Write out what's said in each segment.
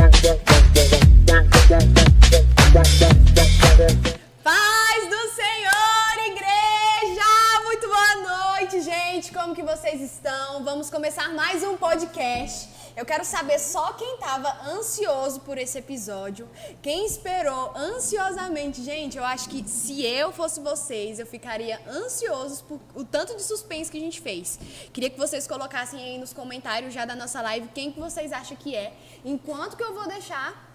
Paz Eu quero saber só quem estava ansioso por esse episódio, quem esperou ansiosamente. Gente, eu acho que se eu fosse vocês, eu ficaria ansioso por o tanto de suspense que a gente fez. Queria que vocês colocassem aí nos comentários já da nossa live quem que vocês acham que é, enquanto que eu vou deixar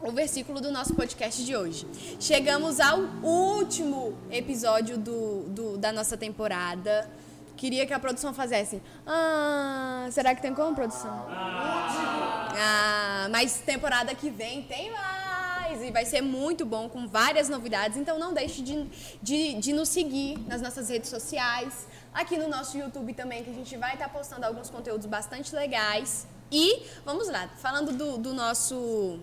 o versículo do nosso podcast de hoje. Chegamos ao último episódio do, do, da nossa temporada. Queria que a produção fizesse. Ah, será que tem como, produção? Ah, mas temporada que vem tem mais. E vai ser muito bom, com várias novidades. Então não deixe de, de, de nos seguir nas nossas redes sociais. Aqui no nosso YouTube também, que a gente vai estar postando alguns conteúdos bastante legais. E vamos lá, falando do, do nosso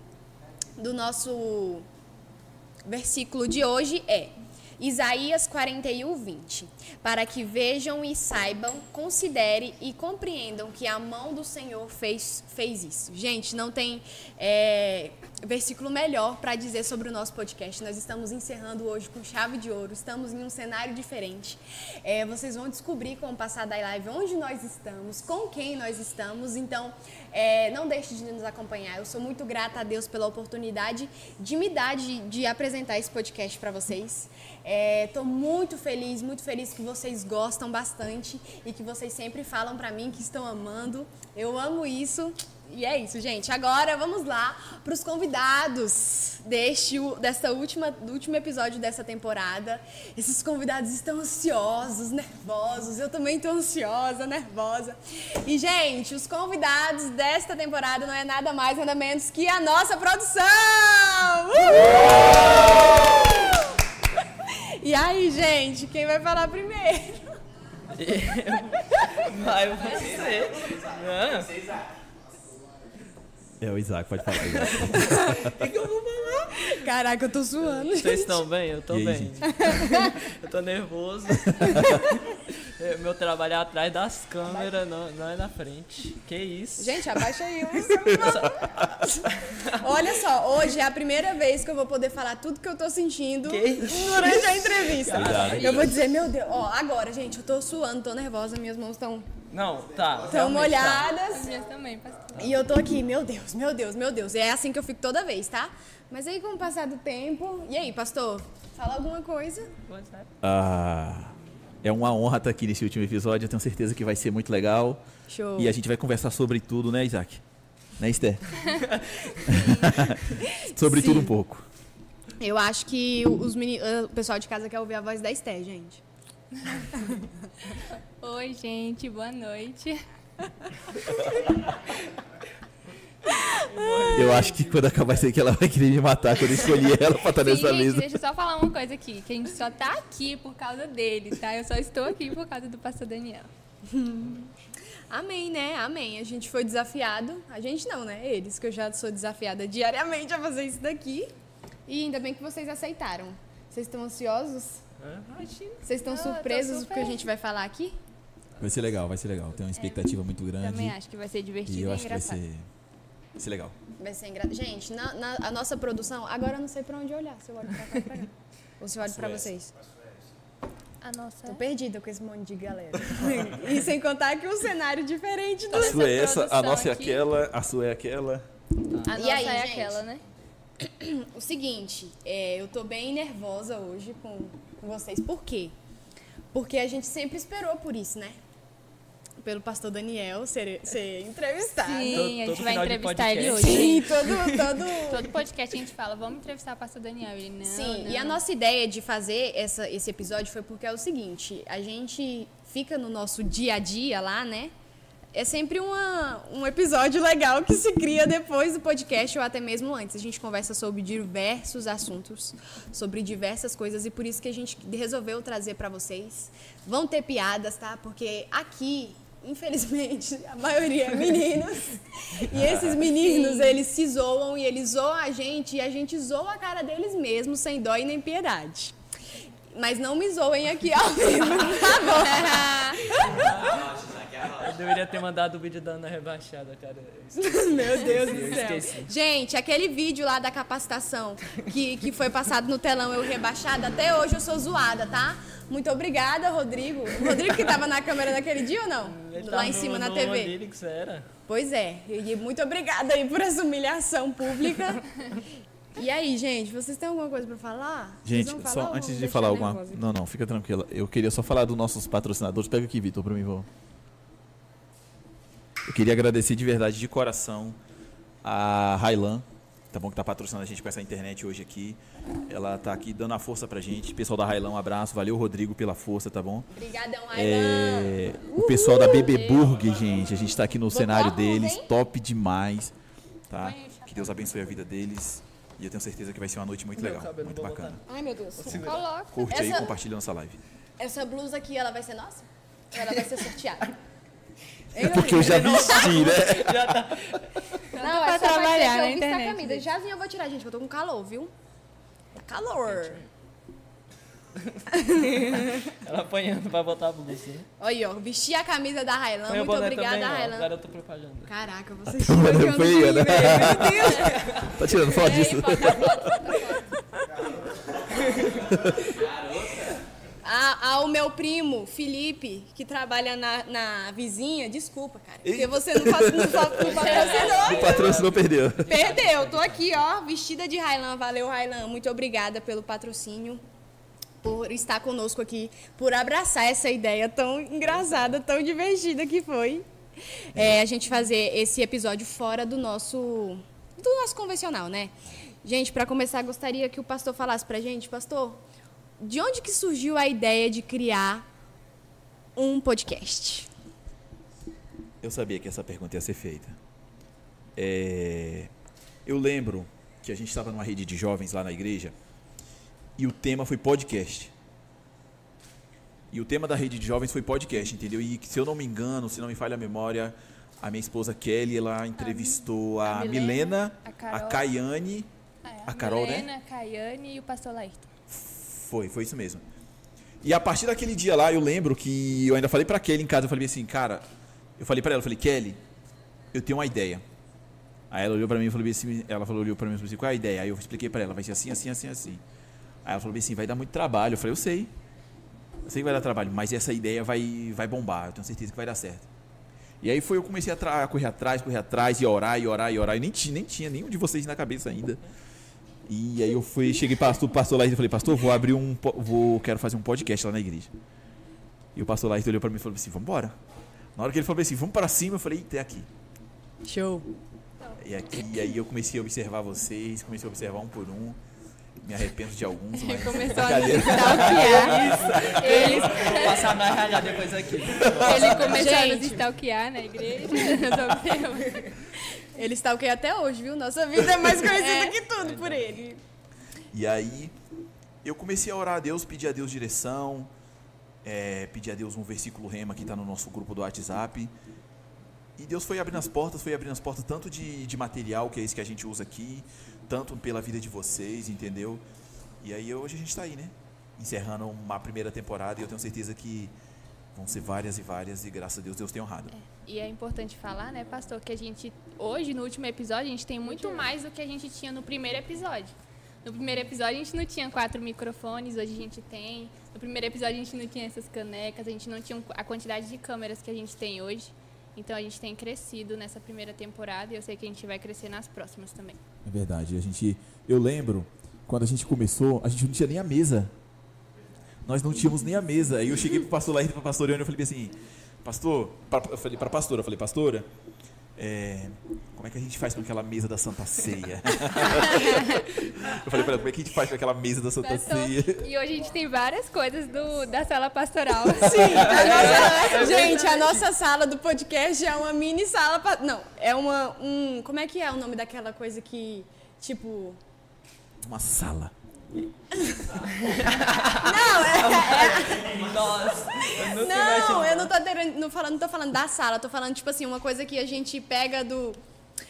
do nosso versículo de hoje é Isaías 41, 20. Para que vejam e saibam, considerem e compreendam que a mão do Senhor fez, fez isso. Gente, não tem é, versículo melhor para dizer sobre o nosso podcast. Nós estamos encerrando hoje com chave de ouro, estamos em um cenário diferente. É, vocês vão descobrir com o passar da live onde nós estamos, com quem nós estamos. Então, é, não deixe de nos acompanhar. Eu sou muito grata a Deus pela oportunidade de me dar de, de apresentar esse podcast para vocês. Estou é, muito feliz, muito feliz que vocês gostam bastante e que vocês sempre falam para mim que estão amando. Eu amo isso. E é isso, gente. Agora vamos lá para os convidados deste desta última, do último episódio dessa temporada. Esses convidados estão ansiosos, nervosos. Eu também estou ansiosa, nervosa. E, gente, os convidados desta temporada não é nada mais, nada menos que a nossa produção! Uhul! E aí, gente, quem vai falar primeiro? Eu. Vai você. Não. É o Isaac, pode falar, Isaac. O que eu vou falar? Caraca, eu tô suando. Vocês estão bem? Eu tô E aí, bem. eu tô nervoso. É, Meu trabalho é atrás das câmeras, não, não é na frente. Que isso? Gente, abaixa aí. Olha só, hoje é a primeira vez que eu vou poder falar tudo que eu tô sentindo Que isso? durante a entrevista. Cuidado. Eu vou dizer, meu Deus, ó, agora, gente, eu tô suando, tô nervosa, minhas mãos estão Não, tá. tão realmente tá. molhadas. As minhas também, pastor. E eu tô aqui, meu Deus, meu Deus, meu Deus. É assim que eu fico toda vez, tá? Mas aí, com o passar do tempo. E aí, pastor? Fala alguma coisa? Ah, é uma honra estar aqui nesse último episódio. Eu tenho certeza que vai ser muito legal. Show. E a gente vai conversar sobre tudo, né, Isaac? Né, Esther? sobre Sim. tudo um pouco. Eu acho que os meni... o pessoal de casa quer ouvir a voz da Esté, gente. Oi, gente, boa noite. Eu acho que quando acabar isso aqui, ela vai querer me matar quando eu escolhi ela pra estar Sim, nessa gente, mesa. deixa eu só falar uma coisa aqui, que a gente só tá aqui por causa dele, tá? Eu só estou aqui por causa do pastor Daniel. Amém, né? Amém. A gente foi desafiado. A gente não, né? Eles, que eu já sou desafiada diariamente a fazer isso daqui. E ainda bem que vocês aceitaram. Vocês estão ansiosos? Vocês estão surpresos super. porque a gente vai falar aqui? Vai ser legal, vai ser legal. Tenho uma expectativa muito grande. Também acho que vai ser divertido E e, eu acho que vai engraçado. ser, vai ser legal. Vai ser engraçado. Gente, na, na- a nossa produção, agora eu não sei pra onde olhar. Se eu olho pra cá ou pra cá. Ou se eu olho pra vocês. A nossa... Tô perdida com esse monte de galera. e sem contar que um cenário diferente do. A sua é essa, a nossa é aqui. aquela, a sua é aquela. A E nossa aí, é gente? aquela, né? O seguinte, é, eu tô bem nervosa hoje com, com vocês. Por quê? Porque a gente sempre esperou por isso, né? Pelo pastor Daniel ser, ser entrevistado. Sim, Todo- a gente todo vai entrevistar ele hoje. Sim, todo, todo, Todo podcast a gente fala, vamos entrevistar o pastor Daniel. Ele, não, Sim, não. e a nossa ideia de fazer essa, esse episódio foi porque é o seguinte: a gente fica no nosso dia a dia lá, né? É sempre uma, um episódio legal que se cria depois do podcast ou até mesmo antes. A gente conversa sobre diversos assuntos, sobre diversas coisas e por isso que a gente resolveu trazer para vocês. Vão ter piadas, tá? Porque aqui, infelizmente, a maioria é meninos. E esses meninos, eles se zoam e eles zoam a gente e a gente zoa a cara deles mesmo, sem dó e nem piedade. Mas não me zoem aqui ao vivo, tá bom? Deveria ter mandado o vídeo da Ana rebaixada, cara. Meu Deus Eu do céu. esqueci. Gente, aquele vídeo lá da capacitação que, que foi passado no telão eu rebaixada, até hoje eu sou zoada, tá? Muito obrigada, Rodrigo. O Rodrigo que tava na câmera naquele dia ou não? Ele Lá tá em no- cima na no TV. Lyrics, era. Pois é. E muito obrigada aí por essa humilhação pública. E aí, gente, vocês têm alguma coisa pra falar? Gente, falar só antes de falar alguma. nervosa? Não, não, fica tranquila. Eu queria só falar dos nossos patrocinadores. Pega aqui, Vitor, pra mim, vou. Eu queria agradecer de verdade, de coração, a Railan, tá bom? Que tá patrocinando a gente com essa internet hoje aqui. Ela tá aqui dando a força pra gente. Pessoal da Railan, um abraço. Valeu, Rodrigo, pela força, tá bom? Obrigadão, Ailan. É, o pessoal da BB Burger, gente, a gente tá aqui no cenário Vovó Arruda, deles, hein? top demais, tá? Que Deus abençoe a vida deles e eu tenho certeza que vai ser uma noite muito Meu legal, cabelo, muito vou bacana. Ai, meu Deus. Coloca. Curte aí, Essa- compartilha nossa live. Essa blusa aqui, ela vai ser nossa? Ou ela vai ser sorteada? É porque eu já vesti, né? Não, pra essa trabalhar ser na internet. a camisa. Jazinho eu vou tirar, gente, eu tô com calor, viu? Tá calor. Ela apanhando pra botar a blusa. Olha aí, ó, vesti a camisa da o Muito obrigada, também. Highland. Agora eu tô propaganda. Caraca, vocês estão olhando mim, né? velho. Meu Deus. Tá tirando foto disso? Ei, foto, foto, foto. Ah, ah, o meu primo, Felipe, que trabalha na, na vizinha, desculpa, cara. Porque você não, faz, não, não patrocinou. O patrocínio perdeu. Perdeu, tô aqui, ó, vestida de Highland. Valeu, Highland. Muito obrigada pelo patrocínio, por estar conosco aqui, por abraçar essa ideia tão engraçada, tão divertida que foi. É, a gente fazer esse episódio fora do nosso do nosso convencional, né? Gente, para começar, gostaria que o pastor falasse pra gente, pastor, de onde que surgiu a ideia de criar um podcast? Eu sabia que essa pergunta ia ser feita. É, Eu lembro que a gente estava numa rede de jovens lá na igreja e o tema foi podcast. E o tema da rede de jovens foi podcast, entendeu? E se eu não me engano, se não me falha a memória, a minha esposa Kelly, ela entrevistou a, a Milena, Milena, a a, Carol. Caiane. É, A Carol, né? Milena, Caiane e o pastor Laírton. Foi, foi isso mesmo. E a partir daquele dia lá, eu lembro que eu ainda falei pra Kelly em casa, eu falei assim, cara, eu falei pra ela, eu falei, Kelly, eu tenho uma ideia. Aí ela olhou pra mim e falou assim, ela falou, olhou pra mim e falou assim, qual é a ideia? Aí eu expliquei pra ela, vai ser assim, assim, assim, assim. Aí ela falou assim, vai dar muito trabalho. Eu falei, eu sei. Eu sei que vai dar trabalho, mas essa ideia vai, vai bombar, eu tenho certeza que vai dar certo. E aí foi, eu comecei a, a correr atrás, correr atrás, e orar, e orar, e orar. E nem, nem tinha nenhum de vocês na cabeça ainda. E aí eu fui, cheguei para o pastor lá e falei, pastor, vou abrir um, vou, quero fazer um podcast lá na igreja. E o pastor lá olhou para mim e falou assim, vamos embora. Na hora que ele falou assim, vamos para cima, eu falei, eita, é aqui. Show. E aqui, e aí eu comecei a observar vocês, comecei a observar um por um. Me arrependo de alguns, mas Começou a brincadeira. nos stalkear. Ele, Vou passar na RH depois aqui. ele começou a nos Gente. stalkear na igreja. Ele que até hoje, viu? Nossa vida é mais conhecida É. que tudo por ele. E aí eu comecei a orar a Deus, pedir a Deus direção, é, pedir a Deus um versículo rema que está no nosso grupo do WhatsApp. E Deus foi abrindo as portas, foi abrindo as portas tanto de, de material, que é esse que a gente usa aqui, tanto pela vida de vocês, entendeu? E aí hoje a gente está aí, né? Encerrando uma primeira temporada e eu tenho certeza que vão ser várias e várias e graças a Deus Deus tem honrado. E é importante falar, né, pastor, que a gente, hoje, no último episódio, a gente tem muito mais do que a gente tinha no primeiro episódio. No primeiro episódio a gente não tinha quatro microfones, hoje a gente tem. No primeiro episódio a gente não tinha essas canecas, a gente não tinha a quantidade de câmeras que a gente tem hoje. Então a gente tem crescido nessa primeira temporada e eu sei que a gente vai crescer nas próximas também. É verdade. A gente, eu lembro quando a gente começou, a gente não tinha nem a mesa. Nós não tínhamos nem a mesa. Aí eu cheguei pro pastor lá e pra pastor Ione, eu falei assim, pastor, pra, eu falei pra pastora, eu falei, pastora, é, como é que a gente faz com aquela mesa da Santa Ceia? eu falei pra ela, como é que a gente faz com aquela mesa da Santa Pastor, Ceia? e hoje a gente tem várias coisas do, da sala pastoral. A nossa- gente, a nossa sala do podcast é uma mini sala. pa- Não, é uma. Um, como é que é o nome daquela coisa que. Tipo. Uma sala. Nossa, eu Não, eu não tô, não, falando, não tô falando da sala, tô falando, tipo assim, uma coisa que a gente pega do.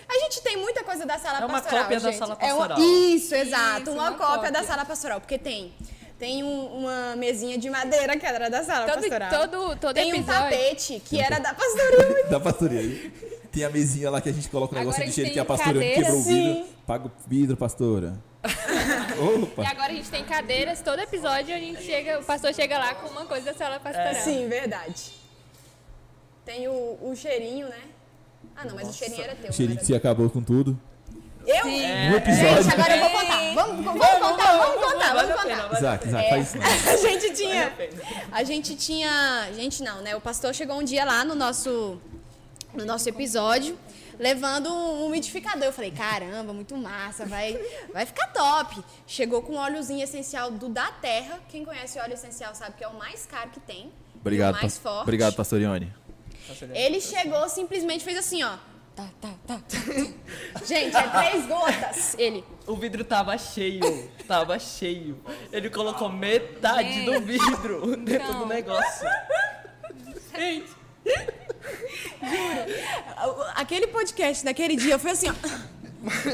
A gente tem muita coisa da sala É uma pastoral. cópia da gente. sala É uma- pastoral. Isso, exato. Isso, uma, uma cópia, cópia. da sala pastoral. Porque tem Tem um- uma mesinha de madeira que era da sala Todo, pastoral. todo, todo Tem um episódio. tapete que era da pastoria. Da pastoria. Tem a mesinha lá que a gente coloca o negócio de cheiro que a pastora cadeira, quebrou o vidro. Paga o vidro, pastora. E Opa. agora a gente tem cadeiras, todo episódio a gente chega, o pastor chega lá com uma coisa da sala pastoral. Sim, verdade. Tem o, o cheirinho, né? Ah, não, mas o cheirinho era teu. não Cheirinho que você acabou com tudo. Eu? Sim. No episódio. Gente, agora eu vou contar. Vamos, vamos contar, vamos contar, vamos contar. vale a Isaac, Isaac, É, faz isso não. a gente tinha. A gente tinha. Gente, não, né? O pastor chegou um dia lá no nosso, no nosso episódio, levando um umidificador. Eu falei, caramba, muito massa, vai, vai ficar top. Chegou com um óleozinho essencial do da terra. Quem conhece o óleo essencial sabe que é o mais caro que tem. Obrigado, o mais pas- forte. Obrigado, pastorione. Ele chegou, simplesmente fez assim, ó. Tá, tá, tá. Gente, é três gotas. Ele. O vidro tava cheio, tava cheio. Ele colocou metade do vidro dentro do Não. negócio. Gente, Aquele podcast daquele dia foi assim, ó.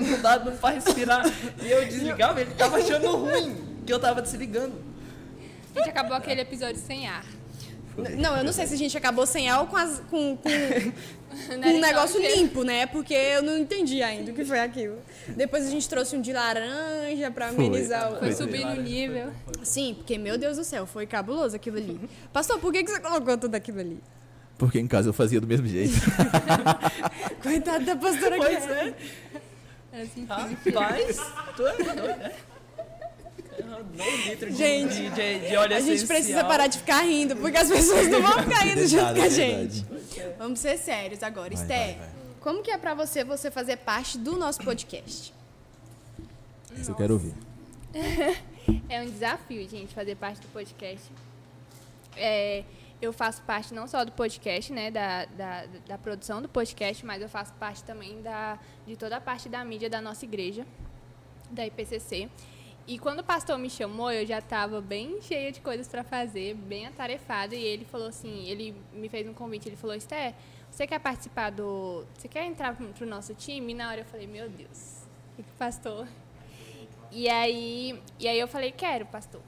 não dá não pra respirar. E eu desligava, ele tava achando ruim que eu tava desligando. A gente acabou aquele episódio sem ar. Não, eu não sei se a gente acabou sem ar ou com, as- com, com, com um negócio limpo, né? Porque eu não entendi ainda o que foi aquilo. Depois a gente trouxe um de laranja pra Foi. amenizar o. Foi Foi subir no nível. Sim, porque, meu Deus do céu, foi cabuloso aquilo ali. Pastor, por que, que você colocou tudo aquilo ali? Porque em casa eu fazia do mesmo jeito. Coitada da pastora Pois Guilherme. é. Assim, Rapaz, tu é doido, né? De, Gente, de, de, de óleo A gente precisa parar de ficar rindo, porque as pessoas não vão ficar rindo junto com a gente. Vamos ser sérios agora. Vai, Esté, vai, vai. como que é pra você você fazer parte do nosso podcast? Isso eu quero ouvir. É um desafio, gente, fazer parte do podcast. É, eu faço parte não só do podcast, né, da, da, da produção do podcast, mas eu faço parte também da, de toda a parte da mídia da nossa igreja, da IPCC. E quando o pastor me chamou, eu já estava bem cheia de coisas para fazer, bem atarefada, e ele falou assim, ele me fez um convite, ele falou, Esté, você quer participar do... Você quer entrar pro o nosso time? E na hora eu falei, meu Deus, o que pastor e aí, e aí eu falei, quero, pastor.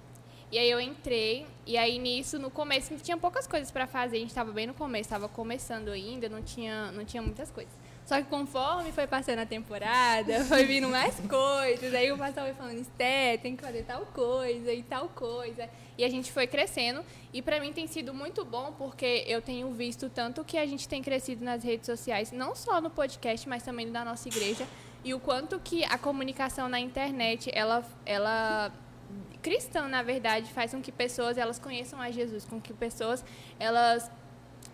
E aí eu entrei, e aí nisso, no começo, tinha poucas coisas para fazer, a gente estava bem no começo, estava começando ainda, não tinha, não tinha muitas coisas. Só que conforme foi passando a temporada, foi vindo mais coisas, aí o pastor foi falando, Esté, tem que fazer tal coisa e tal coisa. E a gente foi crescendo, e para mim tem sido muito bom, porque eu tenho visto tanto que a gente tem crescido nas redes sociais, não só no podcast, mas também da nossa igreja, e o quanto que a comunicação na internet, ela, ela cristã, na verdade, faz com que pessoas elas conheçam a Jesus, com que pessoas elas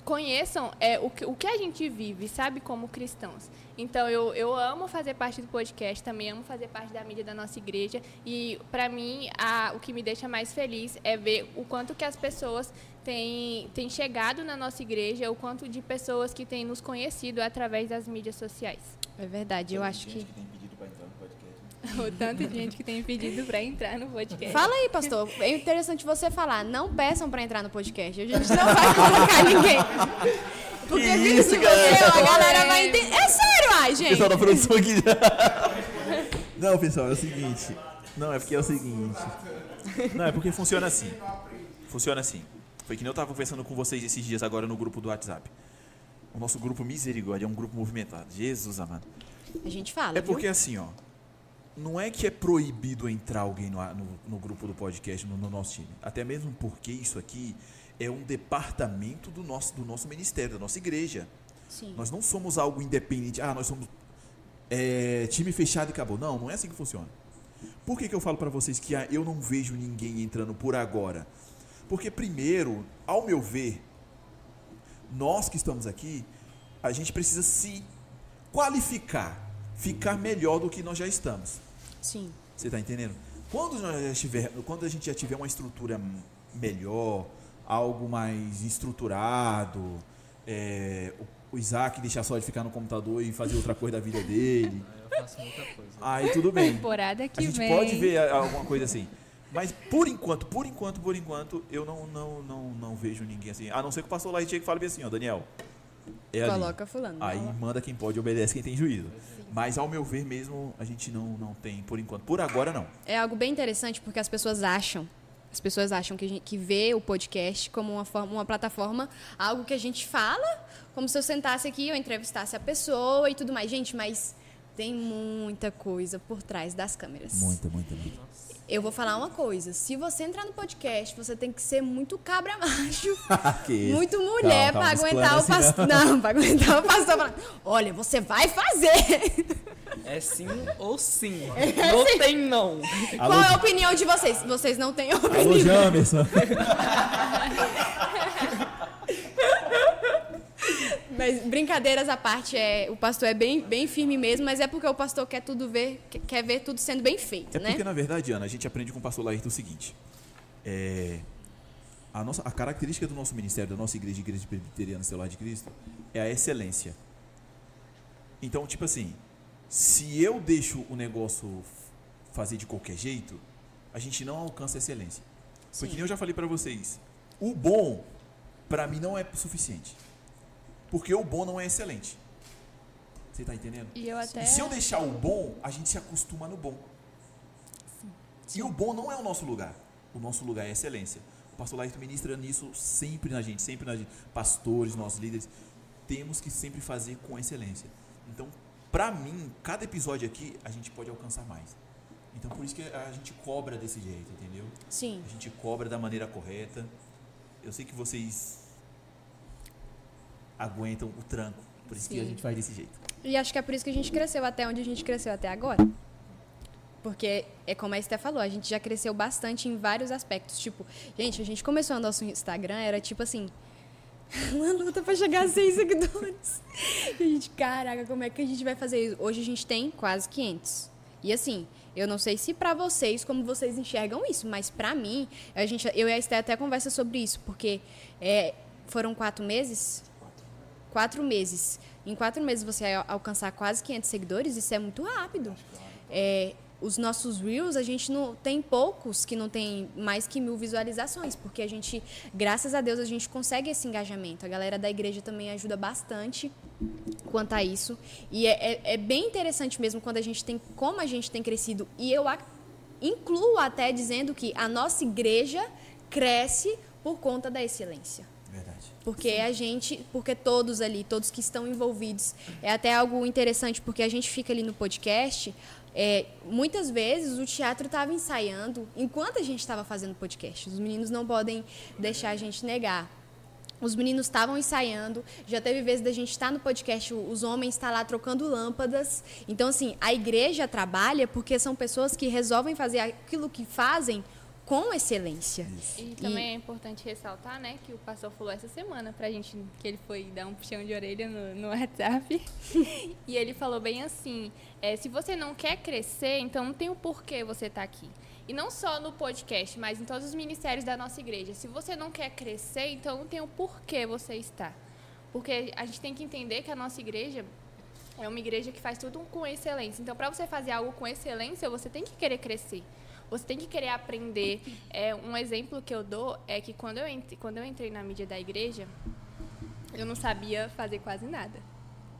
conheçam é, o, que, o que a gente vive, sabe, como cristãos. Então, eu, eu amo fazer parte do podcast, também amo fazer parte da mídia da nossa igreja. E, para mim, a, o que me deixa mais feliz é ver o quanto que as pessoas têm, têm chegado na nossa igreja, o quanto de pessoas que têm nos conhecido através das mídias sociais. É verdade, eu acho que. O tanto de gente que tem pedido para entrar no podcast. Fala aí, pastor. É interessante você falar. Não peçam pra entrar no podcast. A gente não vai colocar ninguém. Porque Que viu, isso, se galera? você, a galera vai entender. É sério, ai, O gente. pessoal da produção aqui já. Não, pessoal, é o seguinte. Não, é porque é o seguinte. Não, é porque funciona assim. Funciona assim. Foi que nem eu tava conversando com vocês esses dias agora no grupo do WhatsApp. O nosso grupo Misericórdia é um grupo movimentado. Jesus amado. A gente fala. É porque assim, ó. Não é que é proibido entrar alguém no, no, no grupo do podcast, no, no nosso time. Até mesmo porque isso aqui é um departamento do nosso, do nosso ministério, da nossa igreja. Sim. Nós não somos algo independente. Ah, nós somos é, time fechado e acabou. Não, não é assim que funciona. Por que, que eu falo para vocês que ah, eu não vejo ninguém entrando por agora? Porque, primeiro, ao meu ver, nós que estamos aqui, a gente precisa se qualificar, ficar melhor do que nós já estamos. Sim. Você está entendendo? Quando, nós já tiver, quando a gente já tiver uma estrutura melhor, algo mais estruturado, é, o, Isaac deixar só de ficar no computador e fazer outra coisa da vida dele, Eu faço muita coisa. aí tudo bem. Temporada que A gente vem. pode ver alguma coisa assim. Mas por enquanto, por enquanto, por enquanto, eu não, não, não, não vejo ninguém assim. A não ser que o pastor lá chega e fale bem assim, ó, Daniel. É ali. Coloca fulano. Aí manda quem pode, obedece quem tem juízo. Mas ao meu ver mesmo, a gente não, não tem, por enquanto. Por agora não. É algo bem interessante porque as pessoas acham. As pessoas acham que, a gente, que vê o podcast como uma, forma, uma plataforma, algo que a gente fala, como se eu sentasse aqui, eu entrevistasse a pessoa e tudo mais. Gente, mas tem muita coisa por trás das câmeras. Muita, muita, muita. Eu vou falar uma coisa. Se você entrar no podcast, você tem que ser muito cabra macho, muito mulher Calma, pra calma, aguentar o pastor. Não, pra aguentar o pastor falar, olha, você vai fazer. É sim ou sim. É não tem não. Qual é a opinião de vocês? Vocês não têm Alô, opinião. Jamerson. Mas brincadeiras à parte, é, o pastor é bem, bem firme mesmo, mas é porque o pastor quer tudo ver, quer- ver tudo sendo bem feito, É né? porque, na verdade, Ana, a gente aprende com o pastor Laírton o seguinte. É, a, nossa, a característica do nosso ministério, da nossa igreja, Igreja Presbiteriana Celular de Cristo, é a excelência. Então, tipo assim, se eu deixo o negócio fazer de qualquer jeito, a gente não alcança a excelência. Porque Sim. nem eu já falei pra vocês, o bom, pra mim, não é suficiente. Porque o bom não é excelente. Você tá entendendo? E eu até. E se eu deixar o bom, a gente se acostuma no bom. E o bom não é o nosso lugar. O nosso lugar é a excelência. O pastor Laírton ministra nisso sempre na gente, sempre na gente. Pastores, nossos líderes, temos que sempre fazer com excelência. Então, pra mim, cada episódio aqui, a gente pode alcançar mais. Então, por isso que a gente cobra desse jeito, entendeu? Sim. A gente cobra da maneira correta. Eu sei que vocês aguentam o tranco. Por isso que a Sim. gente faz desse jeito. E acho que é por isso que a gente cresceu até onde a gente cresceu até agora. Porque é como a Esté falou, a gente já cresceu bastante em vários aspectos. Tipo, gente, a gente começou o nosso Instagram, era tipo assim, uma luta pra chegar a 100 seguidores. E a gente, caraca, como é que a gente vai fazer isso? Hoje a gente tem quase 500. E assim, eu não sei se pra vocês, como vocês enxergam isso, mas pra mim, a gente, eu e a Esté até conversa sobre isso, porque é, foram quatro meses quatro meses. Em quatro meses você al- alcançar quase 500 seguidores, isso é muito rápido. É, os nossos Reels, a gente não tem poucos que não tem mais que mil visualizações, porque a gente, graças a Deus, a gente consegue esse engajamento. A galera da igreja também ajuda bastante quanto a isso. E é, é- é bem interessante mesmo quando a gente tem, como a gente tem crescido. E eu ac- incluo até dizendo que a nossa igreja cresce por conta da excelência. Verdade. Porque a gente, porque todos ali, todos que estão envolvidos, é até algo interessante, porque a gente fica ali no podcast, é, muitas vezes o teatro estava ensaiando enquanto a gente estava fazendo podcast. Os meninos não podem deixar a gente negar. Os meninos estavam ensaiando, já teve vezes da gente estar no podcast, os homens estão lá trocando lâmpadas. Então, assim, a igreja trabalha porque são pessoas que resolvem fazer aquilo que fazem com excelência. E também é importante ressaltar, né, que o pastor falou essa semana pra gente que ele foi dar um puxão de orelha no, no WhatsApp. e ele falou bem assim: é, se você não quer crescer, então não tem o porquê você estar aqui. E não só no podcast, mas em todos os ministérios da nossa igreja. Se você não quer crescer, então não tem o porquê você estar. Porque a gente tem que entender que a nossa igreja é uma igreja que faz tudo com excelência. Então, para você fazer algo com excelência, você tem que querer crescer. Você tem que querer aprender. É, um exemplo que eu dou é que quando eu, entrei, quando eu entrei na mídia da igreja, eu não sabia fazer quase nada.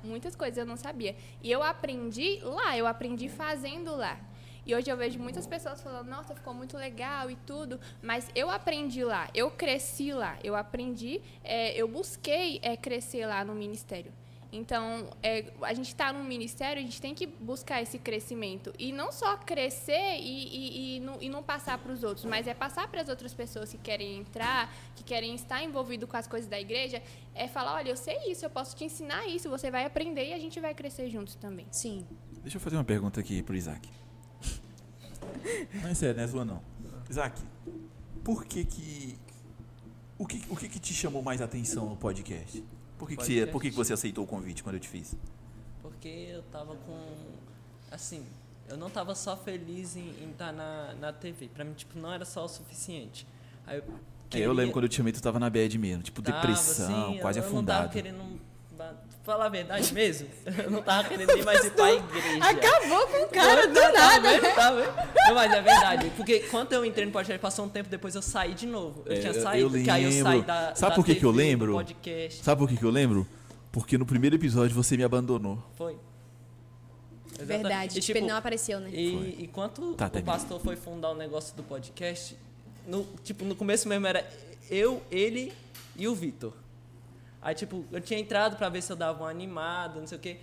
Muitas coisas eu não sabia. E eu aprendi lá, eu aprendi fazendo lá. E hoje eu vejo muitas pessoas falando, nossa, ficou muito legal e tudo, mas eu aprendi lá, eu cresci lá, eu aprendi, é, eu busquei é, crescer lá no ministério. Então, é, a gente está num ministério, a gente tem que buscar esse crescimento. E não só crescer e, e, e, não, e não passar para os outros, mas é passar para as outras pessoas que querem entrar, que querem estar envolvido com as coisas da igreja, é falar, olha, eu sei isso, eu posso te ensinar isso, você vai aprender e a gente vai crescer juntos também. Sim. Deixa eu fazer uma pergunta aqui pro Isaac. Não é sério, não é sua não. Isaac, por que que... O que, o que que te chamou mais atenção no podcast? Por que, que, você, por que, que você aceitou o convite quando eu te fiz? Porque eu tava com. Assim, eu não tava só feliz em estar na, na TV. Pra mim, tipo, não era só o suficiente. Aí eu, É, queria- eu lembro quando eu te chamei, tu tava na bad mesmo. Tipo, tava, depressão, assim, quase eu, Eu não tava afundado. querendo. Falar a verdade mesmo, eu não tava querendo nem mais ir pra igreja. Acabou com o cara do nada. vendo? Tá vendo? Não, mas é verdade. Porque quando eu entrei no podcast, passou um tempo depois eu saí de novo. Eu É, tinha saído, eu que aí eu saí da. Sabe da por que que eu TV, do lembro? Podcast. Sabe por que, que eu lembro? Porque no primeiro episódio você me abandonou. Foi. Exatamente. Verdade, E, tipo, ele não apareceu, né? E enquanto Tá, o pastor foi fundar o negócio do podcast, no, tipo, no começo mesmo era eu, ele e o Vitor. Aí, tipo, eu tinha entrado pra ver se eu dava uma animada, não sei o quê.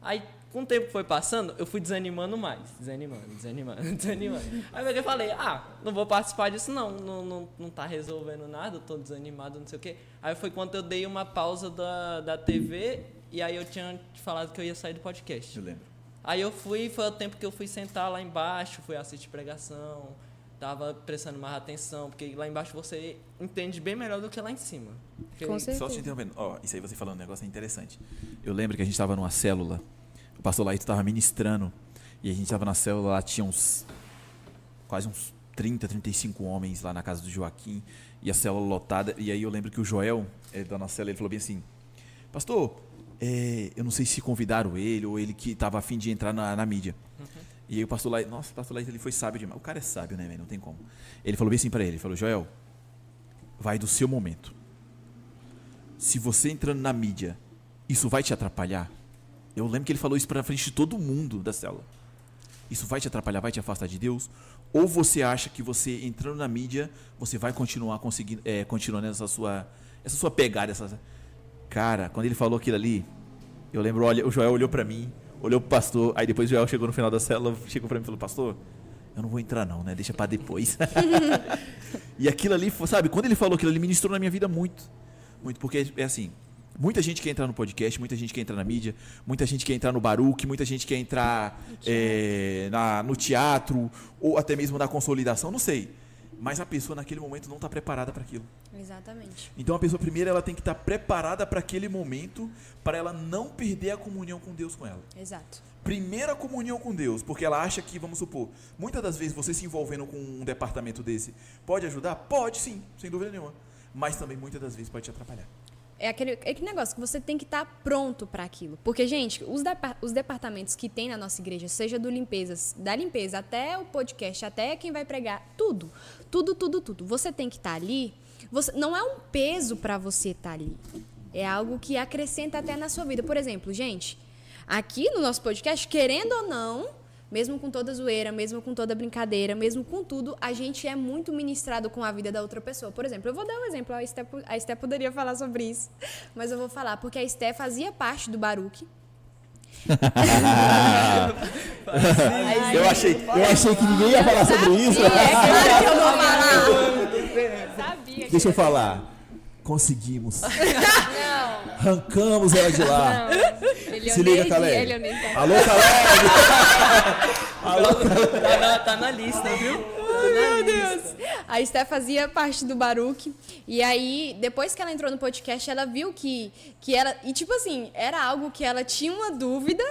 Aí, com o tempo que foi passando, eu fui desanimando mais. Desanimando, desanimando, desanimando. Aí eu falei, ah, não vou participar disso não, não, não, não tá resolvendo nada, eu tô desanimado, não sei o quê. Aí foi quando eu dei uma pausa da, da TV e aí eu tinha te falado que eu ia sair do podcast. Eu lembro. Aí eu fui, foi o tempo que eu fui sentar lá embaixo, fui assistir pregação, tava prestando mais atenção, porque lá embaixo você entende bem melhor do que lá em cima. Porque- Com certeza. Só te interrompendo. Ó, isso aí você falando um negócio é interessante. Eu lembro que a gente estava numa célula, o pastor Laito estava ministrando, e a gente estava na célula, lá tinha uns quase uns 30, 35 homens lá na casa do Joaquim, e a célula lotada, e aí eu lembro que o Joel, ele da nossa célula, ele falou bem assim, pastor, é, eu não sei se convidaram ele, ou ele que estava afim de entrar na, na mídia. E aí o pastor Laito, nossa, o pastor Laito, ele foi sábio demais. O cara é sábio, né, velho? Não tem como. Ele falou bem assim para ele, ele falou, Joel, vai do seu momento se você entrando na mídia, isso vai te atrapalhar? Eu lembro que ele falou isso pra frente de todo mundo da célula. Isso vai te atrapalhar, vai te afastar de Deus? Ou você acha que você entrando na mídia, você vai continuar conseguindo, é, continuando essa sua, essa sua pegada, essa... Cara, quando ele falou aquilo ali, eu lembro, olha, o Joel olhou pra mim, olhou pro pastor, aí depois o Joel chegou no final da célula, chegou pra mim e falou, pastor, eu não vou entrar não, né? Deixa pra depois. e aquilo ali, sabe, quando ele falou aquilo ali, ministrou na minha vida muito. Muito, porque é assim, muita gente quer entrar no podcast, muita gente quer entrar na mídia, muita gente quer entrar no Baruque, muita gente quer entrar é, na, no teatro, ou até mesmo na consolidação, não sei. Mas a pessoa naquele momento não está preparada para aquilo. Exatamente. Então a pessoa primeiro ela tem que estar preparada para aquele momento, para ela não perder a comunhão com Deus com ela. Exato. Primeira comunhão com Deus, porque ela acha que, vamos supor, muitas das vezes você se envolvendo com um departamento desse pode ajudar? Pode sim, sem dúvida nenhuma. Mas também muitas das vezes pode te atrapalhar. É aquele, é aquele negócio que você tem que estar pronto para aquilo. Porque, gente, os, depa- os departamentos que tem na nossa igreja, seja do limpeza, da limpeza até o podcast, até quem vai pregar, tudo, tudo, tudo, tudo. Você tem que estar ali. Você, não é um peso para você estar ali. É algo que acrescenta até na sua vida. Por exemplo, gente, aqui no nosso podcast, querendo ou não, mesmo com toda zoeira, mesmo com toda brincadeira, mesmo com tudo, a gente é muito ministrado com a vida da outra pessoa. Por exemplo, eu vou dar um exemplo, a Esté, a Esté poderia falar sobre isso, mas eu vou falar, porque a Esté fazia parte do Baruque. Eu achei, eu achei que ninguém ia falar sobre isso. É claro que eu vou falar. Sabia que Deixa eu falar. Conseguimos. Não, Arrancamos ela de lá. ele Se liga, Caleb. Nem tá. Alô, Caleb! Tá na, tá na lista, viu? Meu Deus! A Esté fazia parte do Baruque. E aí, depois que ela entrou no podcast, ela viu que, que ela. E tipo assim, era algo que ela tinha uma dúvida.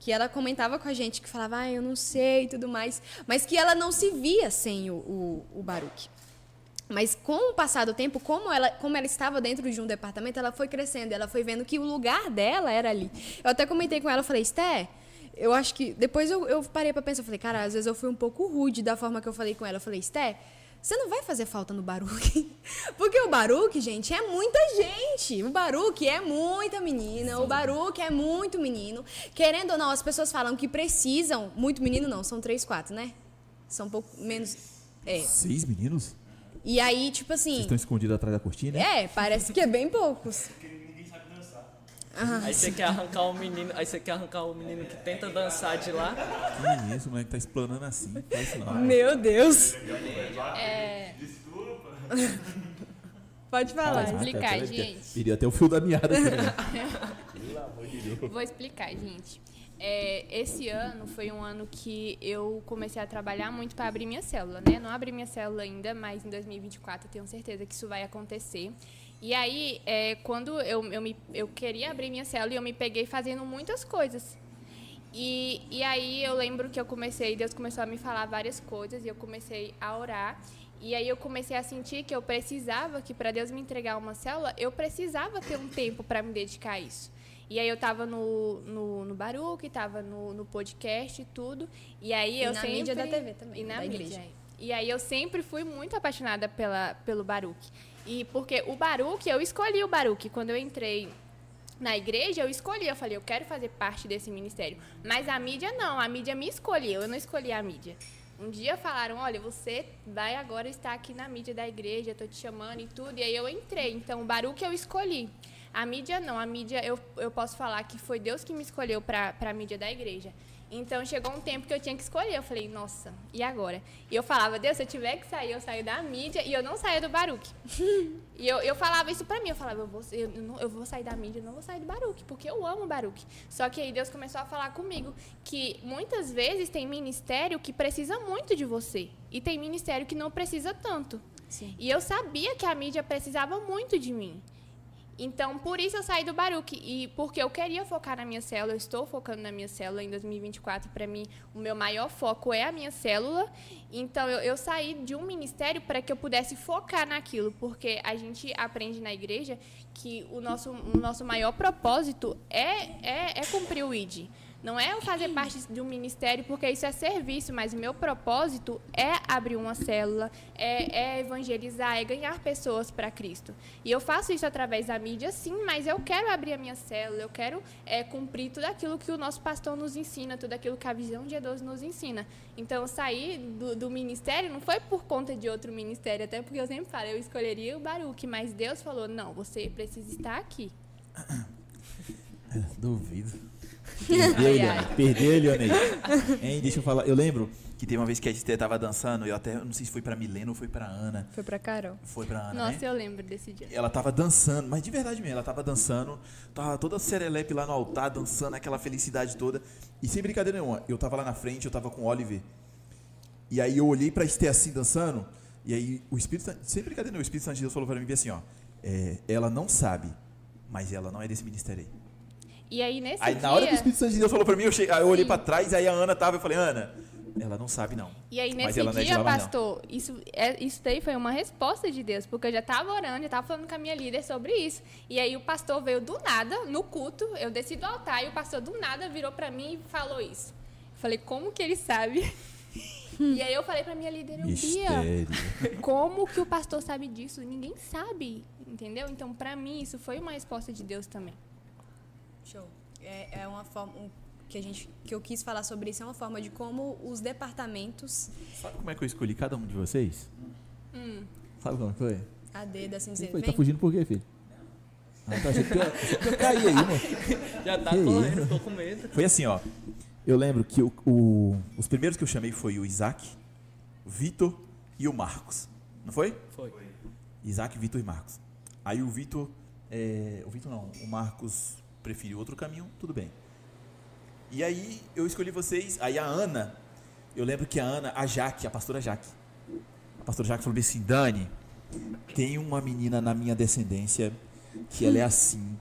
Que ela comentava com a gente, que falava, ah, eu não sei e tudo mais. Mas que ela não se via sem o, o, o Baruque. Mas com o passar do tempo, como ela, como ela estava dentro de um departamento, ela foi crescendo, ela foi vendo que o lugar dela era ali. Eu até comentei com ela, falei, Esté, eu acho que. Depois eu, eu parei pra pensar, falei, cara, às vezes eu fui um pouco rude da forma que eu falei com ela. Eu falei, Esté, você não vai fazer falta no Baruque? Porque o Baruque, gente, é muita gente. O Baruque é muita menina, o Baruque é muito menino. Querendo ou não, as pessoas falam que precisam. Muito menino não, são três, quatro, né? São um pouco menos. É. Seis meninos? E aí, tipo Vocês assim. estão escondidos atrás da cortina? É, parece que é bem poucos. Aí você quer arrancar o menino, aí você quer arrancar o menino que tenta dançar de lá. Que isso, o moleque tá explanando assim. Não. Meu Deus. É, Pode falar. Vou explicar, gente. Iria até o fio da meada aqui. né? Vou explicar, gente. É, esse ano foi um ano que eu comecei a trabalhar muito para abrir minha célula, né? Não abri minha célula ainda, mas em 2024 eu tenho certeza que isso vai acontecer. E aí, é, quando eu, eu, me, eu queria abrir minha célula, eu me peguei fazendo muitas coisas. E, e aí eu lembro que eu comecei, Deus começou a me falar várias coisas e eu comecei a orar. E aí eu comecei a sentir que eu precisava, que para Deus me entregar uma célula, eu precisava ter um tempo para me dedicar a isso. E aí eu estava no, no, no Baruque, estava no, no podcast e tudo. E aí E eu na sempre... mídia da TV também, E na da mídia. igreja. é. E aí eu sempre fui muito apaixonada pela, pelo Baruque. E porque o Baruque, eu escolhi o Baruque. Quando eu entrei na igreja, eu escolhi. Eu falei, eu quero fazer parte desse ministério. Mas a mídia não, a mídia me escolheu, eu não escolhi a mídia. Um dia falaram, olha, você vai agora estar aqui na mídia da igreja, tô te chamando e tudo. E aí eu entrei. Então, o Baruque eu escolhi. A mídia não, a mídia eu, eu posso falar que foi Deus que me escolheu para a mídia da igreja. Então chegou um tempo que eu tinha que escolher. Eu falei, nossa, e agora? E eu falava, Deus, se eu tiver que sair, eu saio da mídia e eu não saio do Baruque. e eu, eu falava isso pra mim, eu falava, eu vou, eu, não, eu vou sair da mídia, eu não vou sair do Baruque, porque eu amo o Baruque. Só que aí Deus começou a falar comigo que muitas vezes tem ministério que precisa muito de você. E tem ministério que não precisa tanto. Sim. E eu sabia que a mídia precisava muito de mim. Então, por isso eu saí do Baruque. E porque eu queria focar na minha célula, eu estou focando na minha célula em 2024. Para mim, o meu maior foco é a minha célula. Então, eu, eu saí de um ministério para que eu pudesse focar naquilo. Porque a gente aprende na igreja que o nosso, o nosso maior propósito é, é, é cumprir o ID. Não é eu fazer parte de um ministério, porque isso é serviço, mas o meu propósito é abrir uma célula, é, é evangelizar, é ganhar pessoas para Cristo. E eu faço isso através da mídia, sim, mas eu quero abrir a minha célula, eu quero é, cumprir tudo aquilo que o nosso pastor nos ensina, tudo aquilo que a visão de Deus nos ensina. Então, sair do, do ministério não foi por conta de outro ministério, até porque eu sempre falo, eu escolheria o Baruque, mas Deus falou, não, você precisa estar aqui. Duvido. Perdeu, Eliane. Perdeu, Eliane. Hein, deixa eu falar. Eu lembro que teve uma vez que a gente tava dançando, eu até não sei se foi pra Milena ou foi pra Ana. Foi pra Carol. Foi pra Ana, Nossa, né? eu lembro desse dia. Ela tava dançando, mas de verdade mesmo, ela tava dançando, tava toda serelepe lá no altar, dançando aquela felicidade toda. E sem brincadeira nenhuma, eu tava lá na frente, eu tava com o Oliver. E aí eu olhei pra Esther assim, dançando, e aí o Espírito Santo, sem brincadeira nenhuma, o Espírito Santo de Deus falou pra mim assim, ó, é, ela não sabe, mas ela não é desse ministério aí. E aí, nesse Aí dia... na hora que o Espírito Santo de Deus falou pra mim, eu, cheguei, eu olhei pra trás, aí a Ana tava, eu falei, Ana, ela não sabe não. E aí, Mas nesse ela não é de dia, lá mais não. pastor, isso, é, isso daí foi uma resposta de Deus, porque eu já estava orando, já estava falando com a minha líder sobre isso. E aí, o pastor veio do nada, no culto, eu desci do altar, e o pastor do nada virou para mim e falou isso. Eu falei, como que ele sabe? e aí, eu falei para minha líder, Bia, como que o pastor sabe disso? Ninguém sabe, entendeu? Então, para mim, isso foi uma resposta de Deus também. Show. É, é uma forma um, que a gente que eu quis falar sobre isso é uma forma de como os departamentos Sabe como é que eu escolhi cada um de vocês? Sabe como foi? a assim Quem dizer, foi? Tá fugindo por quê, filho? Ah, achando que eu, achei que eu caí aí, mano. Já tá correndo, tô com medo. Foi assim, ó. Eu lembro que o, o- os primeiros que eu chamei foi o Isaac, o Vitor e o Marcos. Não foi? Foi. Isaac, Vitor e Marcos. Aí o Vitor. é, o Vitor não, o Marcos preferiu outro caminho, tudo bem. E aí eu escolhi vocês. Aí a Ana, eu lembro que a Ana, a Jaque, a pastora Jaque. A pastora Jaque falou assim: Dani, tem uma menina na minha descendência que ela é assim,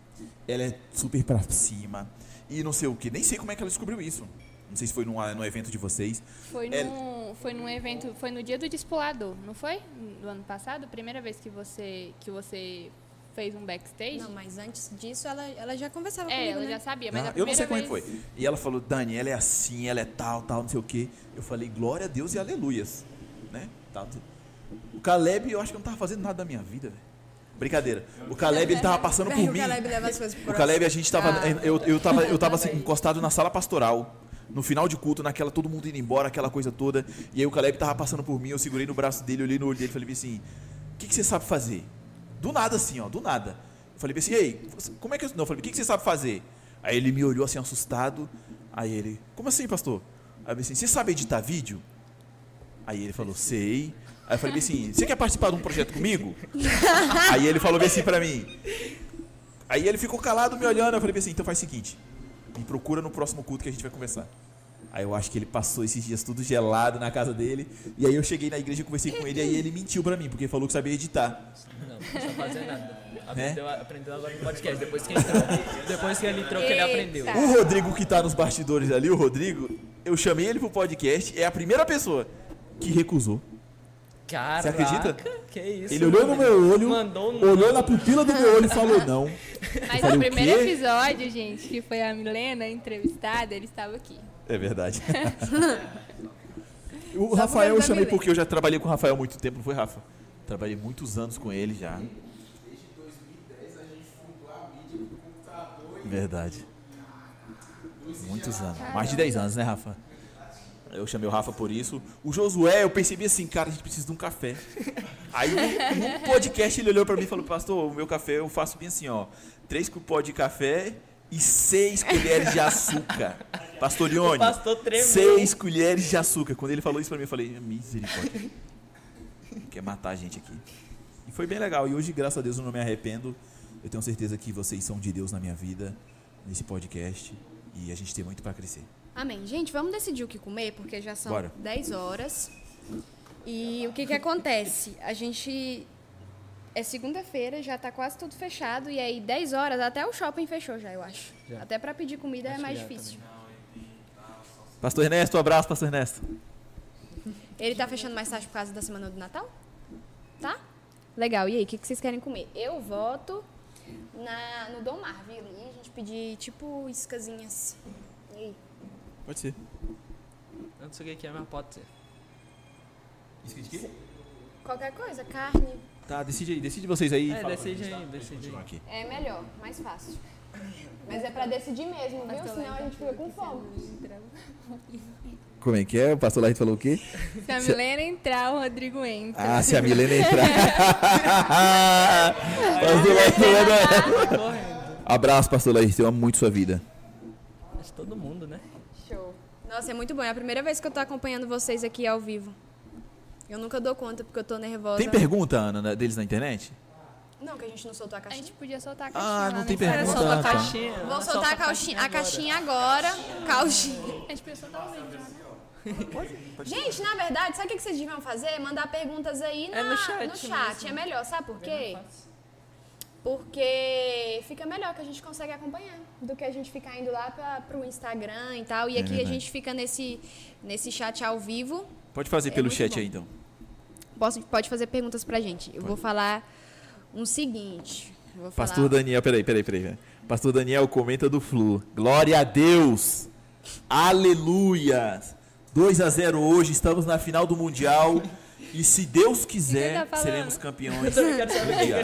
ela é super pra cima e não sei o que. Nem sei como é que ela descobriu isso. Não sei se foi num, num evento de vocês. Foi, É- num, foi num evento, foi no dia do discipulador, não foi? Do ano passado? Primeira vez que você, que você fez um backstage? Não, mas antes disso ela, ela já conversava é, comigo, ela né? já sabia, mas Ah, a eu não sei como é que vez... foi. E ela falou, Dani, ela é assim, ela é tal, tal, não sei o quê. Eu falei, glória a Deus e aleluias. Né? Tal, tudo. O Caleb, eu acho que eu não tava fazendo nada da minha vida, velho. Brincadeira. O Caleb, ele tava passando por o mim. Caleb leva as coisas pro O Caleb, a gente tava. Ah, eu, eu tava, eu tava assim, encostado na sala pastoral. No final de culto, naquela, todo mundo indo embora, aquela coisa toda. E aí o Caleb tava passando por mim, eu segurei no braço dele, olhei no olho dele e falei assim: O que, que você sabe fazer? Do nada, assim, ó, do nada. Eu falei assim, ei, como é que eu. Não, eu falei, o que, que você sabe fazer? Aí ele me olhou assim, assustado. Aí ele, como assim, pastor? Aí eu falei assim, você sabe editar vídeo? Aí ele falou, sei. Aí eu falei assim, você quer participar de um projeto comigo? Aí ele falou bem assim pra mim. Aí ele ficou calado me olhando. Eu falei assim, então faz o seguinte, me procura no próximo culto que a gente vai conversar. Aí eu acho que ele passou esses dias tudo gelado na casa dele. E aí eu cheguei na igreja e conversei com ele. E aí ele mentiu pra mim, porque ele falou que sabia editar. Não, não precisa fazer nada. Né? Aprendeu, aprendeu agora no podcast, depois que entrou. Depois que ele entrou, que ele aprendeu. O Rodrigo que tá nos bastidores ali, o Rodrigo, eu chamei ele pro podcast, é a primeira pessoa que recusou. Caraca, Você acredita? Que isso? Ele olhou no meu olho, um olhou na pupila do meu olho e falou não. Mas falei, no "O primeiro quê?" episódio, gente, que foi a Milena entrevistada, ele estava aqui. É verdade. o Só Rafael eu porque eu chamei porque eu já trabalhei com o Rafael há muito tempo, não foi, Rafa? Trabalhei muitos anos com ele já. Verdade. Muitos anos. Mais de 10 anos, né, Rafa? Eu chamei o Rafa por isso. O Josué, eu percebi assim, cara, a gente precisa de um café. Aí no, no podcast ele olhou pra mim e falou, pastor, o meu café eu faço bem assim, ó. Três cupós de café e seis colheres de açúcar. Pastor Ione, O pastor tremeu. seis colheres de açúcar. Quando ele falou isso pra mim, eu falei, misericórdia. Quer matar a gente aqui. E foi bem legal. E hoje, graças a Deus, eu não me arrependo. Eu tenho certeza que vocês são de Deus na minha vida, nesse podcast. E a gente tem muito pra crescer. Amém. Gente, vamos decidir o que comer, porque já são Bora. 10 horas. E o que que acontece? A gente. É segunda-feira, já tá quase tudo fechado. E aí, 10 horas, até o shopping fechou já, eu acho. Já. Até pra pedir comida é Acho mais que já difícil. Pastor Ernesto, um abraço, Pastor Ernesto. Ele tá fechando mais tarde por causa da semana do Natal? Tá? Legal. E aí, o que, que vocês querem comer? Eu voto na, no Dom Mar, viu? E a gente pedir, tipo, iscazinhas. E aí? Pode ser. Eu não sei o que é, mas pode ser. Qualquer coisa, carne. Tá, decide aí, decide vocês aí. É, fala decide gente, aí, tá? Decide aí. aqui. É melhor, mais fácil. Mas é pra decidir mesmo, viu? Pastor Senão a gente fica com fome. Como é que é? O pastor Larito falou o quê? Se a Milena entrar, o Rodrigo entra. Ah, se a Milena entrar. pastor Larito. Correndo. Abraço, pastor Larito. Eu amo muito sua vida. Acho todo mundo, né? Show. Nossa, é muito bom. É a primeira vez que eu tô acompanhando vocês aqui ao vivo. Eu nunca dou conta porque eu tô nervosa. Tem pergunta, Ana, né, deles na internet? Não, que a gente não soltou a A caixinha. gente podia soltar a caixinha Ah, lá não no tem Instagram. pergunta. Solta a tá. caixinha. Vou Solta soltar a caixinha, a caixinha agora. Caixinha. A gente podia soltar o vídeo. né? Gente, na verdade, sabe o que que vocês deviam fazer? Mandar perguntas aí na- É no chat no chat. mesmo. É melhor, sabe por quê? Porque fica melhor que a gente consegue acompanhar do que a gente ficar indo lá pra, pro Instagram e tal. E É aqui a verdade. gente fica nesse, nesse chat ao vivo. Pode fazer É pelo chat bom. aí, então. Posso, pode fazer perguntas pra gente. Eu vou falar um seguinte. Vou falar, Pastor Daniel, peraí, peraí, peraí. Pastor Daniel comenta do Flu. Glória a Deus! Aleluia! 2 a 0 hoje, estamos na final do Mundial. E se Deus quiser, Quem tá seremos campeões.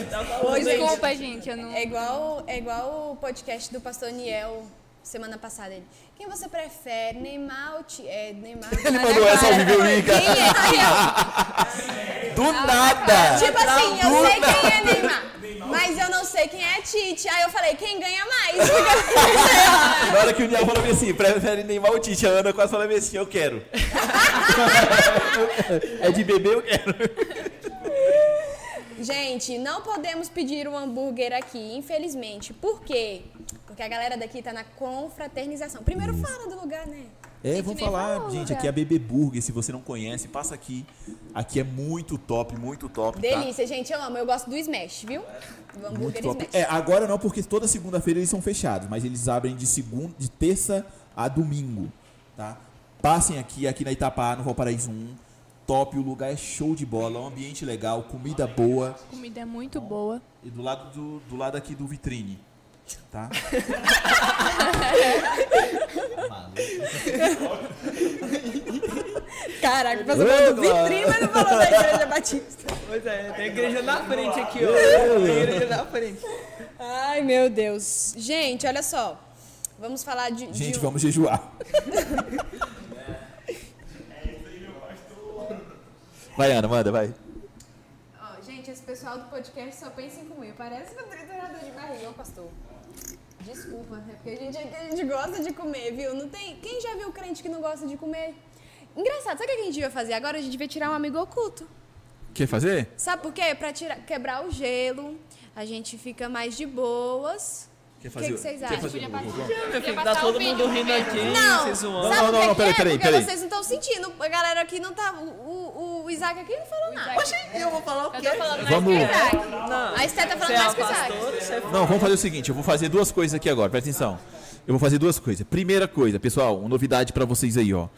Tá. Desculpa, gente, eu não... É igual, é igual o podcast do pastor Niel semana passada. Ele, quem você prefere? Neymar ou Ti- é, Neymar? Ele mandou essa ao vivo, cara. Quem é Tiel? Do nada! Tipo assim, eu Do sei nada. quem é Neymar, mas eu não sei quem é Tite. Aí eu falei, quem ganha mais? Na hora que o Niel falou assim, prefere Neymar ou Tite, a Ana quase falou assim, eu quero. é de bebê, eu quero. Gente, não podemos pedir um hambúrguer aqui, infelizmente. Por quê? Porque a galera daqui tá na confraternização. Primeiro fala do lugar, né? É, vamos falar, falou, gente, cara. aqui é a Bebê Burger, se você não conhece, passa aqui. Aqui é muito top, muito top, tá? Delícia, gente, eu amo. Eu gosto do Smash, viu? Do Muito hambúrguer top. Smash. É, agora não, porque toda segunda-feira eles são fechados, mas eles abrem de segunda, de terça a domingo, tá? Passem aqui, aqui na Itapá, no Valparaíso 1. Top, o lugar é show de bola, um ambiente legal, comida boa. Comida é muito boa. E do lado, do, do lado aqui do vitrine, tá? Caraca, Ô, falou do vitrine, mas não falou da Igreja Batista. Pois é, tem a igreja na frente aqui, ó. Tem a igreja na frente. Ai, meu Deus. Gente, olha só. Vamos falar de. de Gente, um- vamos jejuar. Vai, Ana, manda, vai. Ó, gente, esse pessoal do podcast só pensa em comer. Parece um triturador de barriga, pastor. Desculpa, é porque a gente, a gente gosta de comer, viu? Não tem. Quem já viu crente que não gosta de comer? Engraçado, sabe o que a gente devia fazer agora? A gente devia tirar um amigo oculto. Quer fazer? Sabe por quê? Pra tirar, quebrar o gelo, a gente fica mais de boas. Quer O que, vocês acham? Passar, Meu podia tá o todo mundo rindo aqui, Não, zoando. Não, não, não, peraí, é? peraí, Porque peraí. vocês não estão sentindo. A galera aqui não tá. O, Isaac aqui não falou nada. Oxi, eu vou falar o Eu tô falando mais Vamos. que o Isaac. Não, A Esté tá falando é mais que o Isaac. é Não, vamos fazer o seguinte, eu vou fazer duas coisas aqui agora, presta atenção. Eu vou fazer duas coisas. Primeira coisa, pessoal, uma novidade pra vocês aí, ó.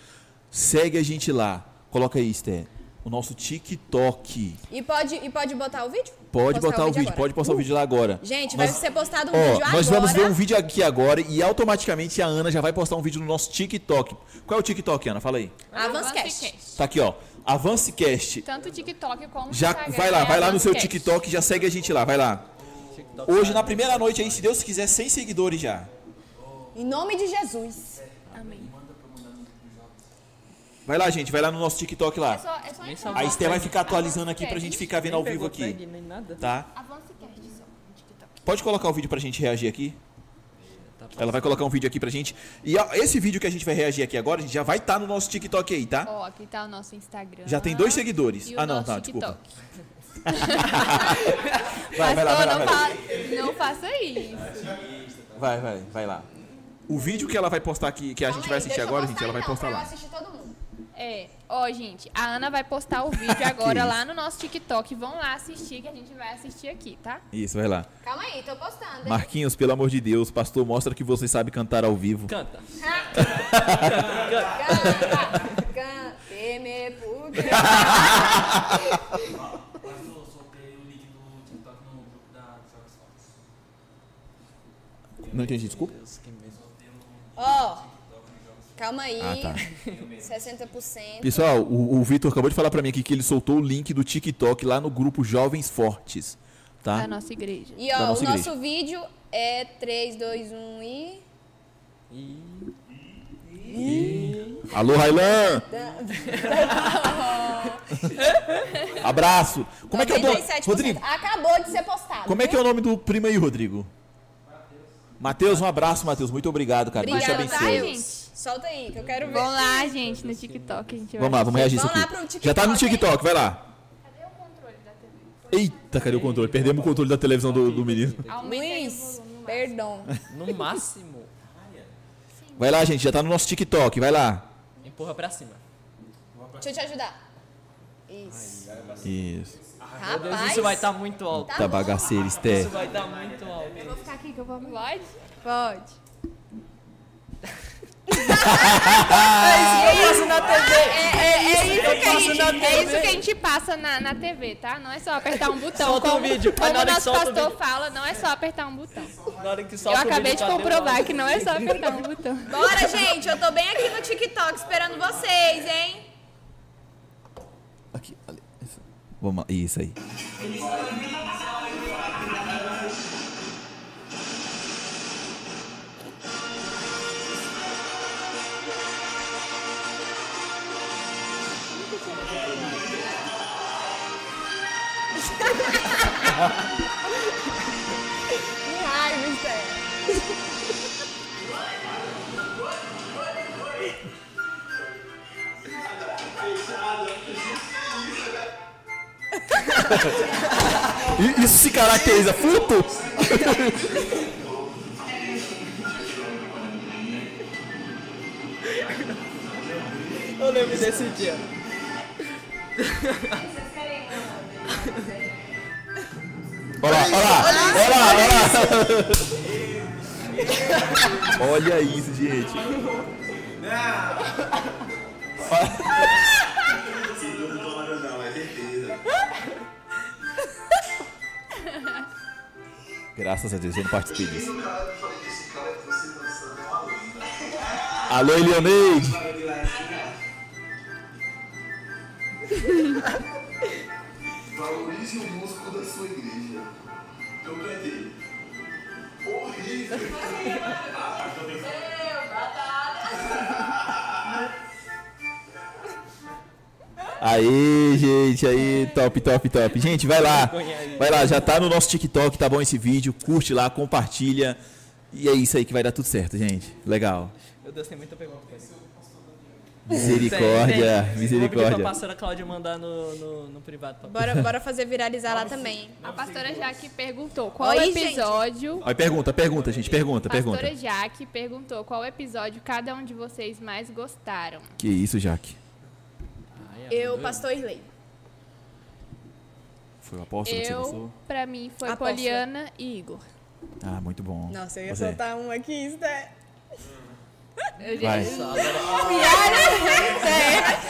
Segue a gente lá. Coloca aí, Esté. O nosso TikTok. E pode, e pode botar o vídeo? Pode Postar botar o vídeo, agora. pode postar o vídeo lá agora. Gente, vai Nós- ser postado um Ó, vídeo nós agora. vamos ver um vídeo aqui agora e automaticamente a Ana já vai postar um vídeo no nosso TikTok. Qual é o TikTok, Ana? Fala aí. Avancecast. Tá aqui, ó. AvanceCast. Tanto o TikTok como o Já Instagram. vai lá, é vai lá no seu. TikTok, já segue a gente lá, vai lá. Hoje na primeira noite aí, se Deus quiser, 100 seguidores já. Em nome de Jesus. Vai lá, gente, vai lá no nosso TikTok É lá. só, é só Nem entrar. A. Esté vai ficar atualizando aqui pra gente ficar vendo ao vivo aqui, tá? Avancecast só no TikTok. Pode colocar o vídeo pra gente reagir aqui? Tá Ela vai colocar um vídeo aqui pra gente. E ó, esse vídeo que a gente vai reagir aqui agora, a gente já vai estar no nosso TikTok aí, tá? Ó, aqui tá o nosso Instagram. Já tem dois seguidores. E o Ah, não, nosso tá, TikTok. desculpa. Vai, vai lá, vai lá, não, vai lá. não faça isso. Vai, vai, vai lá. O vídeo que ela vai postar aqui, que a gente vai assistir agora, gente, ela vai então, postar lá. É, ó, gente, a Ana vai postar o vídeo agora lá no nosso TikTok. Vão lá assistir, que a gente vai assistir aqui, tá? Isso, vai lá. Calma aí, tô postando. hein? Marquinhos, pelo amor de Deus, pastor, mostra que você sabe cantar ao vivo. Canta. Canta, cante, me pude. Pastor, soltei o link do TikTok no grupo da Jogos Fortes. Não entendi, desculpa. Deus, que medo. Ó, calma aí. Ah, tá. 60%. Pessoal, o, o Vitor acabou de falar pra mim aqui que ele soltou o link do TikTok lá no grupo Jovens Fortes, tá? Da nossa igreja. E ó, o nossa nosso igreja. vídeo é 3, 2, 1 e. E... Alô, Railan! Abraço! Como é que é o nome? 97%. Rodrigo, Acabou de ser postado. como é que é o nome do primo aí, Rodrigo? Matheus, um abraço, Matheus. Muito obrigado, cara. Deus te Obrigada, tá, abençoe. gente? Solta aí, que eu quero ver. Vão lá, gente, no TikTok. A gente vai Vamos lá, vamos reagir isso Vamos lá aqui. pro TikTok, Já tá no? TikTok, vai lá. Eita, cadê o controle? Perdemos o controle da televisão do, do menino. O Luiz, perdão. No máximo, Vai lá, gente, já tá no nosso TikTok, vai lá. empurra pra cima. Deixa eu te ajudar. Isso. Isso. Meu Deus, Rapaz. isso vai estar muito alto. Tá bagaceiro, Esté. Isso vai estar muito alto. Eu vou ficar aqui que eu vou Pode? Pode. Eu passo na TV. É, é, é isso Eu que a gente, é isso que a gente passa na, na TV, tá? Não é só apertar um botão. Solta o como, vídeo. Aí Como na o hora que nosso o pastor vídeo. fala, não é só apertar um botão. Na hora que Eu solta o acabei vídeo, de o comprovar que não é só apertar um botão. Bora, gente. Eu tô bem aqui no TikTok esperando vocês, hein? Aqui, ali. Isso. Vamos. Isso aí. Isso se caracteriza furto? Eu lembro desse dia. Olha lá, olha lá, olha lá, olha lá. Olha isso, gente. Graças a Deus, eu não participei disso. Alô, Elioneide. Aí, gente, aí, top, top, top. Gente, vai lá. Vai lá, já tá no nosso TikTok, tá bom esse vídeo? Curte lá, compartilha. E é isso aí que vai dar tudo certo, gente. Legal. Meu Deus, tem muita pergunta. Misericórdia, Tem, tem. Vou pedir pra misericórdia. pastora Cláudia mandar no, no, no privado. Pra... Bora, bora fazer viralizar lá também. A pastora Jaque perguntou qual Oi, gente. episódio. Aí, pergunta, pergunta, gente, pergunta, pergunta. Pastora Jaque perguntou qual episódio cada um de vocês mais gostaram. Que isso, Jaque? Ai, Eu, pastor Irley. Foi o apóstolo que você Eu, gostou? pra mim, foi Apóstola. Poliana e Igor. Ah, muito bom. Nossa, eu ia Você. soltar um aqui, Esther. Eu já- Vai.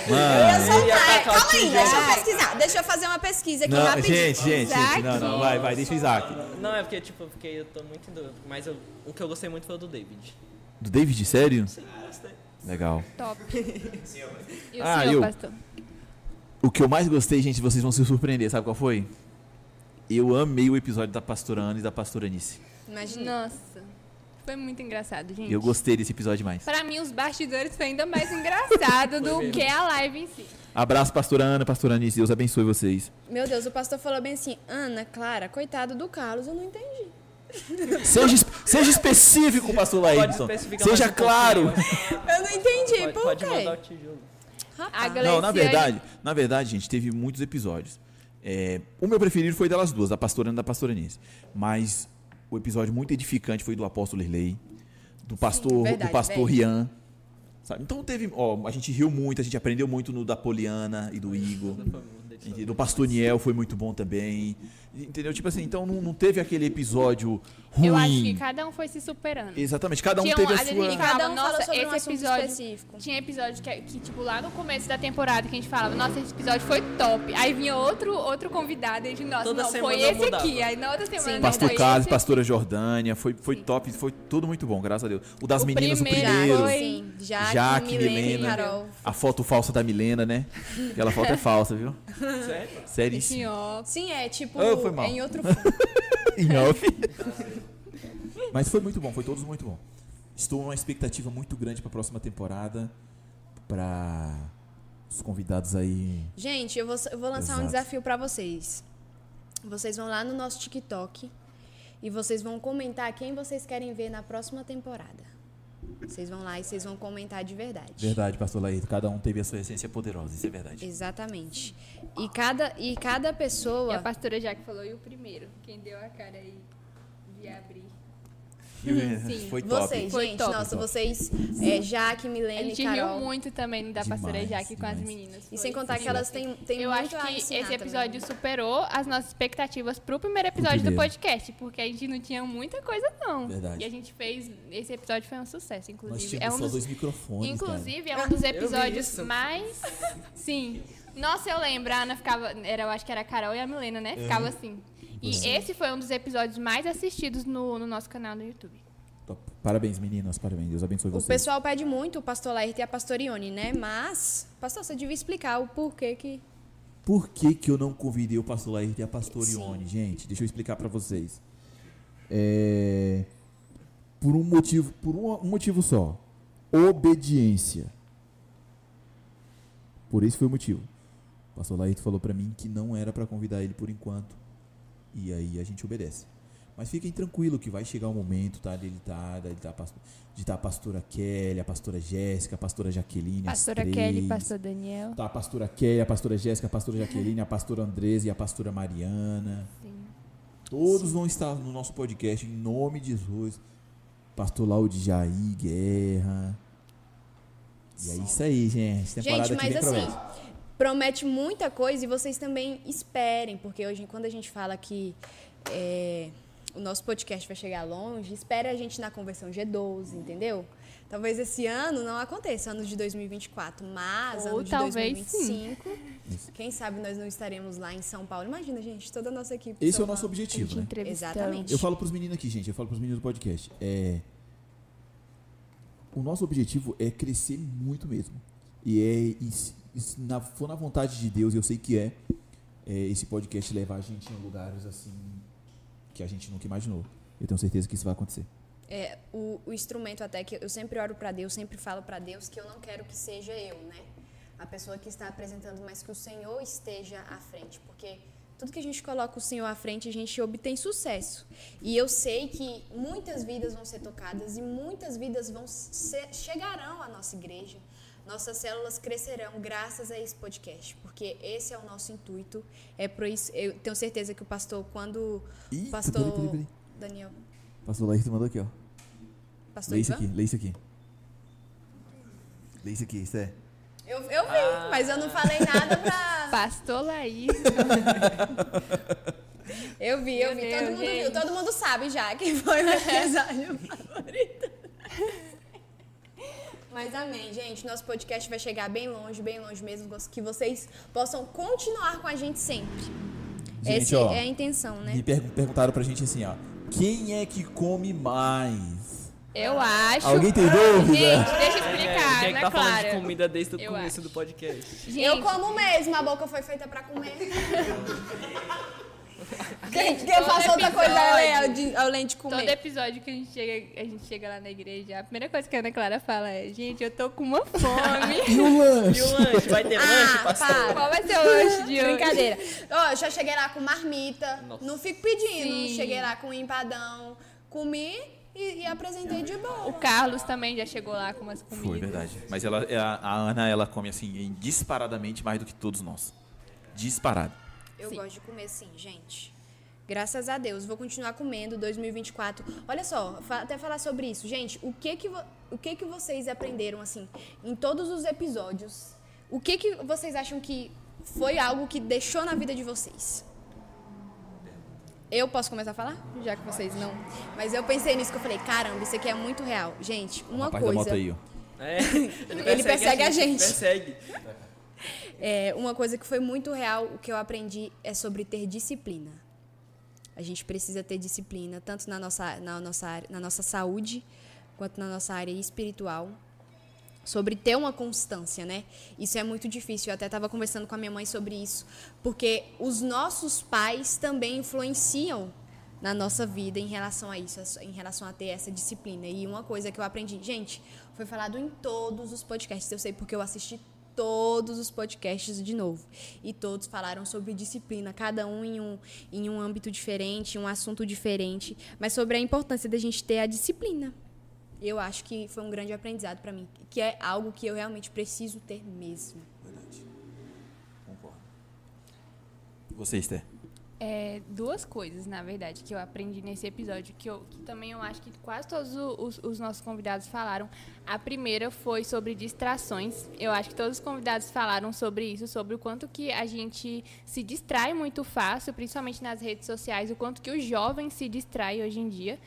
Mano. Ia atacar o Calma aí, deixa eu pesquisar. Deixa eu fazer uma pesquisa aqui Não, rapidinho. gente, gente, gente, não, não, vai, vai, deixa o Isaac. Não, é porque, tipo, eu fiquei, eu tô muito em dúvida. Mas eu, o que eu gostei muito foi o do David. Do David, sério? Sim, gostei. Legal. Top. E o Ah, senhor, eu. pastor? O que eu mais gostei, gente, vocês vão se surpreender, sabe qual foi? Eu amei o episódio da pastora Ana e da pastora Anice. Imagina. Nossa. Foi muito engraçado, gente. Eu gostei desse episódio demais. Pra mim, os bastidores foi ainda mais engraçado do mesmo. que a live em si. Abraço, pastora Ana, pastora Anice. Deus abençoe vocês. Meu Deus, o pastor falou bem assim, Ana, Clara, coitado do Carlos, eu não entendi. Seja, seja específico, pastor especificar Seja mais um claro. Eu não entendi, Pode, por pode quê? mandar o tijolo. A. Não, na verdade, na verdade, gente, teve muitos episódios. É, o meu preferido foi delas duas, da pastora Ana e da pastora Anice. Mas o episódio muito edificante foi do apóstolo Irley, do pastor, verdade, do pastor. Rian. Sabe? Então teve, ó, a gente riu muito, a gente aprendeu muito no da Poliana e do Igor. Do pastor Niel foi muito bom também. Entendeu? Tipo assim, então não, não teve aquele episódio ruim. Eu acho que cada um foi se superando. Exatamente, cada um Tinha teve um- a sua. gente Cada um nossa, sobre um esse assunto episódio específico. Tinha episódio que, que, tipo, lá no começo da temporada que a gente falava, nossa, esse episódio foi top. Aí vinha outro, outro convidado e a gente, nossa, Toda não, foi esse mudava. aqui. Aí na outra semana não Pastor Carlos, pastora Jordânia, foi, foi top, foi tudo muito bom, graças a Deus. O das O meninas, primeiro o primeiro. foi- Sim, Jaque, Jaque, Milena, e. A foto falsa da Milena, né? Aquela foto é falsa, viu? Sério? Senhor. Sim, é tipo Ah, foi mal. em outro. Em off. Mas foi muito bom, foi todos muito bom. Estou numa expectativa muito grande para a próxima temporada. Para os convidados aí. Gente, eu vou, eu vou lançar um Exato. desafio pra vocês. Vocês vão lá no nosso TikTok e vocês vão comentar quem vocês querem ver na próxima temporada. Vocês vão lá e vocês vão comentar de verdade. Verdade, pastor Laírto. Cada um teve a sua essência poderosa, isso é verdade. Exatamente. E cada, e cada E a pessoa. pastora Jaque falou, e o primeiro? Quem deu a cara aí de abrir? Sim. Foi top. Vocês, Foi gente, top. nossa, top. vocês, é, Jaque, A Milene e gente Carol. riu muito também da pastora Demais, Jaque com as meninas. E Foi sem contar que elas têm, têm Eu muito acho a que esse episódio também. superou as nossas expectativas pro primeiro episódio do primeiro. podcast, porque a gente não tinha muita coisa, não. Verdade. E a gente fez. Esse episódio foi um sucesso, Nós inclusive. tínhamos É um só dos, dois microfones. inclusive, é um dos episódios mais. Sim. Nossa, eu lembro, a Ana ficava. Era, eu acho que era a Carol e a Milena, né? Ficava assim. E esse foi um dos episódios mais assistidos no, no nosso canal no YouTube. Top. Parabéns, meninas. Parabéns. Deus abençoe O vocês. pessoal pede muito o pastor Laerte e a pastor Ione, né? Mas, pastor, você devia explicar o porquê que. Por que, que eu não convidei o pastor Laírto e a pastora Sim. Ione? Gente, deixa eu explicar pra vocês. É... Por um motivo, por um, um motivo só. Obediência. Por esse foi o motivo. O pastor Laírto falou pra mim que não era pra convidar ele por enquanto. E aí a gente obedece. Mas fiquem tranquilo que vai chegar o momento, tá? Dele tá, de tá, de tá a pastora Kelly, a pastora Jéssica, a pastora Jaqueline, as Pastora três. Kelly, pastor Daniel. Tá a pastora Kelly, a pastora Jéssica, a pastora Jaqueline, a pastora Andresa e a pastora Mariana. Sim. Todos vão estar no nosso podcast em nome de Jesus. Pastor Laude Jair Guerra. E é isso aí, gente. Temporada Gente, que mas vem assim, promete. Promete muita coisa e vocês também esperem, porque hoje, quando a gente fala que é, o nosso podcast vai chegar longe, espere a gente na conversão G12, entendeu? Talvez esse ano não aconteça, ano de 2024, mas Ou ano de talvez 2025. Isso. Quem sabe nós não estaremos lá em São Paulo. Imagina, gente, toda a nossa equipe. Esse é o nosso Paulo. objetivo, né? Exatamente. Eu falo pros meninos aqui, gente. Eu falo pros meninos do podcast. É... O nosso objetivo é crescer muito mesmo. E é, e se- na, for na vontade de Deus, eu sei que é, é esse podcast levar a gente em lugares assim que a gente nunca imaginou. Eu tenho certeza que isso vai acontecer. É, o, o instrumento até que eu sempre oro para Deus, sempre falo para Deus que eu não quero que seja eu, né? A pessoa que está apresentando, mas que o Senhor esteja à frente, porque tudo que a gente coloca o Senhor à frente, a gente obtém sucesso. E eu sei que muitas vidas vão ser tocadas e muitas vidas vão ser, chegarão à nossa igreja. Nossas células crescerão graças a esse podcast, porque esse é o nosso intuito. É por isso, eu tenho certeza que o pastor, quando Ih, o pastor peraí, peraí, peraí. Daniel, Pastor Laírto mandou aqui, ó. pastor Lê isso Ivan? aqui, lê isso aqui. Lê isso aqui, isso é. Eu, eu vi, mas eu não falei nada pra. Pastor Laís. Eu vi, eu Meu vi. Deus, todo mundo gente. viu, todo mundo sabe já quem foi o meu episódio favorito. Mas amém, gente. Nosso podcast vai chegar bem longe, bem longe mesmo. Que vocês possam continuar com a gente sempre. Gente, Essa ó, é a intenção, né? Me pergun- perguntaram pra gente assim, ó. Quem é que come mais? Eu acho. Alguém tem dúvida? Gente, deixa eu é, explicar, quem é que né, tá falando de Clara? comida desde o Eu começo do podcast? Gente, Eu como mesmo, a boca foi feita pra comer. Quem, quem todo faz outra coisa episódio- é o de- é de Todo comer. episódio que a gente, chega, a gente chega lá na igreja, a primeira coisa que a Ana Clara fala é: Gente, eu tô com uma fome. E o lanche? E o lanche? Vai ter lanche, Ah, pastor? para. Qual vai ser o lanche de hoje? Brincadeira. Ó, eu já cheguei lá com marmita. Nossa. Não fico pedindo. Sim. Cheguei lá com empadão. Comi e, e apresentei de boa. O Carlos também já chegou lá com umas comidas. Foi verdade. Mas ela, a, a Ana, ela come assim, disparadamente mais do que todos nós. Disparado. Eu Sim. gosto de comer sim, gente. Graças a Deus, vou continuar comendo 2024. Olha só, até falar sobre isso, gente. O que que, vo- o que que vocês aprenderam assim em todos os episódios? O que que vocês acham que foi algo que deixou na vida de vocês? Eu posso começar a falar? Já que vocês não. Mas eu pensei nisso que eu falei, caramba, isso aqui é muito real. Gente, uma Rapaz da coisa. moto aí, ó. É, Ele persegue a gente. Persegue. É, uma coisa que foi muito real, o que eu aprendi é sobre ter disciplina. A gente precisa ter disciplina, tanto na nossa, na nossa, na nossa saúde, quanto na nossa área espiritual. Sobre ter uma constância, né? Isso é muito difícil. Eu até estava conversando com a minha mãe sobre isso. Porque os nossos pais também influenciam na nossa vida em relação a isso, em relação a ter essa disciplina. E uma coisa que eu aprendi, gente, foi falado em todos os podcasts. Eu sei porque eu assisti todos os podcasts de novo. E todos falaram sobre disciplina, cada um em um, em um âmbito diferente, um assunto diferente, mas sobre a importância da gente ter a disciplina. Eu acho que foi um grande aprendizado para mim, que é algo que eu realmente preciso ter mesmo. Verdade. Concordo. Você, Esther? É, duas coisas, na verdade, que eu aprendi nesse episódio, que, eu, que também eu acho que quase todos os, os nossos convidados falaram. A primeira foi sobre distrações. Eu acho que todos os convidados falaram sobre isso, sobre o quanto que a gente se distrai muito fácil, principalmente nas redes sociais, o quanto que o jovem se distrai hoje em dia.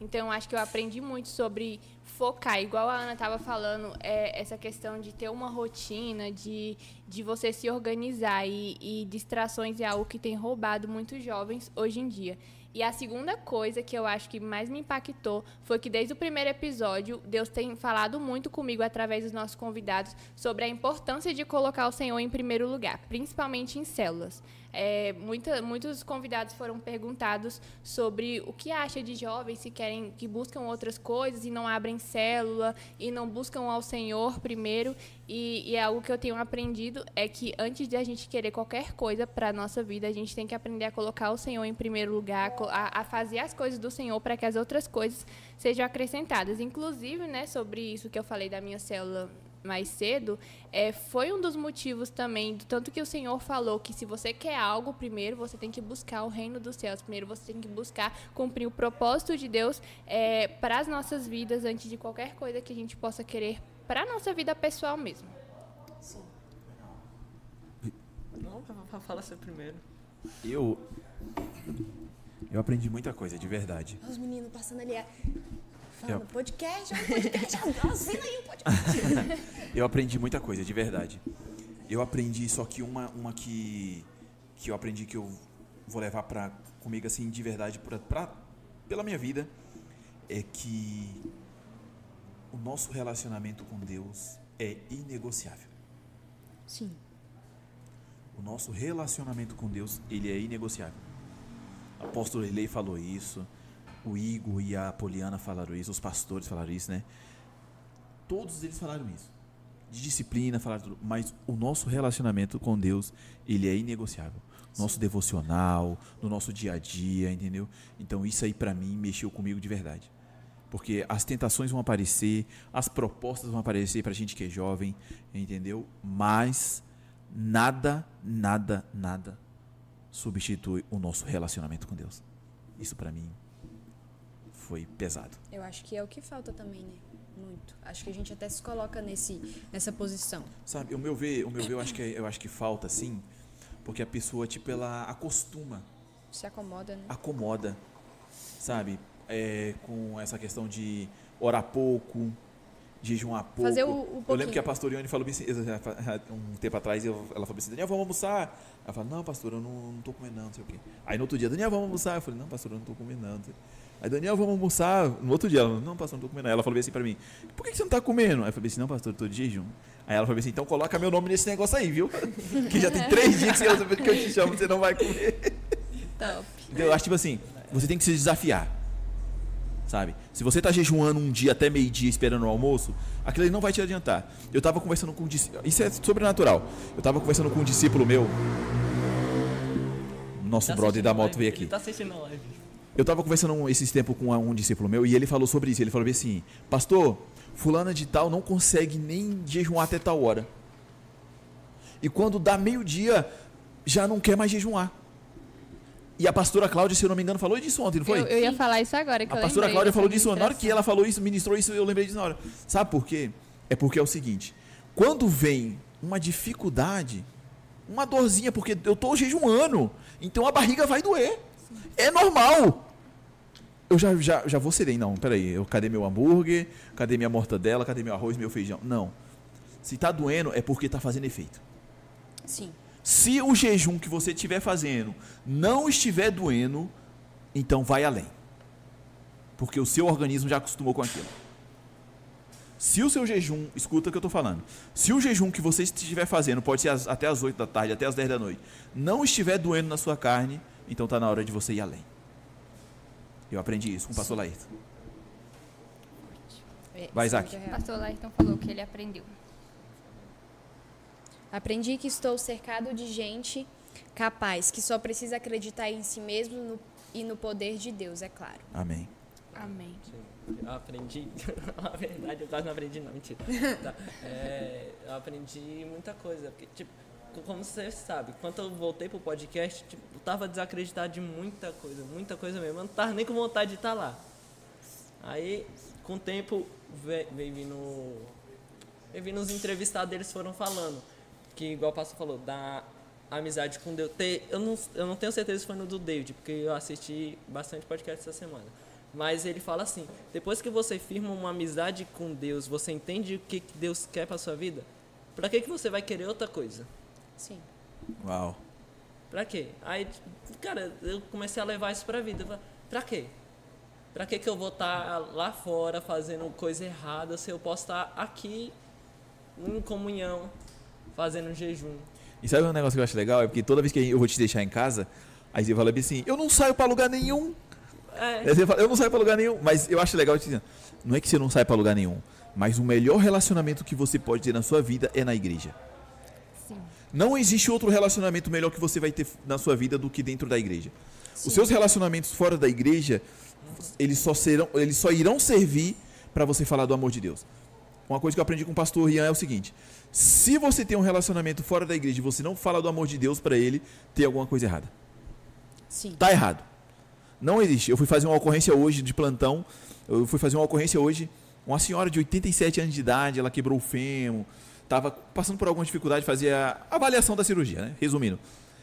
Então, eu acho que eu aprendi muito sobre focar, igual a Ana estava falando, é, essa questão de ter uma rotina, de, de você se organizar e, e distrações é algo que tem roubado muitos jovens hoje em dia. E a segunda coisa que eu acho que mais me impactou foi que desde o primeiro episódio, Deus tem falado muito comigo através dos nossos convidados sobre a importância de colocar o Senhor em primeiro lugar, principalmente em células. É, muita, muitos convidados foram perguntados sobre o que acha de jovens se querem que buscam outras coisas e não abrem célula e não buscam ao Senhor primeiro. E, e é algo que eu tenho aprendido é que antes de a gente querer qualquer coisa para a nossa vida, a gente tem que aprender a colocar o Senhor em primeiro lugar, a, a fazer as coisas do Senhor para que as outras coisas sejam acrescentadas. Inclusive, né, sobre isso que eu falei da minha célula mais cedo, é, foi um dos motivos também, do tanto que o Senhor falou que se você quer algo, primeiro você tem que buscar o reino dos céus, primeiro você tem que buscar cumprir o propósito de Deus é, para as nossas vidas, antes de qualquer coisa que a gente possa querer para a nossa vida pessoal mesmo. Não, fa- fa- fala você primeiro. Eu. Eu aprendi muita coisa, de verdade. Os meninos passando ali, é, Eu- falando podcast, é podcast, assina aí um podcast. Eu aprendi muita coisa, de verdade. Eu aprendi só que uma, uma que, que eu aprendi que eu vou levar pra, comigo assim de verdade pra, pra, pela minha vida é que o nosso relacionamento com Deus é inegociável. Sim. O nosso relacionamento com Deus, ele é inegociável. O apóstolo Elei falou isso, o Igor e a Poliana falaram isso, os pastores falaram isso, né? Todos eles falaram isso. De disciplina, falaram tudo. Mas o nosso relacionamento com Deus, ele é inegociável. Nosso devocional, no nosso dia a dia, entendeu? Então isso aí pra mim mexeu comigo de verdade. Porque as tentações vão aparecer, as propostas vão aparecer pra gente que é jovem, entendeu? Mas nada, nada, nada substitui o nosso relacionamento com Deus. Isso pra mim foi pesado. Eu acho que é o que falta também, né? Muito. Acho que a gente até se coloca nesse, nessa posição. Sabe, o meu ver, o meu ver, eu acho que é- eu acho que falta sim, porque a pessoa tipo ela acostuma, Se acomoda, né? acomoda, sabe? É, com essa questão de orar pouco, jejuar pouco. Fazer o- o eu lembro que a pastoriane falou assim, um tempo atrás, ela falou assim, Daniel, vamos almoçar? Ela falou, não, pastor, eu não, não tô comendo não, não sei o quê. Aí no outro dia, Daniel, vamos almoçar? Eu falei, não, pastor, eu não tô comendo não. Aí, Daniel, vamos almoçar? No outro dia, ela falou, não, pastor, não tô comendo. Aí ela falou assim pra mim, por que que você não tá comendo? Aí eu falei assim, não, pastor, eu tô de jejum. Aí ela falou assim, então coloca meu nome nesse negócio aí, viu? que já tem três dias que você que eu te chamo, você não vai comer. Top. Entendeu? Eu acho tipo assim, você tem que se desafiar. Sabe? Se você tá jejuando um dia até meio-dia esperando o almoço, aquilo ali não vai te adiantar. Eu tava conversando com um discípulo. Isso é sobrenatural. Eu tava conversando com um discípulo meu. Nosso Tá brother da moto veio Ele aqui. tá assistindo a live. Eu tava conversando esses tempos com um discípulo meu e ele falou sobre isso. Ele falou assim: Pastor, fulana de tal não consegue nem jejuar até tal hora. E quando dá meio-dia, já não quer mais jejuar. E a pastora Cláudia, se eu não me engano, falou disso ontem, não foi? Eu, eu ia falar isso agora, que A eu pastora Cláudia falou disso na hora que ela falou isso, ministrou isso, eu lembrei disso na hora. Sabe por quê? É porque é o seguinte: quando vem uma dificuldade, uma dorzinha, porque eu tô jejuando, então a barriga vai doer. É normal. Eu já, já, já vou serei, não, peraí. Eu, cadê meu hambúrguer? Cadê minha mortadela? Cadê meu arroz, meu feijão? Não. Se tá doendo, é porque tá fazendo efeito. Sim. Se o jejum que você estiver fazendo não estiver doendo, então vai além. Porque o seu organismo já acostumou com aquilo. Se o seu jejum, escuta o que eu estou falando. Se o jejum que você estiver fazendo, pode ser as- até as 8 da tarde, até as 10 da noite, não estiver doendo na sua carne, então está na hora de você ir além. Eu aprendi isso com o pastor Laírton. É, Vai, é Isaac. O pastor Lairton falou que ele aprendeu. Aprendi que estou cercado de gente capaz, que só precisa acreditar em si mesmo no- e no poder de Deus, é claro. Amém. Amém. Eu aprendi. Na verdade, eu quase não aprendi, não, mentira. Tá. É, eu aprendi muita coisa. Porque, tipo, como você sabe, quando eu voltei pro podcast, tipo, eu tava desacreditado de muita coisa, muita coisa mesmo. Eu não tava nem com vontade de estar lá. Aí, com o tempo, ve- veio vindo. Veio vindo os entrevistados, eles foram falando. Que, igual o pastor falou, da amizade com Deus. Eu, não, eu não tenho certeza se foi no do David, porque eu assisti bastante podcast essa semana. Mas ele fala assim: depois que você firma uma amizade com Deus, você entende o que Deus quer para sua vida? Pra que, que você vai querer outra coisa? Sim. Uau. Pra quê? Aí, cara, eu comecei a levar isso pra vida. Falei, Pra quê? Pra que, que eu vou estar lá fora fazendo coisa errada se eu posso estar aqui em comunhão, fazendo jejum? E sabe um negócio que eu acho legal? É porque toda vez que eu vou te deixar em casa, aí você fala assim, eu não saio pra lugar nenhum. É, Aí você fala, eu não saio pra lugar nenhum, mas eu acho legal te dizer, não é que você não sai pra lugar nenhum, mas o melhor relacionamento que você pode ter na sua vida é na igreja. Sim. Não existe outro relacionamento melhor que você vai ter na sua vida do que dentro da igreja. Os seus relacionamentos fora da igreja, eles só serão, eles só irão servir para você falar do amor de Deus. Uma coisa que eu aprendi com o pastor Rian é o seguinte: se você tem um relacionamento fora da igreja e você não fala do amor de Deus para ele, tem alguma coisa errada. Sim. Tá errado. Não existe. Eu fui fazer uma ocorrência hoje de plantão. Eu fui fazer uma ocorrência hoje. Uma senhora de 87 anos de idade, ela quebrou o fêmur, tava passando por alguma dificuldade, fazia avaliação da cirurgia, né? Resumindo.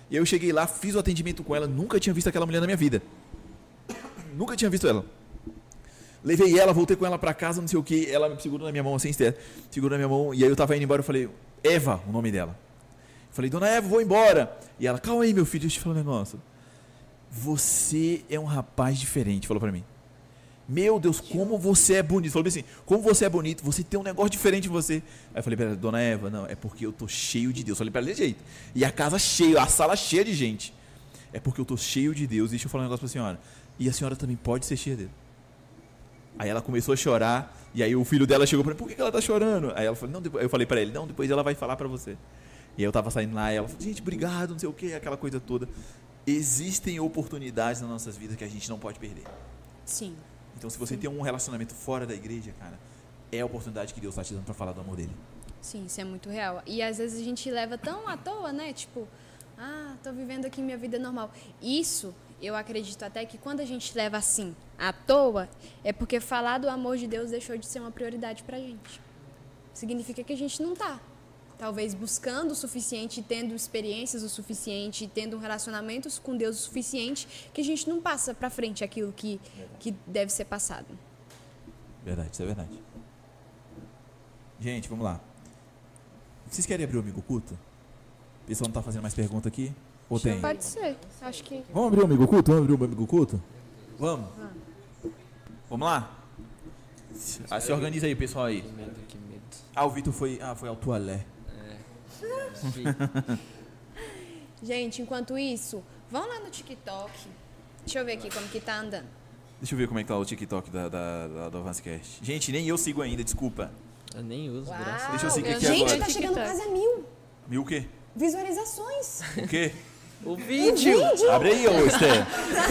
E eu cheguei lá, fiz o atendimento com ela, nunca tinha visto aquela mulher na minha vida. Nunca tinha visto ela. Levei ela, voltei com ela pra casa, não sei o que. Ela me segurou na minha mão assim. Segurou na minha mão. E aí eu tava indo embora, eu falei, Eva, o nome dela. Eu falei, dona Eva, vou embora. E ela, calma aí, meu filho, deixa eu te falar um negócio. Você é um rapaz diferente, falou pra mim. Meu Deus, como você é bonito. Falou assim, como você é bonito, você tem um negócio diferente em você. Aí eu falei pra ela, dona Eva, não, é porque eu tô cheio de Deus. Falei pra ela desse jeito. E a casa cheia, a sala cheia de gente. É porque eu tô cheio de Deus. Deixa eu falar um negócio pra senhora. E a senhora também pode ser cheia dele. Aí ela começou a chorar, e aí o filho dela chegou pra mim, por que ela tá chorando? Aí ela falou, não, depois, eu falei pra ele, não, depois ela vai falar pra você. E aí eu tava saindo lá, e ela falou, gente, obrigado, não sei o que, aquela coisa toda. Existem oportunidades nas nossas vidas que a gente não pode perder. Sim. Então se você tem um relacionamento fora da igreja, cara, é a oportunidade que Deus tá te dando pra falar do amor dele. Sim, isso é muito real. E às vezes a gente leva tão à toa, né? Tipo, ah, tô vivendo aqui minha vida normal. Isso, eu acredito até que quando a gente leva assim, à toa, é porque falar do amor de Deus deixou de ser uma prioridade pra gente. Significa que a gente não tá. Talvez buscando o suficiente, tendo experiências o suficiente, tendo relacionamentos com Deus o suficiente, que a gente não passa pra frente aquilo que, que deve ser passado. Verdade, isso é verdade. Gente, vamos lá. Vocês querem abrir o amigo culto? O pessoal não tá fazendo mais pergunta aqui? Ou tem? Pode ser. Acho que. Vamos abrir o amigo culto? Vamos abrir o amigo culto? Vamos. Vamos lá? Ah, se organiza aí, pessoal aí. Que medo, que medo. Ah, o Vitor foi. Ah, foi ao toalé. É. Gente, enquanto isso, vão lá no TikTok. Deixa eu ver aqui como que tá andando. Deixa eu ver como é que tá o TikTok da, da, da, do Avancecast. Gente, nem eu sigo ainda, desculpa. Eu nem uso, Uau. graças a Deixa eu seguir eu aqui Gente, agora. tá chegando TikTok. quase a mil Mil o quê? visualizações. O quê? O vídeo! Abre aí, ô Esther.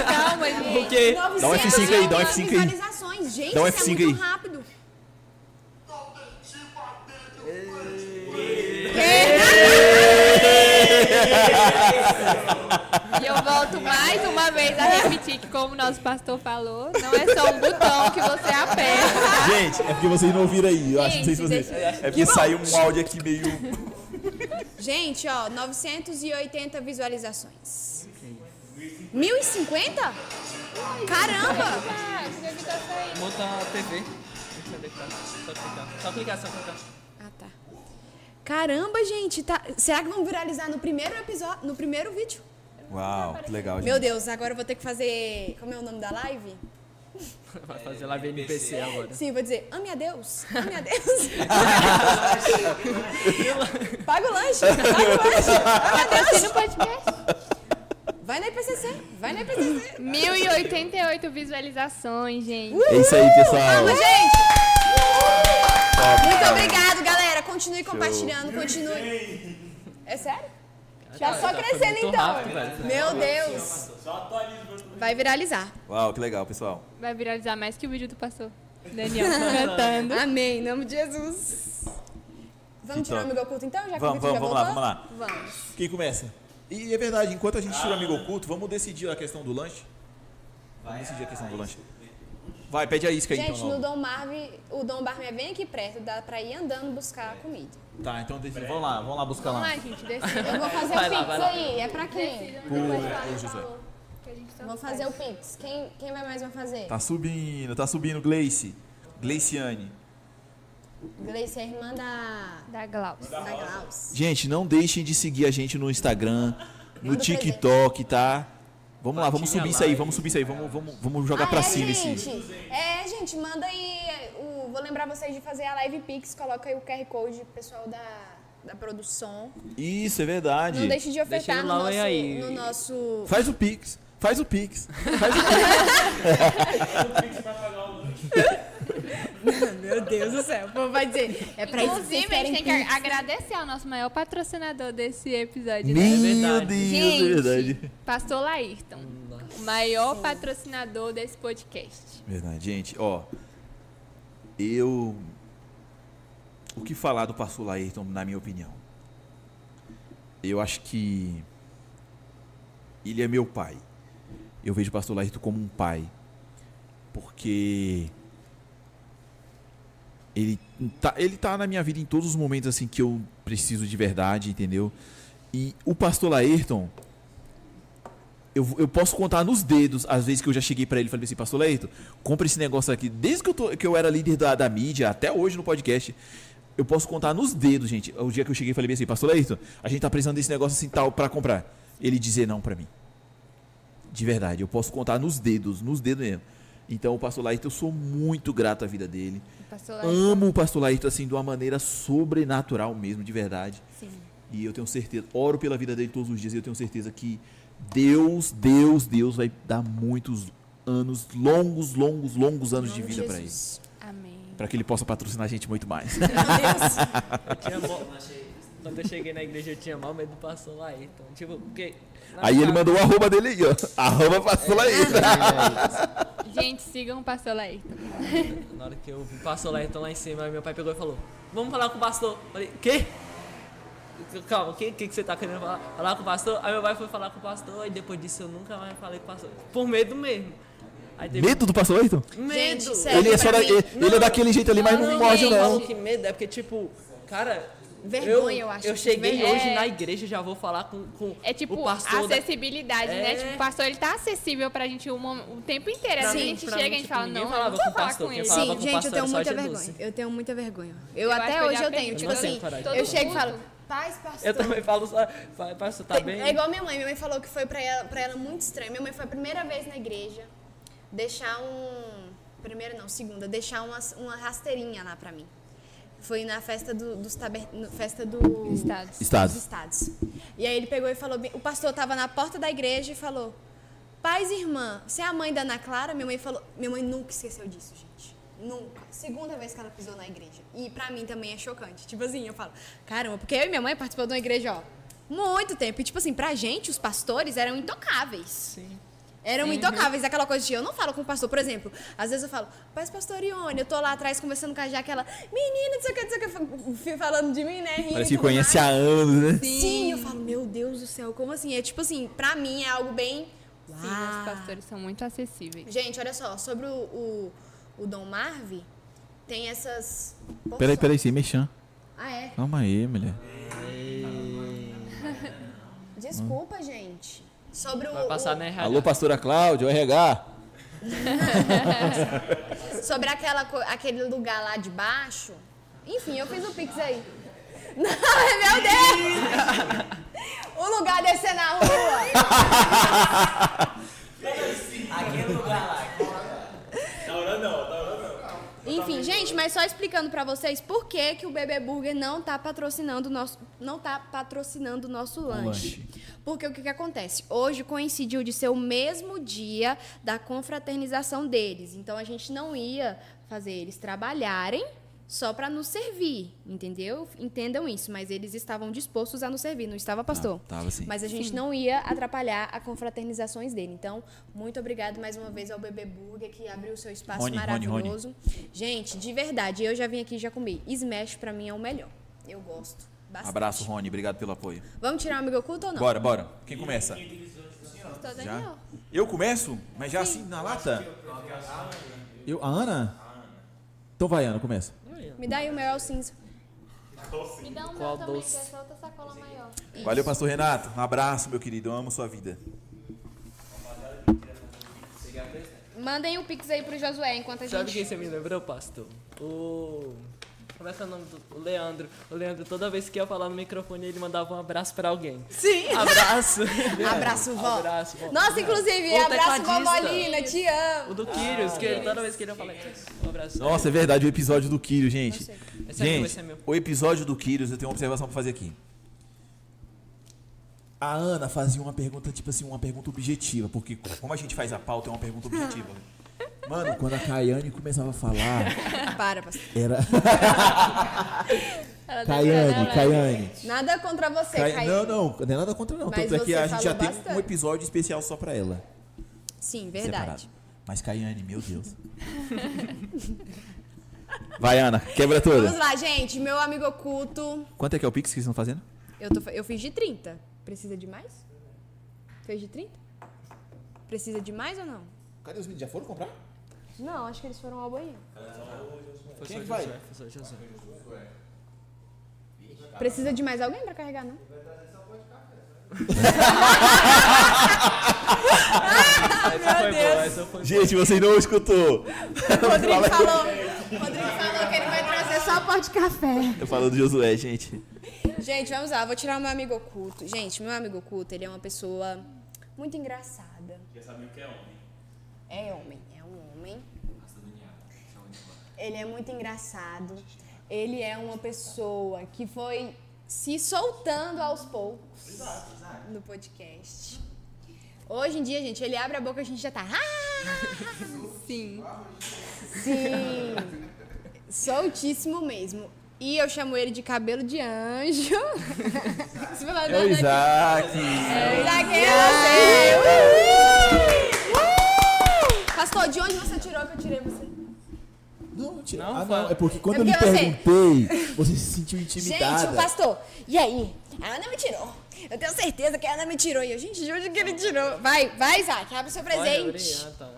Calma, gente. O quê? Dá um F5 aí, dá um F5 aí. visualizações. Gente, Dá um isso é F5 muito aí. rápido. E eu volto mais uma vez a repetir que, como o nosso pastor falou, não é só um botão que você aperta. Gente, é porque vocês não ouviram aí. Eu acho, não sei se vocês. É porque saiu um áudio aqui meio. Gente, ó, 980 visualizações. 1050? Caramba! Monta a TV. Só clicar, só clicar. Só clicar, só clicar. Ah, tá. Caramba, gente, tá. Será que vão viralizar no primeiro episódio, no primeiro vídeo? Uau, que legal, gente. Meu Deus, agora eu vou ter que fazer. Como é o nome da live? Vai fazer live NPC agora. Sim, vou dizer, ame a Deus, ame a Deus. Paga o lanche, paga o lanche. Patrocina o podcast. Vai na IPCC, vai na IPCC. 1088 visualizações, gente. É isso aí, pessoal. Mas, gente. Muito obrigado. Continue compartilhando, continue. É sério? Tá só Foi crescendo então. rápido. Meu Deus. vai viralizar. Uau, que legal, pessoal. Vai viralizar mais que o vídeo do pastor. Daniel cantando. Amém, em nome de Jesus. Vamos tirar o amigo oculto então, já Vamos, vamos, vamos lá, vamos lá. Vamos. Quem começa? E é verdade, enquanto a gente tira o amigo oculto, vamos decidir a questão do lanche? Vamos decidir a questão do lanche. Vai, pede a isca aí Gente, então. no Nova. Dom Marve, o Dom Barme é bem aqui perto, dá pra ir andando buscar comida. Tá, então decide. Vamos lá, vamos lá buscar Vamos lá. lá, gente, decida. Eu vou fazer Vai o lá, Pix vai lá. aí, é pra quem? Ô, Josué. Vou fazer o Pix. Quem, quem vai mais vai fazer? Tá subindo, tá subindo, Gleice. Gleiciane. Gleice é a irmã da, Da Glaucia. da Glaus. Gente, não deixem de seguir a gente no Instagram, no TikTok, tá? Vamos lá, vamos subir isso aí, vamos subir isso aí, vamos, vamos, vamos jogar ah, pra é, cima gente. esse. É, gente, manda aí. O, vou lembrar vocês de fazer a live Pix. Coloca aí o QR Code, pessoal da, da produção. Isso, é verdade. Não deixe de ofertar no o nosso, aí. no nosso. Faz o Pix, faz o Pix. Faz o Pix. Meu Deus do céu. O povo vai dizer, é pra isso que Inclusive, a gente tem que agradecer ao nosso maior patrocinador desse episódio. Meu né? verdade. Deus, Gente, é verdade. Pastor Laírton, o maior patrocinador desse podcast. Verdade, gente, ó. Eu. O que falar do pastor Laírton, na minha opinião? Eu acho que. Ele é meu pai. Eu vejo o pastor Laírton como um pai. Porque. Ele tá, ele tá na minha vida em todos os momentos assim que eu preciso de verdade, entendeu? E o pastor Laírton, eu, eu posso contar nos dedos as vezes que eu já cheguei pra ele e falei assim, pastor Leito, compra esse negócio aqui. Desde que eu, tô- que eu era líder da, da mídia, até hoje no podcast, eu posso contar nos dedos, gente. O dia que eu cheguei e falei assim, pastor Leito, a gente tá precisando desse negócio assim tal pra comprar. Ele dizer não pra mim. De verdade, eu posso contar nos dedos, nos dedos mesmo. Então, o pastor Laírton, eu sou muito grato à vida dele. Pastor Laírton. Amo o pastor Laírton, assim, de uma maneira sobrenatural mesmo, de verdade. Sim. E eu tenho certeza, oro pela vida dele todos os dias e eu tenho certeza que Deus, Deus, Deus vai dar muitos anos, longos, longos, longos anos de vida pra ele. Amém. Pra que ele possa patrocinar a gente muito mais. Meu Deus. Eu tinha mó- Quando eu cheguei na igreja, eu tinha mal medo do pastor lá. Então, tipo, porque. Aí ele mandou o arroba dele aí, ó. Arroba pastor Laírton. Gente, sigam o Pastor Laírton. Na hora que eu vi o pastor lá, lá em cima, meu pai pegou e falou: Vamos falar com o pastor. Falei: Quê? Calma, o que, que, que você tá querendo falar? Falar com o pastor? Aí meu pai foi falar com o pastor, e depois disso eu nunca mais falei com o pastor. Por medo mesmo. Aí teve- Medo do pastor Laírton? Medo. Gente, sério. Ele é, só pra da- ele, ele é daquele jeito ali, mas não, não, morde eu não. falo que medo é porque, tipo, cara. Vergonha, eu acho, Eu tipo, cheguei hoje É. na igreja já vou falar com, com É tipo o pastor. da- acessibilidade, né? É. Tipo, o pastor ele tá acessível pra gente o, tempo inteiro. Às Pra vezes a gente chega e a gente tipo, fala, não, eu não vou falar com ele. Sim, gente, eu tenho muita vergonha. Eu tenho muita vergonha. Eu, Eu até eu hoje eu tenho. Eu Tipo tenho assim, Eu chego e falo, paz, pastor. Eu também falo só. "Pai, Pastor, tá bem? É igual minha mãe. Minha mãe falou que foi pra ela, pra ela muito estranho. Minha mãe foi a primeira vez na igreja deixar um. Primeira não, segunda, deixar uma, uma rasteirinha lá pra mim. Foi na festa do, dos taber... no- festa do... Estados. Estados. dos estados. E aí ele pegou e falou, o pastor tava na porta da igreja e falou: "Paz e irmã, você é a mãe da Ana Clara?" Minha mãe falou, minha mãe nunca esqueceu disso, gente. Nunca. Segunda vez que ela pisou na igreja. E pra mim também é chocante. Tipo assim, eu falo: "Caramba, porque eu e minha mãe participou de uma igreja, ó, muito tempo. E tipo assim, pra gente os pastores eram intocáveis. Sim. Eram intocáveis, aquela coisa de eu não falo com o pastor, por exemplo, às vezes eu falo, paz pastor Ione, eu tô lá atrás conversando com a Jaque, ela, menina, não sei o que, não sei o que, falando de mim, né? rindo Parece que conhece mais. há anos, né? Sim. eu falo, meu Deus do céu, como assim? É tipo assim, pra mim é algo bem. Sim, os Uau. pastores são muito acessíveis. Gente, olha só, sobre o, o, o Dom Marvi, tem essas. Peraí, peraí, sem mexer. Ah, é? Calma aí, mulher. Desculpa, gente. Sobre o. Vai passar o- na RH. Alô, pastora Cláudia, o RH. Sobre aquela, aquele lugar lá de baixo. Enfim, eu fiz o Pix aí. Não, meu Deus! O lugar descer na rua. Aquele lugar lá. Enfim, gente, mas só explicando pra vocês por que, que o Bebê Burger não tá patrocinando o nosso, não tá patrocinando o nosso lanche. lanche. Porque o que, que acontece? Hoje coincidiu de ser o mesmo dia da confraternização deles. Então a gente não ia fazer eles trabalharem só pra nos servir, entendeu? Entendam isso, mas eles estavam dispostos a nos servir, não estava, pastor? Ah, tava sim. Mas a gente não ia atrapalhar a confraternizações dele. Então, muito obrigado mais uma vez ao Bebê Burger que abriu o seu espaço Rony, Rony, Rony. maravilhoso. Gente, de verdade, eu já vim aqui e já comi. Smash pra mim é o melhor. Eu gosto bastante. Abraço, Rony. Obrigado pelo apoio. Vamos tirar o amigo oculto ou não? Bora, bora. Quem começa? Já? Eu começo? Mas já assim, na lata? Eu, a Ana? Então vai, Ana, começa. Me dá aí o meu é o cinza. Me dá um Qual meu também, doce? que é essa outra sacola maior. Valeu, pastor Renato. Um abraço, meu querido. Eu amo sua vida. Mandem o Pix aí pro Josué enquanto a Sabe gente. quem você me lembrou, pastor? O. Como é que é o nome do. O Leandro. O Leandro, toda vez que ia falar no microfone, ele mandava um abraço pra alguém. Sim! Abraço! Abraço, vó. Abraço, vó. Nossa, inclusive, O abraço, tecladista. vovó Lina, te amo. O do Kyrios, que ele, toda vez que ele ia falar. Um abraço. Nossa, é verdade, o episódio do Quírios, gente. Esse é meu, esse Gente, é meu. o episódio do Quírios, eu tenho uma observação pra fazer aqui. A Ana fazia uma pergunta, tipo assim, uma pergunta objetiva, porque Como a gente faz a pauta, é uma pergunta objetiva. Mano, quando a Caiane começava a falar, Para, pastor. era. Caiane, Caiane. Nada contra você, Cai- Caio. Não, não, não é nada contra não. Mas Tanto é que você a gente já falou tem bastante. um episódio especial só pra ela. Sim, Separado. verdade. Mas Caiane, meu Deus. Vai, Ana, quebra Vamos toda. lá, gente. Meu amigo oculto. Quanto é que é o Pix que vocês estão fazendo? Eu, tô, eu fiz de 30. Precisa de mais? Fez de 30? Precisa de mais ou não? Cadê os vídeos? Já foram comprar? Não, acho que eles foram ao banheiro. Foi Quem só que vai? Josué, foi só Josué. Precisa de mais alguém pra carregar, não? Essa foi boa, essa foi Gente, você não escutou. O Rodrigo falou. O Rodrigo falou que ele vai trazer só pó de café. Eu falo do Josué, gente. Gente, vamos lá, vou tirar o meu amigo oculto. Gente, meu amigo oculto, ele é uma pessoa muito engraçada. Já sabia o que é homem. É homem, é um homem. Ele é muito engraçado. Ele é uma pessoa que foi se soltando aos poucos no podcast. Hoje em dia, gente, ele abre a boca e a gente já tá. "Ah!" Sim. Sim. Soltíssimo mesmo. E eu chamo ele de cabelo de anjo. É o Isaac. É o Isaac, é você. Uhul! Pastor, de onde você tirou que eu tirei você? Não. Não, ah, foi- não, é porque quando É eu lhe porque você- perguntei, você se sentiu intimidada. Gente, o pastor, e aí? A Ana me tirou. Eu tenho certeza que a Ana me tirou. E eu, gente, de onde que ele tirou? Vai, vai, Isaac, abre o seu presente. Ah, tá.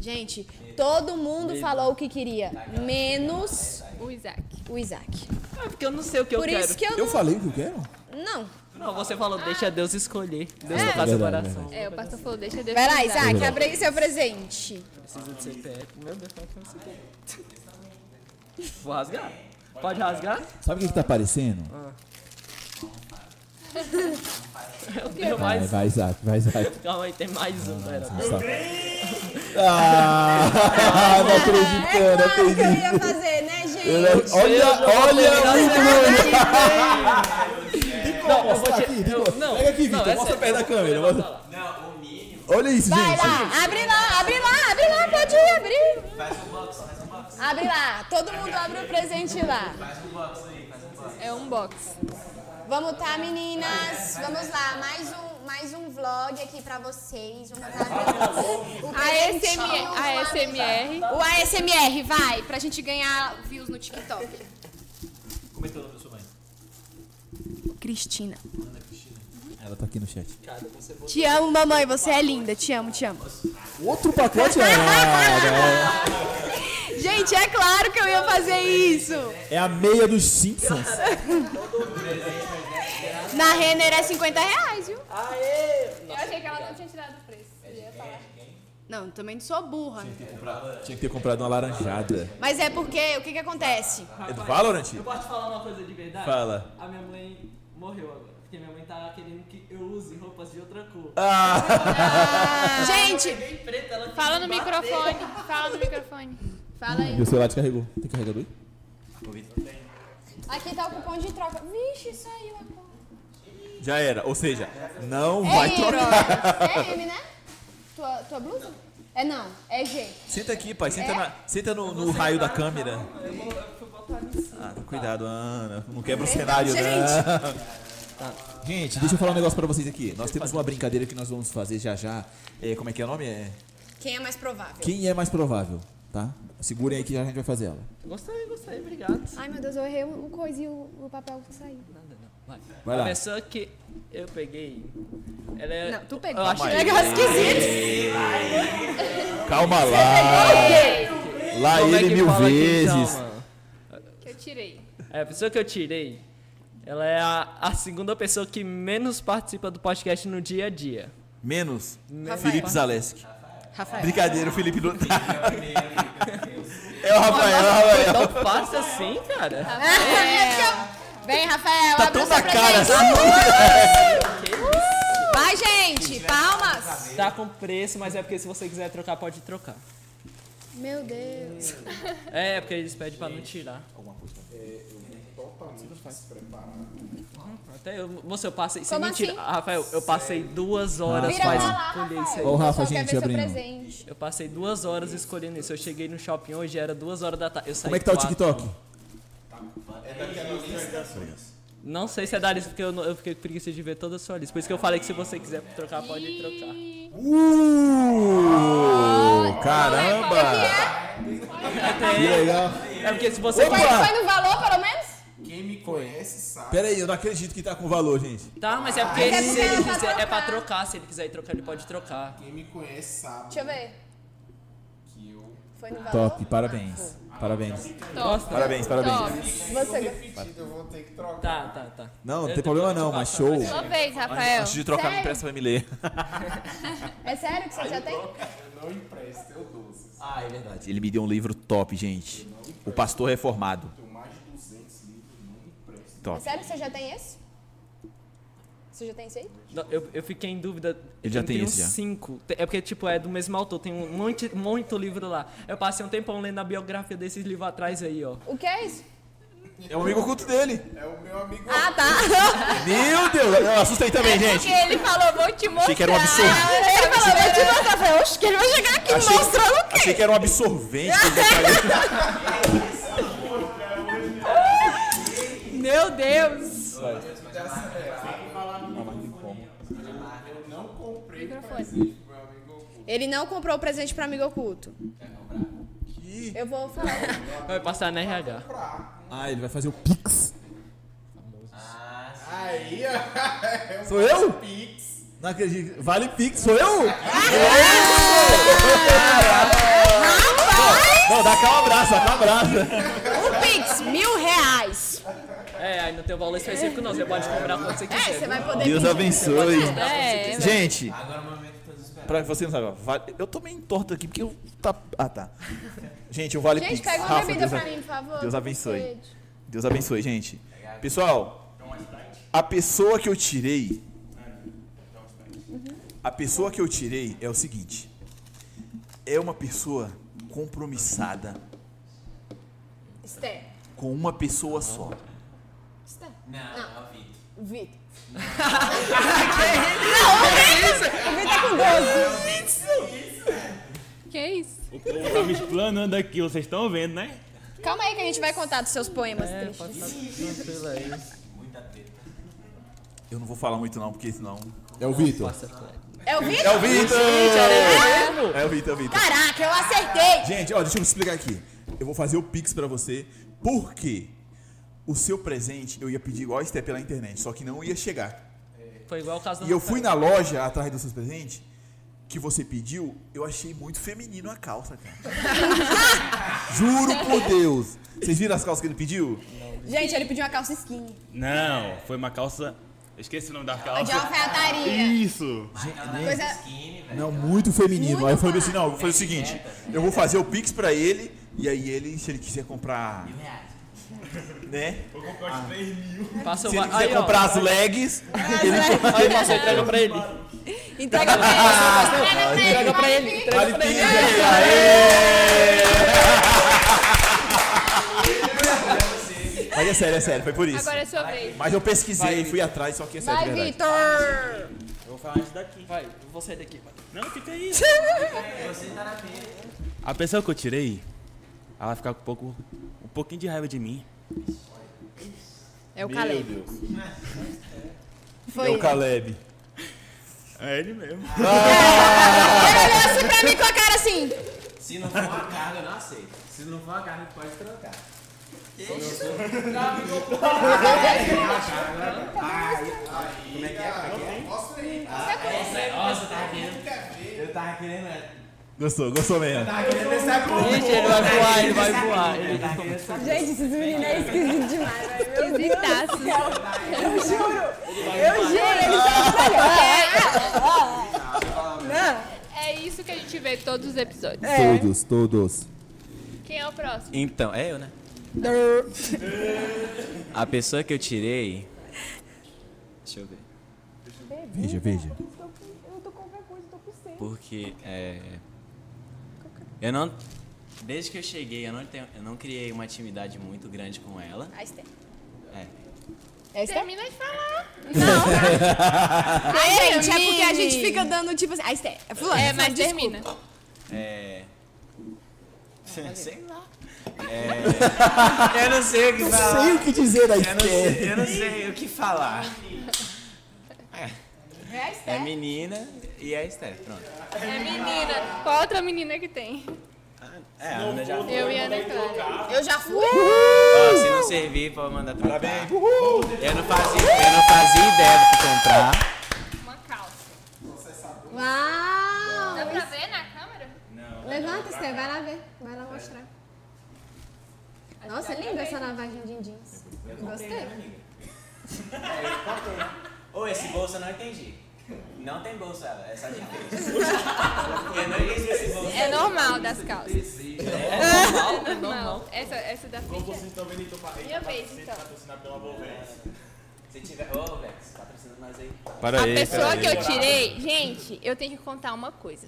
Gente, todo mundo falou o que queria, menos O Isaac. o Isaac. Ah, porque eu não sei o que eu Por quero. isso que eu Eu não... falei o que eu quero? Não. Não, você falou, deixa Deus escolher. Deus É. tocar seu Verdade, coração. É, o pastor falou, deixa Deus Vai lá. Isaac, abre aí seu presente. Precisa de CPF. Meu Deus, como é que é CPF? Vou rasgar? Pode rasgar? Sabe o que, que tá aparecendo? Eu tenho Vai, mais. vai, Isaac, vai, Isaac. Calma aí, tem mais um. Pera. Ah, não acreditando, não É claro que eu acredito. ia fazer, né, é- olha, olha o Vitor, é mostra sério, perto da eu vou- câmera, eu vou mostra. falar. Não, o mínimo. Olha isso, Vai gente. lá, abre lá, abre lá, abre lá, pode ir abrir. Faz um box, faz um box. Abre lá, todo mundo abre o presente lá. Faz um box aí, faz um box. É um box. Vamos tá, meninas? Vamos lá, mais um, mais um vlog aqui pra vocês. Vamos tá o ASMR. O ASMR, vai, pra gente ganhar views no TikTok. Como é teu nome Cristina. Ela tá aqui no chat. Te amo, mamãe, você é linda. Te amo, te amo. Outro pacote é nada. Gente, é claro que eu ia fazer isso. É a meia dos Simpsons. Na Renner é 50 reais, viu? Eu achei que ela não tinha tirado o preço. Eu ia falar. Não, também não sou burra. Tinha que ter comprado uma laranjada. Mas é porque, o que que acontece? É do Valorant? Eu posso te falar uma coisa de verdade? Fala. A minha mãe morreu agora. Porque minha mãe tá querendo que eu use roupas de outra cor. Gente, Bem preta, ela Fala no microfone. Fala no microfone. fala aí. E o celular descarregou. Tem carregador aí? Aqui tá o cupom de troca. Vixe, saiu a cor. Já era. Ou seja, não vai É trocar. É M, né? Tua, tua blusa? É não, é G. Senta aqui, pai. Senta, na- senta no, no raio da câmera. Ah, cuidado, Ana. Não quebra o cenário, não. Tá. Gente, deixa eu falar um negócio pra vocês aqui. Nós temos uma brincadeira que nós vamos fazer já já. É, como é que é o nome? É Quem é mais provável? Quem é mais provável, tá? Segurem aí que a gente vai fazer ela. Gostei, gostei, obrigado. Ai meu Deus, eu errei o coisa e o, o papel saiu. Nada, não. Vai. Vai a lá. pessoa que eu peguei, ela é... Não, tu pegou. Eu acho Que que- negócio esquisito. Calma lá. Lá é ele que mil então, vezes. Tirei. É, a pessoa que eu tirei, ela é a, a segunda pessoa que menos participa do podcast no dia a dia. Menos Menos Felipe. Zaleski. Rafael. Brincadeira, o Felipe não tá. É o Rafael, é o Rafael. Tão fácil assim, cara? Vem, Rafael, Tá abre tão na cara assim. Vai, gente, palmas. Tá com preço, mas é porque se você quiser trocar, pode trocar. Meu Deus. É, porque eles pedem pra não tirar. Até eu, você, eu passei. Sem Como mentira. assim? Rafael, eu passei duas horas Vira pra lá, escolher isso aí. O Rafa, gente, abrindo. presente. Eu passei duas horas escolhendo isso. Eu cheguei no shopping hoje, era duas horas da tarde. Eu saí Como é que tá o quatro. TikTok? Não sei se é da lista, porque eu, não- eu fiquei com preguiça de ver toda a sua lista. Por isso que eu falei que se você quiser trocar, pode trocar. Uh! Caramba! Que legal. É porque se você Foi, Opa! foi no valor, pelo menos? Quem me conhece sabe. Pera aí, eu não acredito que tá com valor, gente. Tá, mas é porque é se porque ele ela tá quiser, é pra trocar. trocar. Se ele quiser ir trocar, ele pode trocar. Quem me conhece sabe Deixa eu ver. Eu Foi no valor? Top, parabéns. Parabéns. Gosta? Parabéns, parabéns. Top. Você repetido, eu vou ter que trocar. Tá, tá, tá. Não, não Eu- tem problema eu não, mas show. Sua vez, Rafael. Antes de trocar, me Sério? empresta pra me ler. É sério que você já tem? Eu não empresto, eu dou. Vocês Ah, é verdade. Ele me deu um livro top, gente. O Pastor Reformado. têm mais de 200 livros, não empresto. É Top. sério que você já tem esse? Você já tem esse aí? Não, Eu, eu fiquei em dúvida. Ele já tem esse já. cinco. É porque, tipo, é do mesmo autor. Tem um monte, muito livro lá. Eu passei um tempão lendo a biografia desses livros atrás aí, ó. O que é isso? É um amigo oculto dele. É o meu amigo. Ah, tá. Meu Deus, eu assustei também, gente. Porque ele falou, vou te mostrar. Achei que era um absorvente. Ele falou, vou te mostrar. Eu falei, oxe, que ele vai chegar aqui Achei, mostrando o quê? achei que era um absorvente. cair. Meu Deus. Eu não comprei Microfone. Presente pro meu amigo oculto. Ele não comprou o presente pro amigo oculto. Eu vou falar. Vai passar na RH. Ah, ele vai fazer o Pix. Aí, ó. Sou eu? Pix. Não acredito. Vale Pix, sou eu? Não, dá cá um abraço, dá cá um abraço. Um Pix, mil reais. É, aí não tem o valor específico, não. Você pode comprar quando você quiser. É, você vai poder Deus abençoe. É, Gente, Agora pra você não sabe, ó, vale- eu tô meio entorto aqui porque eu tá. Ah, tá. Gente, o Vale Gente, Pix. pega uma Rafa, bebida Deus, pra mim, por favor. Deus abençoe. sede. Deus abençoe, gente. Pessoal, a pessoa que eu tirei. A pessoa que eu tirei é o seguinte. É uma pessoa compromissada. Esther. com uma pessoa só. Não, é o Vitor. O Vitor. Não, o Vitor é com 12. Que isso? O povo tá me explanando aqui, vocês estão vendo, né? Calma aí que a gente vai contar dos seus poemas É, pode tranquilo aí. Eu não vou falar muito não, porque senão... É o Vitor. É o Vitor? É o Vitor! É o Vitor, é o Vitor. Caraca, eu acertei! Gente, ó, deixa eu explicar aqui. Eu vou fazer o Pix pra você, porque o seu presente eu ia pedir igual a Esté pela internet, só que não ia chegar. Foi igual o caso do E eu fui na loja atrás dos seus presentes que você pediu, eu achei muito feminino a calça, cara. Juro por Deus. Vocês viram as calças que ele pediu? Gente, ele pediu uma calça skinny. Não, foi uma calça. Eu esqueci o nome da De calça. alfaiataria. Isso! Coisa... Não, muito feminino. aí eu falei assim, não, eu vou fazer o seguinte, eu vou fazer o Pix pra ele, e aí ele, se ele quiser comprar, né? Vou comprar uns 3 mil. Passa o Se ele va- quiser aí, ó. comprar as legs, Aí, pastor, entrega pra ele. Entrega pra ele. Entrega pra ele. Entrega pra ele. 15 aí. Aê! Mas é sério, é sério, foi por isso. Agora é sua vez. Mas eu pesquisei, fui atrás, só que é sério, Vai. Vitor! Eu vou falar isso daqui. Vai, eu vou sair daqui. vai. Não, fica aí. Você tá na frente. A pessoa que eu tirei, ela vai ficar com um, pouco, um pouquinho de raiva de mim. É o Caleb. É o Caleb. É ele mesmo. Ele olhou assim pra mim com a cara assim. Se não for uma carga, eu não aceito. Se não for uma carga, pode trocar. Como é que é? Como é que é? Mostra aí. Nossa, eu tava querendo. Eu tava querendo. É, Gostou, gostou mesmo. Gente, ele vai voar, ele vai voar. Gente, esses meninos é esquisito demais, velho. Do Esquisitaço. Eu juro. Eu juro, eles são. Não. É isso que a gente vê todos os episódios. Todos, todos. Quem é o próximo? Então, é eu, né? A pessoa que eu tirei. Deixa eu ver. Veja, veja. Porque é. Eu não. Desde que eu cheguei, eu não, tenho, eu não criei uma intimidade muito grande com ela. A Esther. É. É Esther? Termina de falar. Ai, gente, é porque a gente fica dando tipo assim. A Esther. É fulano. É, mas desculpa. termina. É. Sei lá. É, eu não sei o que falar. Sei o que dizer da Eu não, Esther. eu não sei o que falar. É a É menina e é Esther, pronto. É menina. Qual outra menina que tem? É, a Ana já Eu e a Ana Clara. Eu já fui. Ó, se não servir, pode mandar trocar. Parabéns. Eu não fazia, eu não fazia ideia do que comprar. Uma calça. Uau. Dá pra ver na câmera? Levanta, Esther. Vai lá ver. Vai lá mostrar. Nossa, é linda essa lavagem de jeans. Gostei. Ô, esse bolso eu não entendi. Não tem bolso ela, é só de vez. Eu não entendi esse bolso. É normal das calças. É normal, é normal. Essa, essa da frente. Vocês estão vendo, então, para Minha vez, então. patrocinado pela Volvens. Se tiver. Ô, Vex, patrocina nós aí. Para A pessoa que eu tirei, gente, eu tenho que contar uma coisa.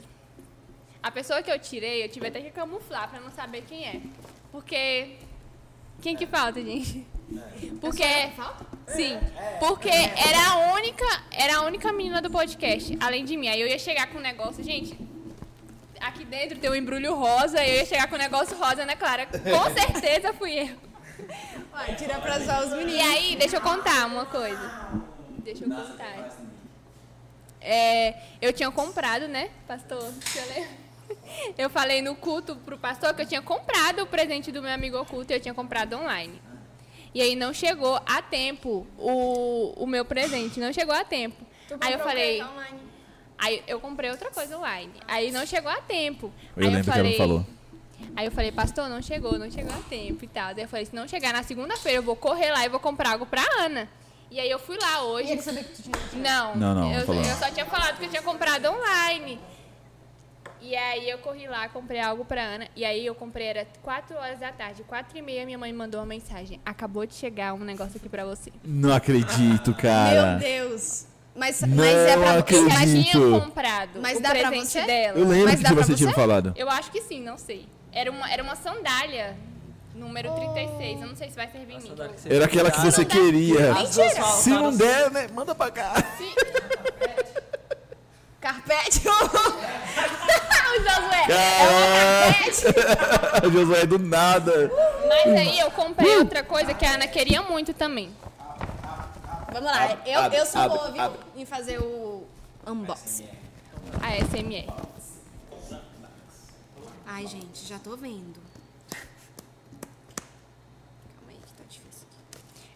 A pessoa que eu tirei, eu tive até que camuflar pra não saber quem é. Porque. Quem que falta, gente? Porque. Sim. Porque era a única. Era a única menina do podcast, além de mim. Aí eu ia chegar com um negócio, gente. Aqui dentro tem um embrulho rosa, eu ia chegar com um negócio rosa, né, Clara? Com certeza fui eu. Vai, tira pra zoar os E meninos. aí, deixa eu contar uma coisa. Deixa eu contar. É, eu tinha comprado, né, pastor? Deixa eu ler. Eu falei no culto pro pastor que eu tinha comprado o presente do meu amigo oculto e eu tinha comprado online. E aí não chegou a tempo o, o meu presente, não chegou a tempo. Aí eu falei, aí eu comprei outra coisa online. Aí não chegou a tempo. Eu aí lembro que ela falou. Aí eu falei, pastor, não chegou, não chegou a tempo e tal. Daí eu falei, se não chegar na segunda-feira, eu vou correr lá e vou comprar algo pra Ana. E aí eu fui lá hoje. E ele sabia que tu tinha. Não, Não, não, eu, eu só tinha falado que eu tinha comprado online. E aí eu corri lá, comprei algo pra Ana. E aí eu comprei, era 4 horas da tarde. 4 e meia, minha mãe mandou uma mensagem. Acabou de chegar um negócio aqui pra você. Não acredito, Meu cara. Deus. Mas, mas Não é pra acredito. Eu já Acredito. tinha comprado Mas o dá pra presente você? dela. Eu lembro Mas que dá pra você tinha você? falado. Eu acho que sim, não sei. Era uma, era uma sandália Número 36. Eu não sei se vai servir em mim. Que Era aquela que você queria. Faltaram Se não assim. der, né? Manda pra cá. Carpete. Josué. É uma Josué do nada. Mas aí eu comprei outra coisa que a Ana queria muito também. Vamos lá. Abre, eu, abre, eu sou abre, boa, viu? abre. Em fazer o unboxing. A SMR. Ai, gente, já tô vendo. Calma aí, que tá difícil.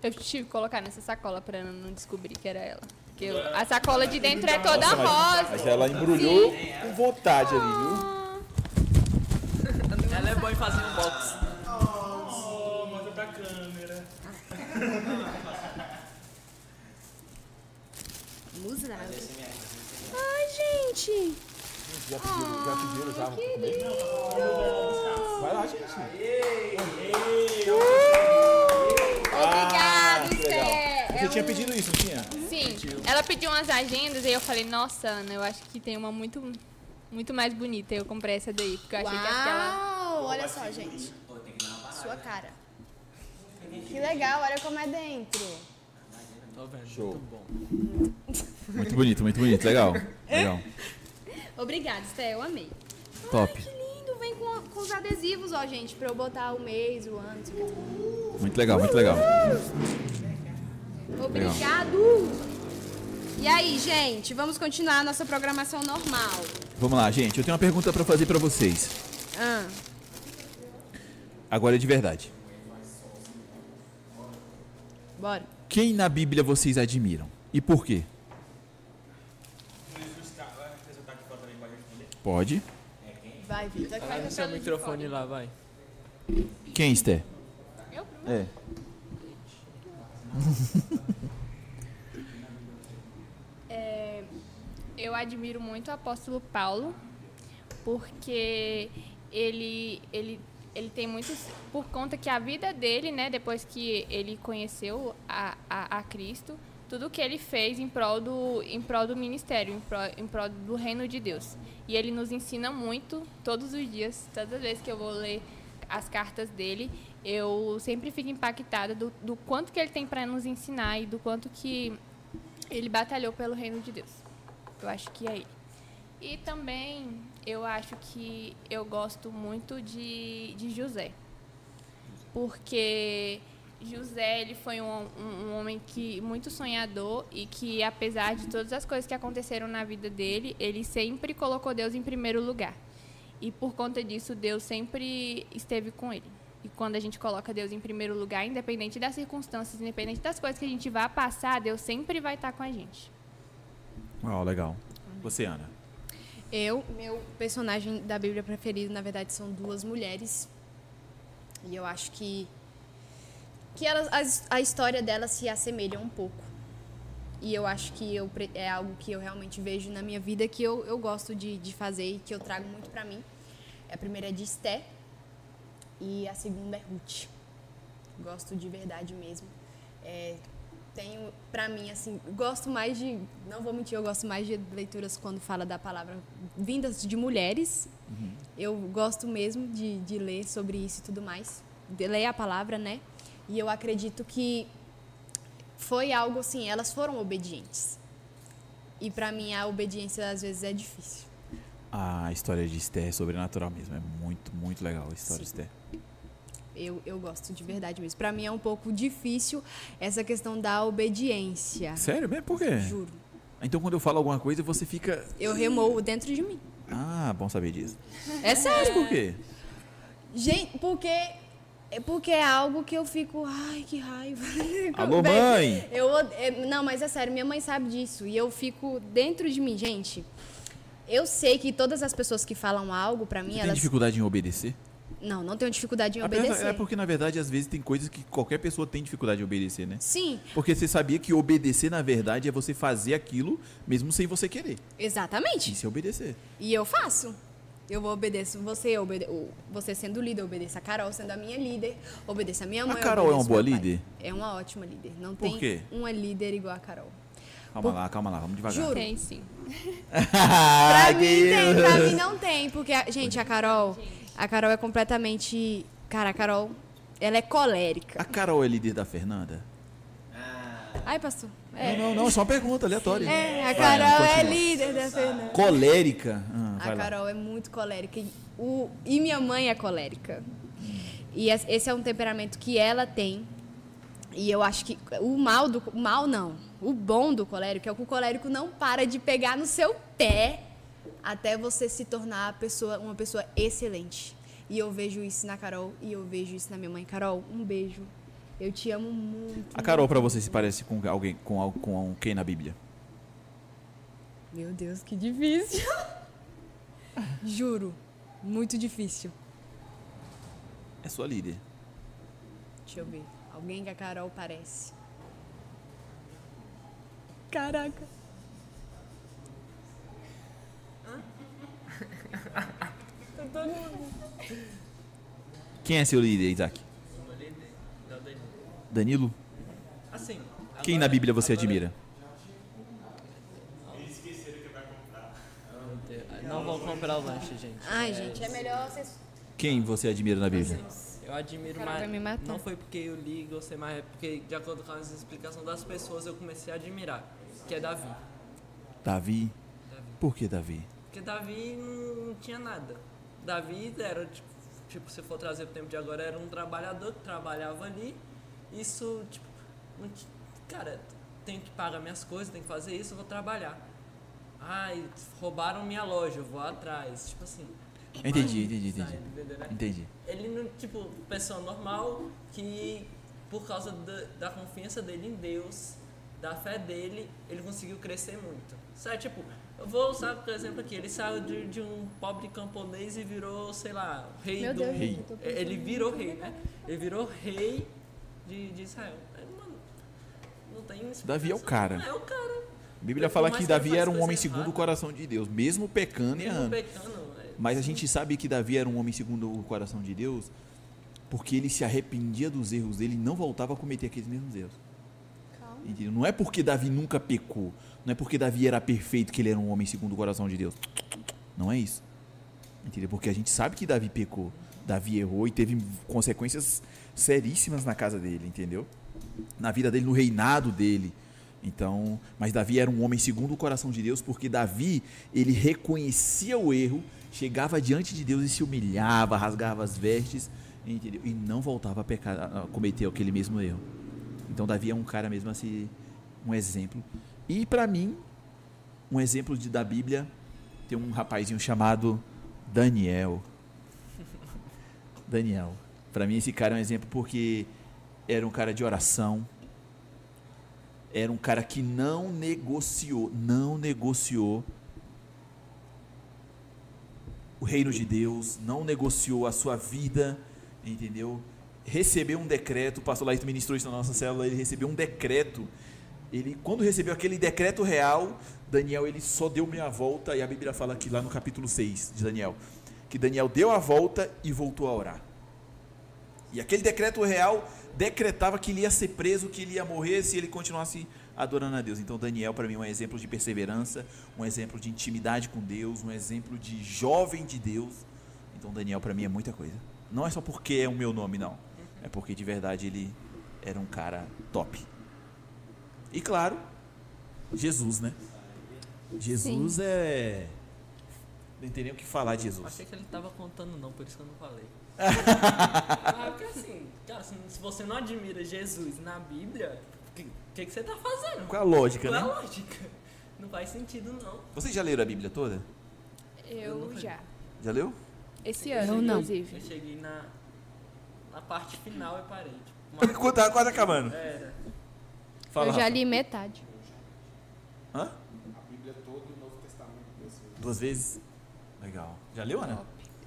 Eu tive que colocar nessa sacola pra Ana não descobrir que era ela. Porque a sacola de dentro é toda rosa. Mas ela embrulhou com vontade ali, viu? Ela é boa em fazer um box. Oh, manda pra câmera. Musa. Ai, gente. Já pediram, já pediram, já. Vai lá, gente. Obrigada, que legal. Esther. Você tinha pedido isso, não tinha? Ela pediu umas agendas e eu falei, nossa, Ana, eu acho que tem uma muito, muito mais bonita. Eu comprei essa daí, porque eu achei que aquela. Uau, olha só, gente. Sua cara. Que legal, olha como é dentro. Tô vendo. Show. Muito bom. Muito bonito, muito bonito. Legal. Legal. Obrigada, Esther, eu amei. Top. Que lindo, vem com, com os adesivos, ó, gente, pra eu botar o mês, o ano. Muito legal, muito legal. Obrigado! E aí, gente, vamos continuar a nossa programação normal. Vamos lá, gente. Eu tenho uma pergunta pra fazer pra vocês. Ah, Agora é de verdade. bora. Quem na Bíblia vocês admiram? E por quê? Pode. Vai, Vitor. vai o seu microfone lá, vai. Quem, Esther? Eu? É. Eu admiro muito o apóstolo Paulo, porque ele, ele, ele tem muitos. Por conta que a vida dele, né, depois que ele conheceu a, a, a Cristo, tudo que ele fez em prol do, em prol do ministério, em prol, em prol do reino de Deus. E ele nos ensina muito todos os dias, todas as vezes que eu vou ler as cartas dele, eu sempre fico impactada do, do quanto que ele tem para nos ensinar e do quanto que ele batalhou pelo reino de Deus. Eu acho que é ele. E também eu acho que eu gosto muito de, de José. Porque José ele foi um, um, um homem que muito sonhador e que apesar de todas as coisas que aconteceram na vida dele, ele sempre colocou Deus em primeiro lugar. E por conta disso, Deus sempre esteve com ele. E quando a gente coloca Deus em primeiro lugar, independente das circunstâncias, independente das coisas que a gente vai passar, Deus sempre vai estar com a gente. Uau, legal. Você, Ana. Eu, meu personagem da Bíblia preferido, na verdade, são duas mulheres. E eu acho que que elas, as- a história delas se assemelha um pouco. E eu acho que eu, é algo que eu realmente vejo na minha vida, que eu, eu gosto de, de fazer e que eu trago muito pra mim. A primeira é de Esté e a segunda é Ruth. Gosto de verdade mesmo. É, tenho, pra mim, assim, gosto mais de. Não vou mentir, eu gosto mais de leituras quando fala da palavra vindas de mulheres. Eu gosto mesmo de, de ler sobre isso e tudo mais. De ler a palavra, né? E eu acredito que foi algo assim, elas foram obedientes. E pra mim a obediência às vezes é difícil. A história de Esther é sobrenatural mesmo. É muito, muito legal a história de Esther. Eu, eu gosto de verdade mesmo. Pra mim é um pouco difícil essa questão da obediência. Sério mesmo? Por quê? Juro. Então quando eu falo alguma coisa, você fica. Eu remoo dentro de mim. Ah, bom saber disso. É sério. Por quê? Gente, porque é porque é algo que eu fico, ai, que raiva. Alô, Véi, mãe! Eu, é, não, mas é sério, minha mãe sabe disso e eu fico dentro de mim, gente. Eu sei que todas as pessoas que falam algo pra mim, Você tem elas dificuldade em obedecer? Não, não tenho dificuldade em A obedecer. É porque, na verdade, às vezes tem coisas que qualquer pessoa tem dificuldade em obedecer, né? Sim, Porque você sabia que obedecer, na verdade, é você fazer aquilo mesmo sem você querer. exatamente. Isso é obedecer. E eu faço. Eu vou obedeço você, obede você sendo líder, eu obedeço a Carol sendo a minha líder, obedeço a minha mãe. eu Carol é uma boa líder? É uma ótima líder. Não Por tem quê? uma líder igual a Carol. Calma lá, calma lá, vamos devagar. Juro. Tem sim. Pra mim tem, pra mim não tem, porque, a- gente, a Carol, a Carol é completamente. Cara, a Carol, ela é colérica. A Carol é líder da Fernanda? Ai, pastor. É, Não, não, não, é só uma pergunta aleatória. é a Vai, Carol Ana, é líder da Fernanda. Colérica. Ah, vai A lá. Carol é muito colérica. E, o, e minha mãe é colérica. E es- esse é um temperamento que ela tem. E eu acho que o mal do. O mal não. O bom do colérico é que o colérico não para de pegar no seu pé até você se tornar pessoa, uma pessoa excelente. E eu vejo isso na Carol e eu vejo isso na minha mãe. Carol, um beijo. Eu te amo muito. A Carol pra você se parece com alguém, com, com quem na Bíblia? Meu Deus, que difícil. Juro, muito difícil. É sua líder. Deixa eu ver. Alguém que a Carol parece. Caraca. Quem é seu líder, Isaac? Danilo? Assim. Quem na Bíblia você agora- admira? Não vou comprar o lanche, gente. Ai, gente, é melhor vocês. Quem você admira na Bíblia? Eu admiro mais. Não foi porque eu li e gostei mais, é porque, de acordo com as explicações das pessoas, eu comecei a admirar. Que é Davi. Davi? Davi. Por que Davi? Porque Davi não, tinha nada. Davi era, tipo, tipo, se for trazer pro tempo de agora, era um trabalhador que trabalhava ali. Isso, tipo, não cara, tenho que pagar minhas coisas, tenho que fazer isso, eu vou trabalhar. Ai, roubaram minha loja, eu vou atrás. Tipo assim. Entendi, entendi, entendi. entendeu, né? Entendi. Ele não, tipo, pessoa normal que, por causa da, da confiança dele em Deus, da fé dele, ele conseguiu crescer muito. Sabe, tipo, eu vou usar, por exemplo, aqui, ele saiu de, de um pobre camponês e virou, sei lá, rei Meu do. Deus, Rei. tô pensando Ele virou rei, né? Ele virou rei de, de Israel. Mano, não tem Davi é o cara. É o cara. A Bíblia Por fala que Davi era um homem segundo o coração de Deus, mesmo pecando e Mesmo errando. pecando, é, Mas a gente sabe que Davi era um homem segundo o coração de Deus porque ele se arrependia dos erros dele e não voltava a cometer aqueles mesmos erros. Entendeu? Não é porque Davi nunca pecou, não é porque Davi era perfeito que ele era um homem segundo o coração de Deus. Não é isso. Entendeu? Porque a gente sabe que Davi pecou. Davi errou e teve consequências seríssimas na casa dele, entendeu? Na vida dele, no reinado dele. Então, mas Davi era um homem segundo o coração de Deus, porque Davi, ele reconhecia o erro, chegava diante de Deus e se humilhava, rasgava as vestes, entendeu? E não voltava a pecar, a cometer aquele mesmo erro. Então Davi é um cara mesmo assim, um exemplo. E para mim, um exemplo de, da Bíblia, tem um rapazinho chamado Daniel. Daniel. Para mim esse cara é um exemplo porque era um cara de oração. Era um cara que não negociou, não negociou o reino de Deus, não negociou a sua vida, entendeu? Recebeu um decreto, o pastor Laito ministrou isso na nossa célula, ele recebeu um decreto. Ele, quando recebeu aquele decreto real, Daniel ele só deu meia volta, e a Bíblia fala aqui lá no capítulo 6 de Daniel, que Daniel deu a volta e voltou a orar. E aquele decreto real decretava que ele ia ser preso, que ele ia morrer se ele continuasse adorando a Deus. Então Daniel para mim é um exemplo de perseverança, um exemplo de intimidade com Deus, um exemplo de jovem de Deus. Então Daniel para mim é muita coisa. Não é só porque é o meu nome não, é porque de verdade ele era um cara top. E claro, Jesus, né? Jesus é não tem nem o que falar de Jesus. Achei que ele tava contando não, por isso que eu não falei. ah, porque assim, cara, se, você não admira Jesus na Bíblia, o que, que, que você tá fazendo? Qual a lógica, Qual é né? a lógica? Não faz sentido, não. Vocês já leram a Bíblia toda? Eu já. Já leu? Esse Eu ano, cheguei- inclusive. Eu cheguei na, na parte final e parei. Tipo, uma- Quando tá quase acabando. Era. Fala, eu já Rafa. li metade. Hã? A Bíblia toda e o Novo Testamento duas vezes. Duas vezes? Legal. Já leu, Ana?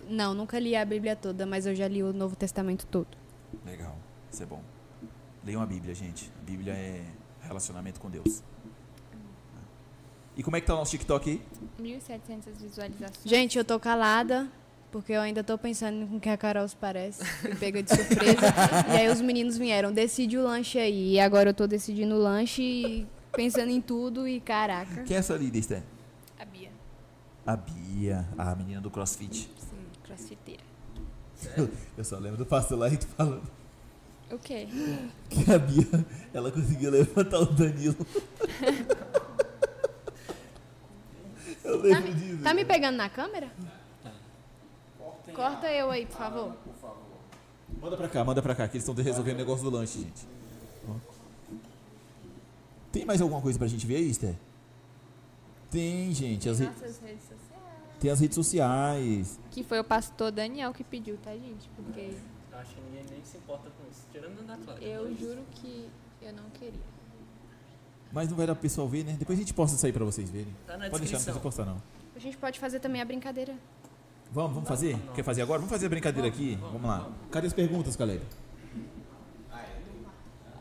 Não, nunca li a Bíblia toda, mas eu já li o Novo Testamento todo. Legal. Isso é bom. Leiam a Bíblia, gente. A Bíblia é relacionamento com Deus. E como é que tá o nosso TikTok aí? 1.700 visualizações. Gente, eu tô calada, porque eu ainda tô pensando com que a Carol se parece. Fui pega de surpresa. e aí os meninos vieram, decide o lanche aí. E agora eu tô decidindo o lanche e pensando em tudo e caraca. Quem é essa líder, Esther? A Bia. A Bia, a menina do CrossFit. Sim, crossfiteira. Eu só lembro do pastor lá e tu falando. O quê? Que a Bia, ela conseguiu levantar o Danilo. Eu Tá lembro me, disso. tá me pegando na câmera? Corta eu aí, por favor. Manda pra cá, manda pra cá, que eles estão resolvendo o negócio do lanche, gente. Ó. Tem mais alguma coisa pra gente ver aí, Esther? Tem, gente. As re- redes sociais. Tem as redes sociais. Que foi o pastor Daniel que pediu, tá, gente? Porque Eu acho que ninguém nem se importa com isso. Tirando da Clara. eu juro que eu não queria. Mas não vai dar pro pessoal ver, né? Depois a gente posta isso aí pra vocês verem. Tá na Pode deixar, não descrição. precisa postar não. A gente pode fazer também a brincadeira. Vamos, vamos fazer? Quer fazer agora? Vamos fazer a brincadeira aqui? Vamos lá. Cadê as perguntas, Caleb?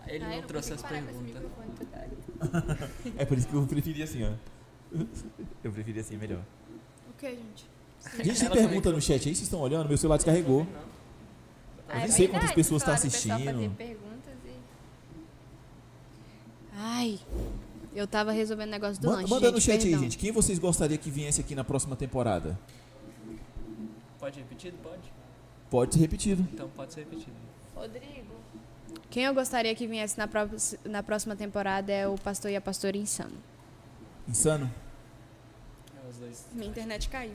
Ele Ah, não eu trouxe as perguntas. É por isso que eu preferi assim, ó. Eu preferi assim, melhor. O que, gente? Gente, tem pergunta no chat aí? Vocês estão olhando? Meu celular descarregou. Ah, nem é sei quantas pessoas estão assistindo. e... Ai, eu tava resolvendo o negócio do Manda, lanche. manda gente, no chat perdão. aí, gente. Quem vocês gostariam que viesse aqui na próxima temporada? Pode ser repetido? Pode. Pode ser repetido. Então pode ser repetido. Rodrigo. Quem eu gostaria que viesse na, pró- na próxima temporada é o pastor e a pastora Insano. Insano? É os dois. Minha internet caiu.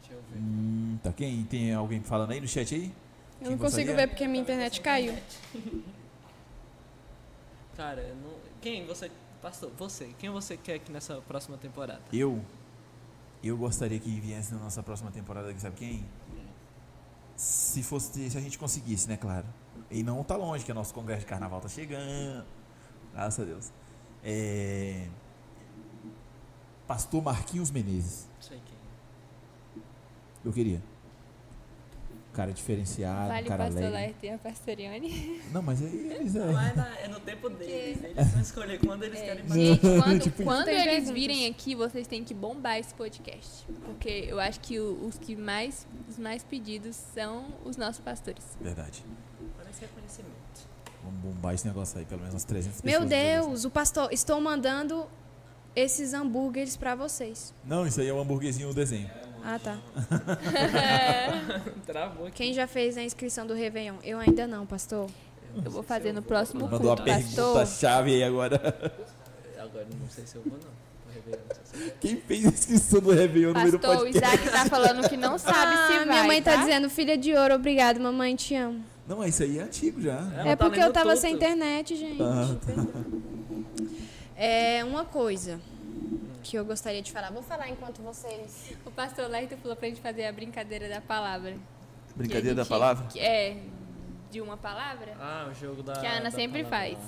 Deixa eu ver. Hum, tá. Quem? Tem alguém falando aí no chat aí? Eu Quem não consigo gostaria? ver porque minha internet caiu. Cara, eu não... quem você. Pastor, você. Quem você quer aqui nessa próxima temporada? Eu? Eu gostaria que viesse na nossa próxima temporada sabe quem? Se fosse, se a gente conseguisse, né, claro. E não tá longe, que o nosso congresso de carnaval tá chegando. Graças a Deus. É... Pastor Marquinhos Menezes. Sei quem. Eu queria. Cara diferenciado, vale o cara pastor alegre. Laerte e a pastoriane. Não, mas aí eles é. Mas na- é no tempo deles. Eles vão escolher quando eles querem fazer. Gente, quando, Tipo, quando tem eles perguntas. virem aqui, vocês têm que bombar esse podcast. Porque eu acho que o- os que mais, os mais pedidos são os nossos pastores. Verdade. Parece reconhecimento. Vamos bombar esse negócio aí, pelo menos umas 300 Meu pessoas. Deus, o pastor, estou mandando esses hambúrgueres pra vocês. Não, isso aí é um hambúrguerzinho no desenho. Ah, tá. Travou aqui. Quem já fez a inscrição do Réveillon? Eu ainda não, pastor. Eu vou fazer no próximo Mandou culto, uma pastor. pergunta-chave aí agora. Agora não sei se eu vou não. Tô revelando. não sei se eu Quem fez a inscrição do Réveillon no do Pastor, o podcast? Isaac tá falando que não sabe ah, se vai, minha mãe tá, tá? dizendo, filha de ouro, obrigado, mamãe, te amo. Não, isso aí é antigo já. Ela é tá porque eu lendo tava tudo. sem internet, gente. Ah, É uma coisa que eu gostaria de falar. Vou falar enquanto vocês. O pastor Laerte falou pra gente fazer a brincadeira da palavra. Brincadeira a da gente- palavra? que é, de uma palavra. Ah, o jogo da. Que a Ana sempre palavra faz.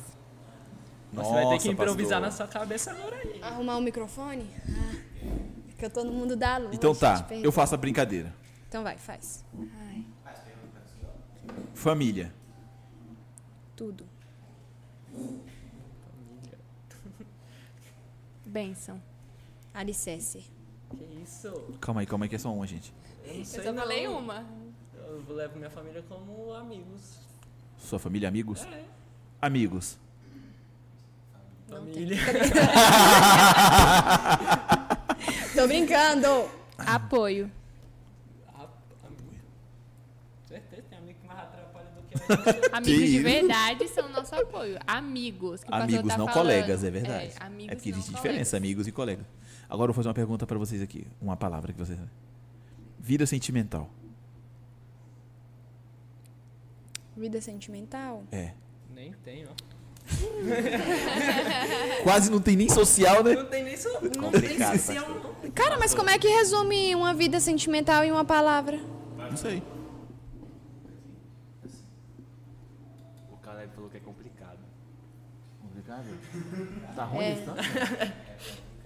lá. Você vai ter que Nossa, improvisar pastor. na sua cabeça agora aí. Arrumar o microfone? Ah, que eu tô no mundo da luz. Então tá, gente, eu faço a brincadeira. Então vai, faz. Ai, Família. Tudo. bênção. Alicerce. Que isso? Calma aí, calma aí, que é só uma, gente. Eu não Eu só não. falei uma. Eu levo minha família como amigos. Sua família, amigos? É. Amigos. Família. Tô brincando! Apoio. Amigo. Certeza, tem amigo que mais atrapalha do que a gente. Amigos de isso? verdade são nosso apoio. Amigos. Amigos, tá não falando. colegas, é verdade. É, amigos É porque não existe colegas. diferença, amigos e colegas. Agora eu vou fazer uma pergunta pra vocês aqui. Uma palavra que vocês. Vida sentimental. Vida sentimental? É. Nem tem, ó. Quase não tem nem social, né? Não tem nem so... Não tem social, não. Cara, mas como é que resume uma vida sentimental em uma palavra? Não sei. O Caleb falou que é complicado. Complicado? Tá ruim É. isso, tá?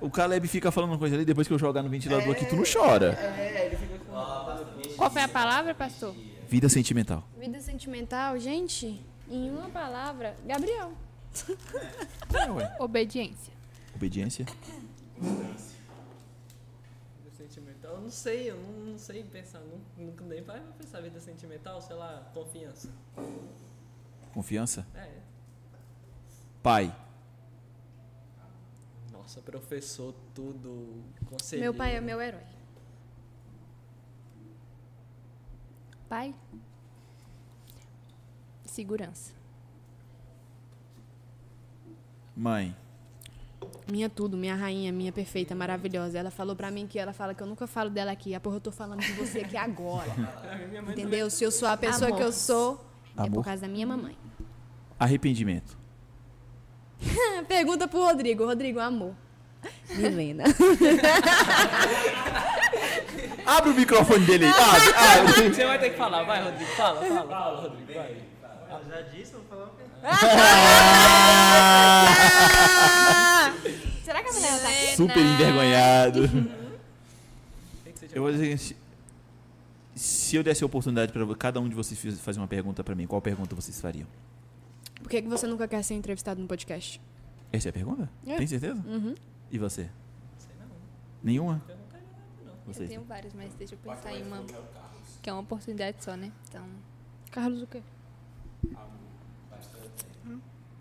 O Caleb fica falando uma coisa ali, depois que eu jogar no ventilador aqui, tu não chora. É, ele fica com. Qual foi a palavra, pastor? Vida sentimental. Vida sentimental, gente, em uma palavra, Gabriel. É, ué. Obediência. Obediência. Vida sentimental, eu não sei, eu não, não sei pensar, nunca nem para pensar vida sentimental, sei lá, confiança. Confiança. É. Pai. Nossa, professor, tudo, conselheiro. Meu pai é meu herói. Pai? segurança. Mãe. Minha tudo, minha rainha, minha perfeita, maravilhosa. Ela falou pra mim que ela fala que eu nunca falo dela aqui. Ah, porra, eu tô falando de você aqui agora. Entendeu? Se eu sou a pessoa que eu sou, é Amor. por causa da minha mamãe. Arrependimento. Pergunta pro Rodrigo. Rodrigo, amor. Milena. Abre o microfone dele aí. Abre, abre. Você vai ter que falar, vai, Rodrigo. Fala, fala, fala, Rodrigo. Vai. Eu já disse, vou falar o quê? Será que a Milena tá aqui? Super envergonhado. Eu vou dizer se, se eu desse a oportunidade para cada um de vocês fazer uma pergunta para mim, qual pergunta vocês fariam? Por que, que você nunca quer ser entrevistado no podcast? Essa é a pergunta? É. Tem certeza? Uhum. E você? Nenhuma? Eu Vocês? tenho vários, mas deixa eu pensar em uma. Que é uma oportunidade só, né? Então. Carlos, o quê?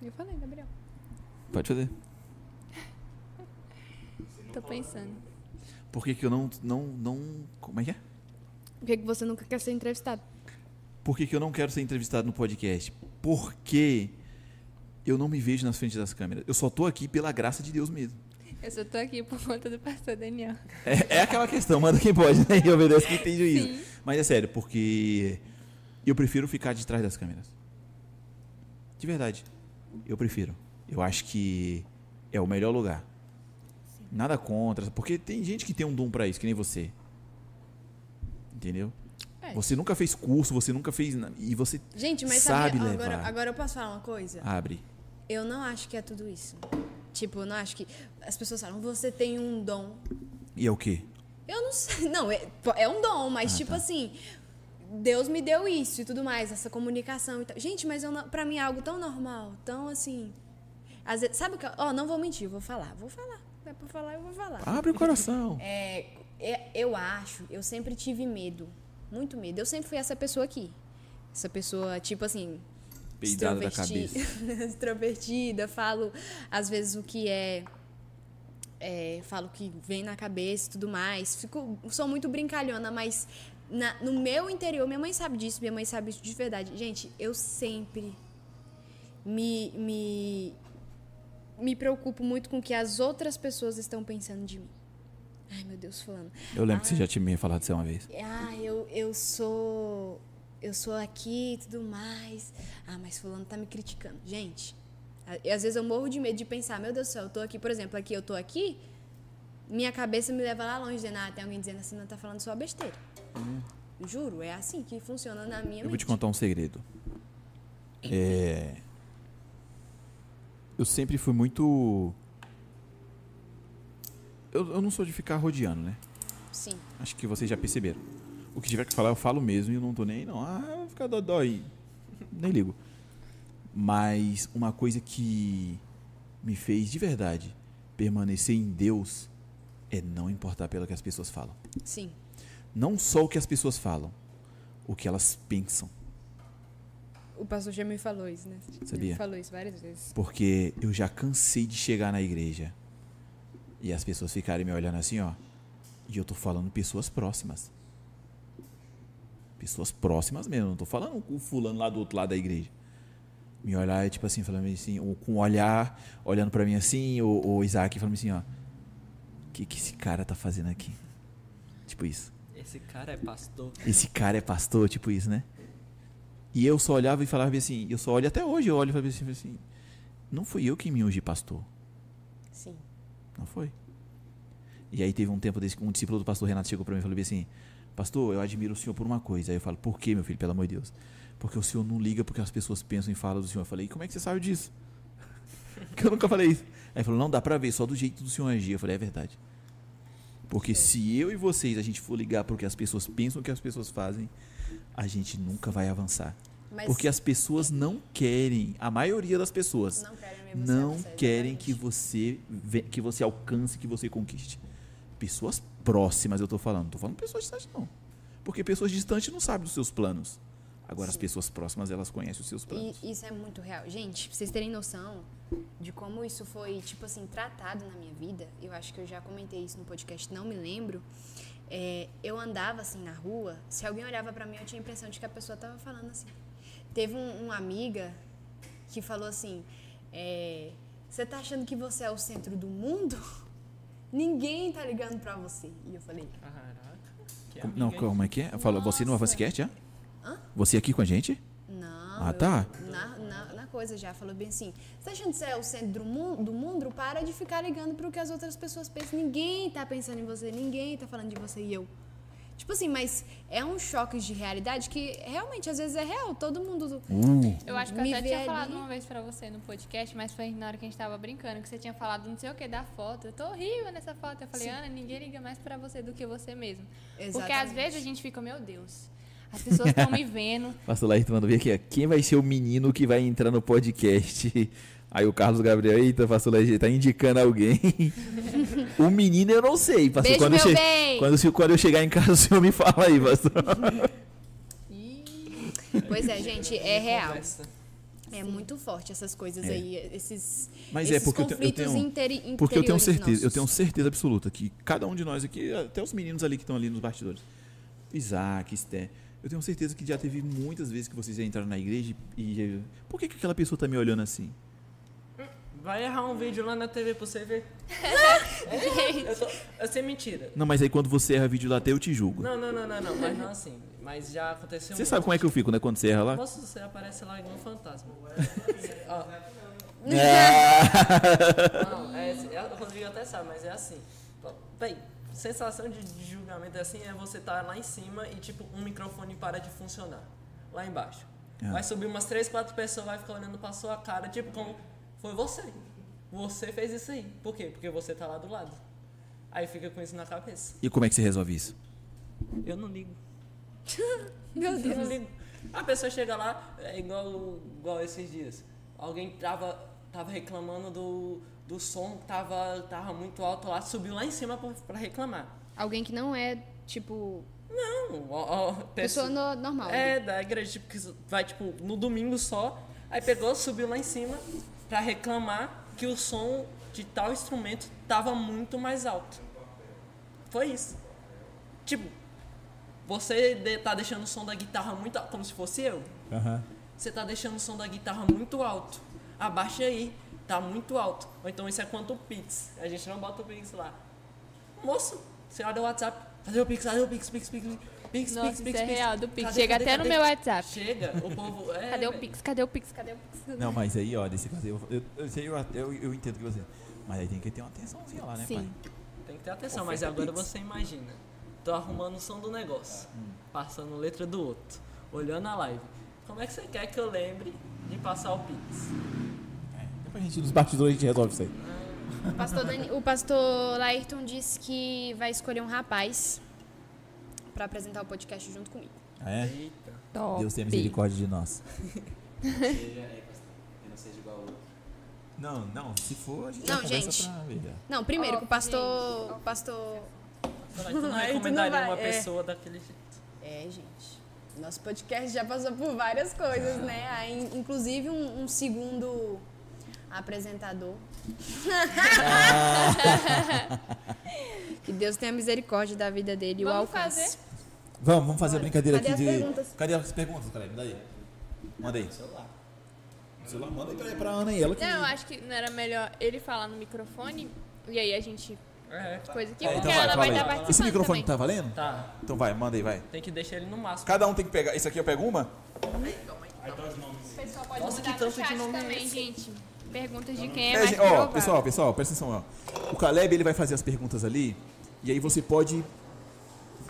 Eu falei, Gabriel. Pode fazer. Tô pensando. Por que, que eu não, não, não. Como é que é? Por que, que você nunca quer ser entrevistado? Por que, que eu não quero ser entrevistado no podcast? Porque eu não me vejo nas frentes das câmeras. Eu só tô aqui pela graça de Deus mesmo. Eu só tô aqui por conta do pastor Daniel. É, é aquela questão, manda quem pode, né? E obedece quem tem juízo. Mas é sério, porque eu prefiro ficar de trás das câmeras. De verdade. Eu prefiro. Eu acho que é o melhor lugar. Nada contra, porque tem gente que tem um dom pra isso, que nem você. Entendeu? É. Você nunca fez curso, você nunca fez. E você Gente, mas sabe sabe, levar. agora, agora eu posso falar uma coisa? Abre. Eu não acho que é tudo isso. Tipo, eu não acho que. As pessoas falam, você tem um dom. E é o quê? Eu não sei. Não, é, é um dom, mas Ah, tipo tá. assim. Deus me deu isso e tudo mais, essa comunicação e tal. Gente, mas eu não, pra mim é algo tão normal, tão assim. Às vezes, sabe o que? Ó, não vou mentir, vou falar, vou falar. É pra falar, eu vou falar. Abre o coração. É, é, eu acho, eu sempre tive medo. Muito medo. Eu sempre fui essa pessoa aqui. Essa pessoa, tipo assim. Peidada da extroverti- extrovertida, falo às vezes o que é, é, falo o que vem na cabeça e tudo mais. Fico, sou muito brincalhona, mas na- no meu interior, minha mãe sabe disso, minha mãe sabe isso de verdade. Gente, eu sempre me, me, me preocupo muito com o que as outras pessoas estão pensando de mim. Ai, meu Deus, fulano. Eu lembro que você já tinha me falado isso uma vez. Ah, eu, eu sou. Eu sou aqui e tudo mais. Ah, mas fulano tá me criticando. Gente, e às vezes eu morro de medo de pensar, meu Deus do céu, eu tô aqui, por exemplo, aqui eu tô aqui, minha cabeça me leva lá longe, dizendo, ah, tem alguém dizendo assim, não tá falando só besteira. Juro, é assim que funciona na minha Eu vou mente. te contar um segredo. É... Eu sempre fui muito. Eu, eu não sou de ficar rodeando, né? Sim. Acho que vocês já perceberam. O que tiver que falar, eu falo mesmo e eu não tô nem aí, não. Ah, vai ficar dodói. Nem ligo. Mas uma coisa que me fez de verdade permanecer em Deus é não importar pelo que as pessoas falam. Sim. Não só o que as pessoas falam, o que elas pensam. O pastor já me falou isso, né? Sabia? me falou isso várias vezes. Porque eu já cansei de chegar na igreja e as pessoas ficarem me olhando assim, ó. E eu tô falando pessoas próximas. Pessoas próximas mesmo, não tô falando com o fulano lá do outro lado da igreja. Me olhar, tipo assim, falando assim, ou com um olhar, olhando pra mim assim, ou, ou Isaac falando assim, ó. O que, que esse cara tá fazendo aqui? Tipo isso. Esse cara é pastor. Esse cara é pastor, tipo isso, né? E eu só olhava e falava assim, eu só olho até hoje, eu olho e falo assim, assim, não fui eu que me ungi pastor. Sim. Não foi. E aí teve um tempo desse que um discípulo do pastor Renato chegou para mim e falou assim: Pastor, eu admiro o senhor por uma coisa. Aí eu falo: Por quê, meu filho, pelo amor de Deus? Porque o senhor não liga porque as pessoas pensam e falam do senhor. Eu falei: E como é que você sabe disso? Porque eu nunca falei isso. Aí ele falou: Não, dá pra ver, só do jeito do senhor agir. Eu falei: É verdade. Porque se eu e vocês a gente for ligar porque as pessoas pensam o que as pessoas fazem, a gente nunca vai avançar. Mas Porque as pessoas não querem, a maioria das pessoas não querem não querem que você que você alcance, que você conquiste. Pessoas próximas eu tô falando, não tô falando pessoas distantes não. Porque pessoas distantes não sabem dos seus planos. Agora as Sim. pessoas próximas elas conhecem os seus planos. E isso é muito real. Gente, pra vocês terem noção de como isso foi, tipo assim, tratado na minha vida, eu acho que eu já comentei isso no podcast, não me lembro. É, eu andava assim na rua, se alguém olhava pra mim, eu tinha a impressão de que a pessoa tava falando assim. teve um- uma amiga que falou assim: é, Você tá achando que você é o centro do mundo? Ninguém tá ligando pra você. E eu falei: Caraca. Que Não, como é que é? Fala, você no. Avancecast já? Hã? Você aqui com a gente? Não. Ah, eu- tá. na, na, na coisa já, falou bem assim: Você tá achando que você é o centro do mundo? Do mundo? Para de ficar ligando pro que as outras pessoas pensam. Ninguém tá pensando em você, ninguém tá falando de você e eu. Tipo assim, mas é um choque de realidade que realmente às vezes é real. Todo mundo. Uh, Eu acho que Me eu até tinha ali. falado uma vez pra você no podcast, mas foi na hora que a gente tava brincando, que você tinha falado não sei o que da foto. Eu tô horrível nessa foto. Eu falei, Ana, ninguém liga mais pra você do que você mesmo. Porque às Exatamente. vezes a gente fica, meu Deus, as pessoas estão me vendo. Pastor Laírton mandou ver aqui. Quem vai ser o menino que vai entrar no podcast? Aí o Carlos Gabriel, eita, pastor Laírton, tá indicando alguém. o menino eu não sei, pastor. Beijo, quando, eu meu che- bem. quando, quando eu chegar em casa, o senhor me fala aí, pastor. Pois é, gente, é real. É muito forte essas coisas É. aí, esses, Mas é esses porque eu te- eu conflitos tenho- interi- Porque eu tenho certeza, eu nossos. tenho certeza absoluta que cada um de nós aqui, até os meninos ali que estão ali nos bastidores, Isaac, Esté, eu tenho certeza que já teve muitas vezes que vocês entraram na igreja e. e- Por que, que aquela pessoa tá me olhando assim? Vai errar um vídeo lá na TV pra você ver. eu, tô, eu sei mentira. Não, mas aí quando você erra vídeo lá até eu te julgo. Não, não, não, não, não, mas não assim. Mas já aconteceu Você sabe como é que eu fico, né? Quando você erra lá? Nossa, você aparece lá igual um fantasma. Ó, não, é, assim, é, o Rodrigo até sabe, mas é assim. Bem, sensação de, de julgamento assim é você estar lá em cima e tipo um microfone para de funcionar. Lá embaixo. Ah. Vai subir umas 3, 4 pessoas, vai ficar olhando pra sua cara, tipo, como foi você. Você fez isso aí. Por quê? Porque você tá lá do lado. Aí fica com isso na cabeça. E como é que você resolve isso? Eu não ligo. Meu Eu não Deus. ligo. A pessoa chega lá, é igual, igual esses dias. Alguém tava, tava reclamando do, do som que tava, tava muito alto lá, subiu lá em cima pra, pra reclamar. Alguém que não é, tipo, Não, ó, ó, pessoa no- normal. É, da igreja, tipo, que vai, tipo, no domingo só. Aí pegou, subiu lá em cima pra reclamar que o som de tal instrumento tava muito mais alto. Foi isso. Tipo, você de- tá deixando o som da guitarra muito alto, como se fosse eu. Você tá deixando o som da guitarra muito alto. Abaixa aí, tá muito alto. Ou então isso é quanto o Pix. A gente não bota o Pix lá. Moço, você olha o WhatsApp. Cadê o Pix? Cadê o Pix? Pix, Pix, Pix. Pix, Nossa, Pix, Pix, é Pix. real, do Pix. Cadê, Chega cadê, até no cadê? meu WhatsApp. Chega, o povo. É, Cadê o. Pix? Cadê o Pix? Cadê o Pix? Não, mas aí, ó, desse caso, eu, eu, eu, eu, eu, eu entendo que você. Mas aí tem que ter uma atençãozinha lá, né, Sim. pai? Tem que ter atenção, mas agora Pix. você imagina. Tô arrumando o som do negócio, passando letra do outro, olhando a live. Como é que você quer que eu lembre de passar o Pix? Depois a gente, nos bastidores, a gente resolve isso aí. O pastor, Dani- o pastor Laírton disse que vai escolher um rapaz pra apresentar o podcast junto comigo. Ah, é? Eita. Top. Deus tenha misericórdia de nós. Seja aí, pastor. Que não seja igual ao outro. Não, não, se for, a gente Não, já conversa gente. Não, primeiro, Ó, que o pastor. O pastor. Mas tu não Aí tu não recomendaria vai, uma é. pessoa daquele jeito. É, gente. Nosso podcast já passou por várias coisas, né? Aí, inclusive um, um segundo apresentador. que Deus tenha misericórdia da vida dele e o Vamos alcance. fazer? Vamos, vamos fazer a brincadeira Cadê aqui as de. perguntas? Cadê as perguntas, Caleb? Manda aí. Manda aí. Celular. Celular, manda aí pra, pra Ana e ela que. Não, eu acho que não era melhor ele falar no microfone e aí a gente É, coisa aqui, É, porque então vai, ela vai aí. estar participando Esse microfone também. tá valendo? tá. Então vai, manda aí, vai. Tem que deixar ele no máximo. Cada um tem que pegar. Esse aqui eu pego uma? O pessoal pode Nossa, mandar que tanto no de nome é também, esse? gente. Perguntas de quem é, É, mais ó, provável. pessoal, pessoal, presta atenção, ó. O Caleb ele vai fazer as perguntas ali e aí você pode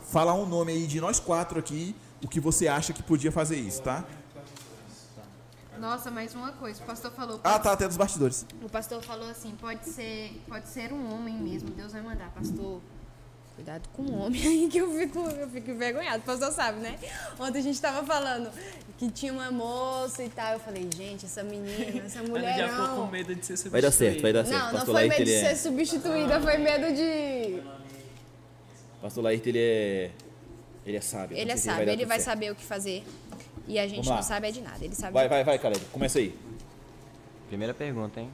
falar um nome aí de nós quatro aqui, o que você acha que podia fazer isso, tá? Nossa, mais uma coisa. O pastor falou. Ah, tá, até dos bastidores. O pastor falou assim: pode ser, pode ser um homem mesmo. Deus vai mandar, pastor. Cuidado com o homem aí que eu fico, eu fico envergonhado. O pastor sabe, né? Ontem a gente tava falando que tinha uma moça e tal. Eu falei, gente, essa menina, essa mulher Ela já ficou com não. medo de ser substituída. Vai dar certo, vai dar certo. Não, não foi medo de ele ser é. substituída, foi medo de. Pastor Laírton, ele é. Ele é sábio. Ele é sábio, ele vai certo. saber o que fazer. E a gente não sabe é de nada. Ele sabe Vai, vai, vai, Caleb. Começa aí. Primeira pergunta, hein?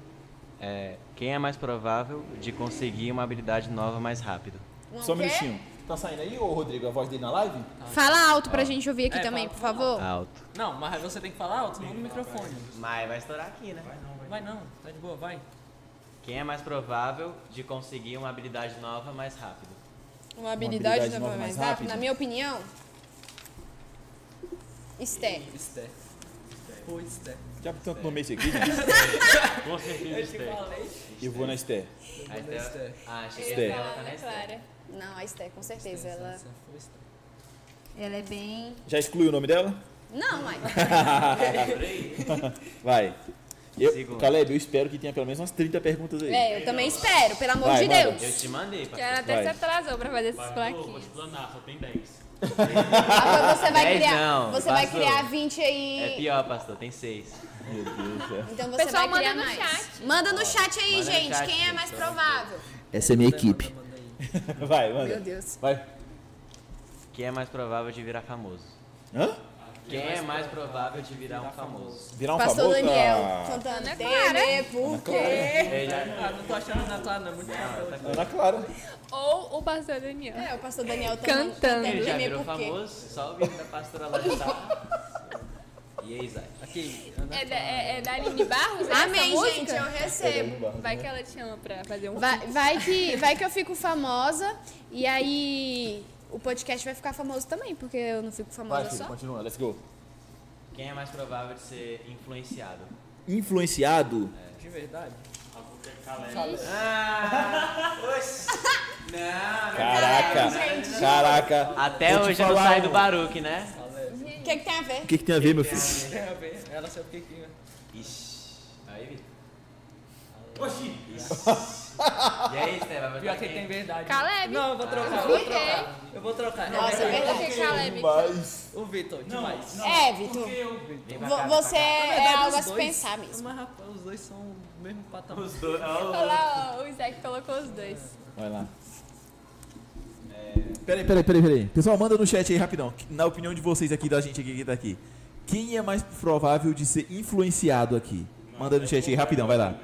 É, quem é mais provável de conseguir uma habilidade nova mais rápido? Um Só um quê? minutinho. Tá saindo aí, ô Rodrigo, a voz dele na live? Fala alto pra gente ouvir aqui É, também, fala- por favor. Alto. Não, mas você tem que falar alto, não no microfone. Mas vai estourar aqui, né? Vai não, tá de boa, vai. Quem é mais provável de conseguir uma habilidade nova mais rápido? Uma habilidade, habilidade nova vai mais mais rápido. rápido? Na minha opinião, Esté. Esté. Pô, Esté. Já tanto nomei isso aqui, gente. Com certeza, falei. Eu vou na Esté. A Esté. Ah, achei que tá na Esté. Clara. Não, a Esté, com certeza. Ela, Essa foi Esté. ela é bem. Já excluiu o nome dela? Não, mas. Vai. Eu. Caleb, eu espero que tenha pelo menos umas 30 perguntas aí. É, eu também espero, pelo amor Vai, de manda. Deus. Eu te mandei, Que ela pastor. até Vai. se atrasou pra fazer essas Vou plaquinhas. te explanar, só tem 10. Agora você vai criar, não, você vai passou. criar 20 aí. É pior, pastor, tem seis. Meu Deus. Então você Pessoal, vai criar manda no mais. chat. Manda no chat aí, Manda no gente. chat, Quem é mais provável? Essa é minha equipe. Vai, manda. Meu Deus. Vai. Quem é mais provável de virar famoso? Hã? Quem é mais provável de virar um famoso? Virar um Pastor famoso? Daniel Ah, cantando Ana Teme, Clara. por quê? Ele Ah, não tô achando na Clara, não. é Muito bom. Ana Clara. Ou o pastor Daniel. É, o pastor Daniel Cantando. Ele já virou famoso, só o vídeo da pastora lá tá. E aí, Zay? Aqui, É da, é, é da Aline Barros? é essa Amém, música? gente, eu recebo. Vai que ela te chama pra fazer um Vai, vai, que, vai que eu fico famosa e aí o podcast vai ficar famoso também, porque eu não fico Vai, famosa filho, só. continua. Let's go. Quem é mais provável de ser influenciado? Influenciado? de verdade. Ah! Oxi! Não, Caraca. Caraca. Até hoje eu não saio do Baruque, né? O que, que tem a ver? O que, que tem a ver, meu filho? Tem a ver. Ela sabe o que que é. Ixi. Aí, Vitor. Oxi! E aí, Sté, vai botar Pior que tem verdade. Caleb. Não, eu vou trocar, eu vou trocar. Eu vou trocar. Nossa, é verdade. Que Caleb? Mas... O Vitor, demais. É, Vitor. Vem pra vo- cá, Você é, algo a se pensar mesmo. Mas, rapaz, os dois são o mesmo patamar. Os dois. Olha lá, o Isaac colocou os dois. Vai lá. Peraí, peraí, peraí, peraí. Pessoal, manda no chat aí rapidão. Na opinião de vocês aqui, da gente aqui que tá aqui. Quem é mais provável de ser influenciado aqui? Manda no chat aí rapidão, vai lá.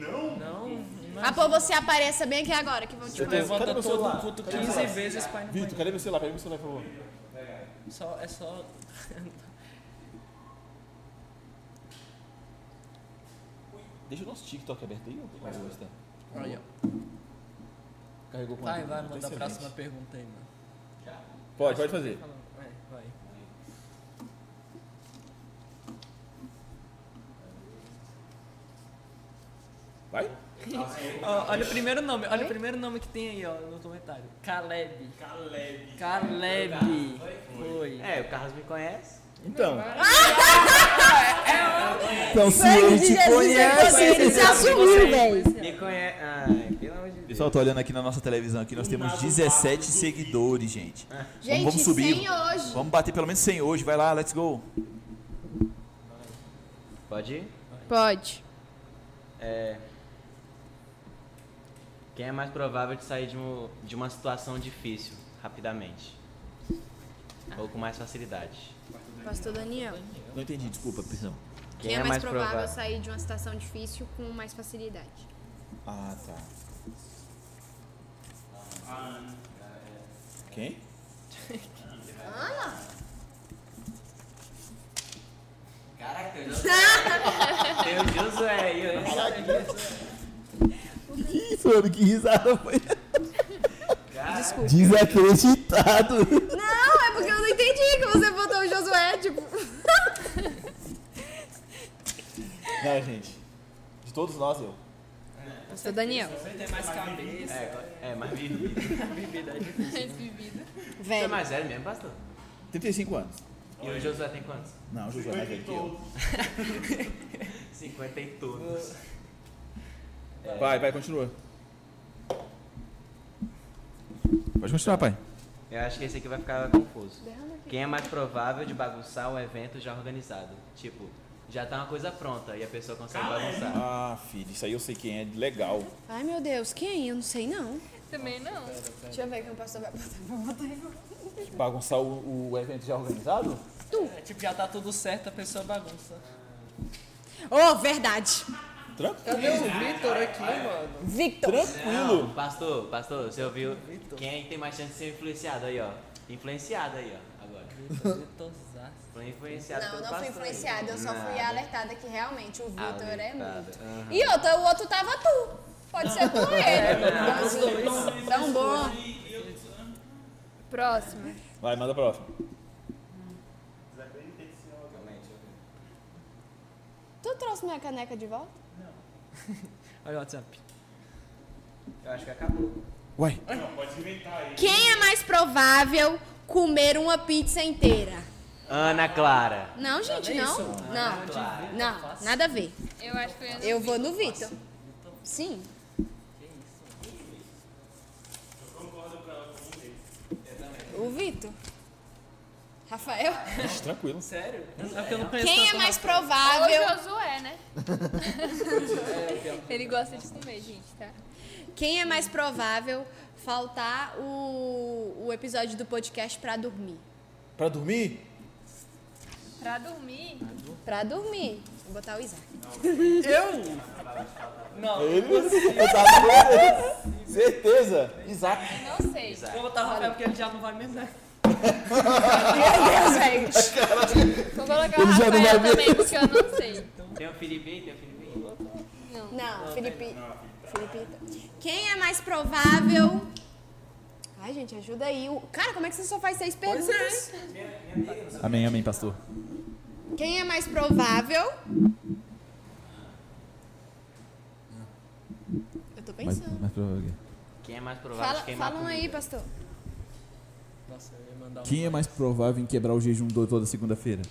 Não, Ah, pô, você apareça bem aqui agora, que vão te Você conhecer. Cadê levanta meu todo celular? o culto Cadê meu 15 celular? vezes pra Vitor, cadê meu celular? Pega meu celular, por favor. Só, é só... Deixa o nosso TikTok aberto aí, ô ô. Aí, ó. Carregou com Vai, vai, manda a próxima pergunta aí, mano. Pode, pode fazer. Vai, vai. Vai? Ó, olha o primeiro nome, olha o primeiro nome que tem aí, ó, no comentário. Caleb. Caleb. Caleb. Foi. É, o Carlos me conhece. Então. Então, se ele te conhece. Ele se assumiu, velho. Me conhece. Ai, pelo amor de Deus. Pessoal, tô olhando aqui na nossa televisão aqui, nós temos 17 seguidores, gente. Gente, vamos subir. 100 hoje. Vamos bater pelo menos 100 hoje, vai lá, let's go. Pode ir? Pode. É. Quem é mais provável de sair de, um- de uma situação difícil rapidamente? Ou com mais facilidade? Pastor Daniel. Não entendi, desculpa, perdão. Quem, Quem é mais provável sair de uma situação difícil com mais facilidade? Ah, tá. Quem? Caraca, tem o Josué. tem o Josué aí, ó. Que isso, mano? Que risada foi? Cara, Desacreditado. Não, é porque eu não entendi que você botou o Josué, tipo. Não, gente. De todos nós, eu. Pastor Daniel. Você tem mais cabeça. é, é mais. Bebida é difícil. Mais bebida. Você é Velho. mais velho mesmo, pastor? 35 anos. E o Josué tem quantos? Não, o Josué é mais velho que eu. 50 e todos. Vai, vai, continua. Pode continuar, pai. Eu acho que esse aqui vai ficar confuso. Quem é mais provável de bagunçar um evento já organizado? Tipo, já tá uma coisa pronta e a pessoa consegue bagunçar. Ah, filho, isso aí eu sei quem é. Legal. Ai, meu Deus, quem? Eu não sei, não. Também não. Deixa eu ver quem aí. Bagunçar o, o evento já organizado? É, tipo, já tá tudo certo, a pessoa bagunça. Oh, verdade. Cadê o Vitor aqui, mano? Victor. Tranquilo. Pastor, pastor, você ouviu? Quem é que tem mais chance de ser influenciado aí, ó? Influenciado aí, ó. Agora. Vitor. Foi influenciado Não, não fui influenciada, eu só fui Nada. alertada que realmente o Vitor é muito. aham. E outra, o outro tava tu. Pode ser tu ou ele. Tão bom. Próximo. Vai, manda a próxima. Tu trouxe minha caneca de volta? Olha o WhatsApp. Eu acho que acabou. Uai. Quem é mais provável comer uma pizza inteira? Ana Clara. Não, gente, não. Não, não, nada a ver. Eu acho que eu ia no Eu vou no Vitor. Sim. O Vitor. Rafael. Tranquilo. Sério? É porque eu não conheço Quem é mais Ou provável? o Josué, né? Ele gosta de comer, gente, tá? Quem é mais provável faltar o, o episódio do podcast pra dormir? Pra dormir? Pra dormir, Pra dormir. Vou botar o Isaac. Eu? Não, Ele? Eu tava com Certeza. Isaac. não sei. vou botar o Rafael porque ele já não vai mesmo, né? Meu Deus, velho. Vou colocar o Ele já não Rafael vai também, porque eu não sei. Tem o Felipe aí? Tem o Felipe aí? Não, Felipe. Felipe. Quem é mais provável? Ai, gente, ajuda aí. O- Cara, como é que você só faz seis perguntas? Amém, amém, pastor. Quem é mais provável? Eu tô pensando. mas provável. Quem é mais provável Fala, de queimar fala um aí, pastor. Nossa, mandar. Quem é mais provável em quebrar o jejum do- toda segunda-feira?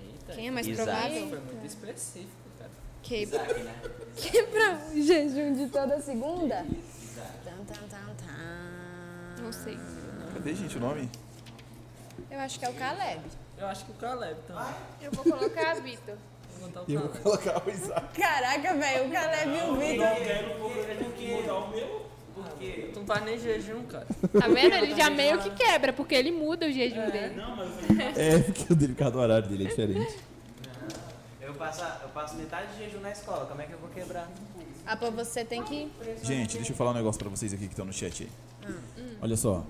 Eita, Quem é mais Isaac. provável? Foi muito específico, cara. Que... Isaac, né? Quebrar o jejum de toda segunda? Tan, tan, tan, tan. Não sei. Cadê, gente, o nome? Eu acho que é o Caleb. Eu acho que o Caleb também. Eu vou colocar Vitor. Vou botar o Eu vou Caleb. colocar o Isaac. Caraca, velho, o Caleb e o Vitor. Tu não faz nem jejum, cara. Tá vendo? Ele já meio que quebra, porque ele muda o jejum dele. É, porque o dele, por causa do horário dele é diferente. Eu passo, eu passo metade de jejum na escola, como é que eu vou quebrar? Ah, pô, você tem que. Gente, deixa eu falar um negócio pra vocês aqui que estão no chat aí. Olha só.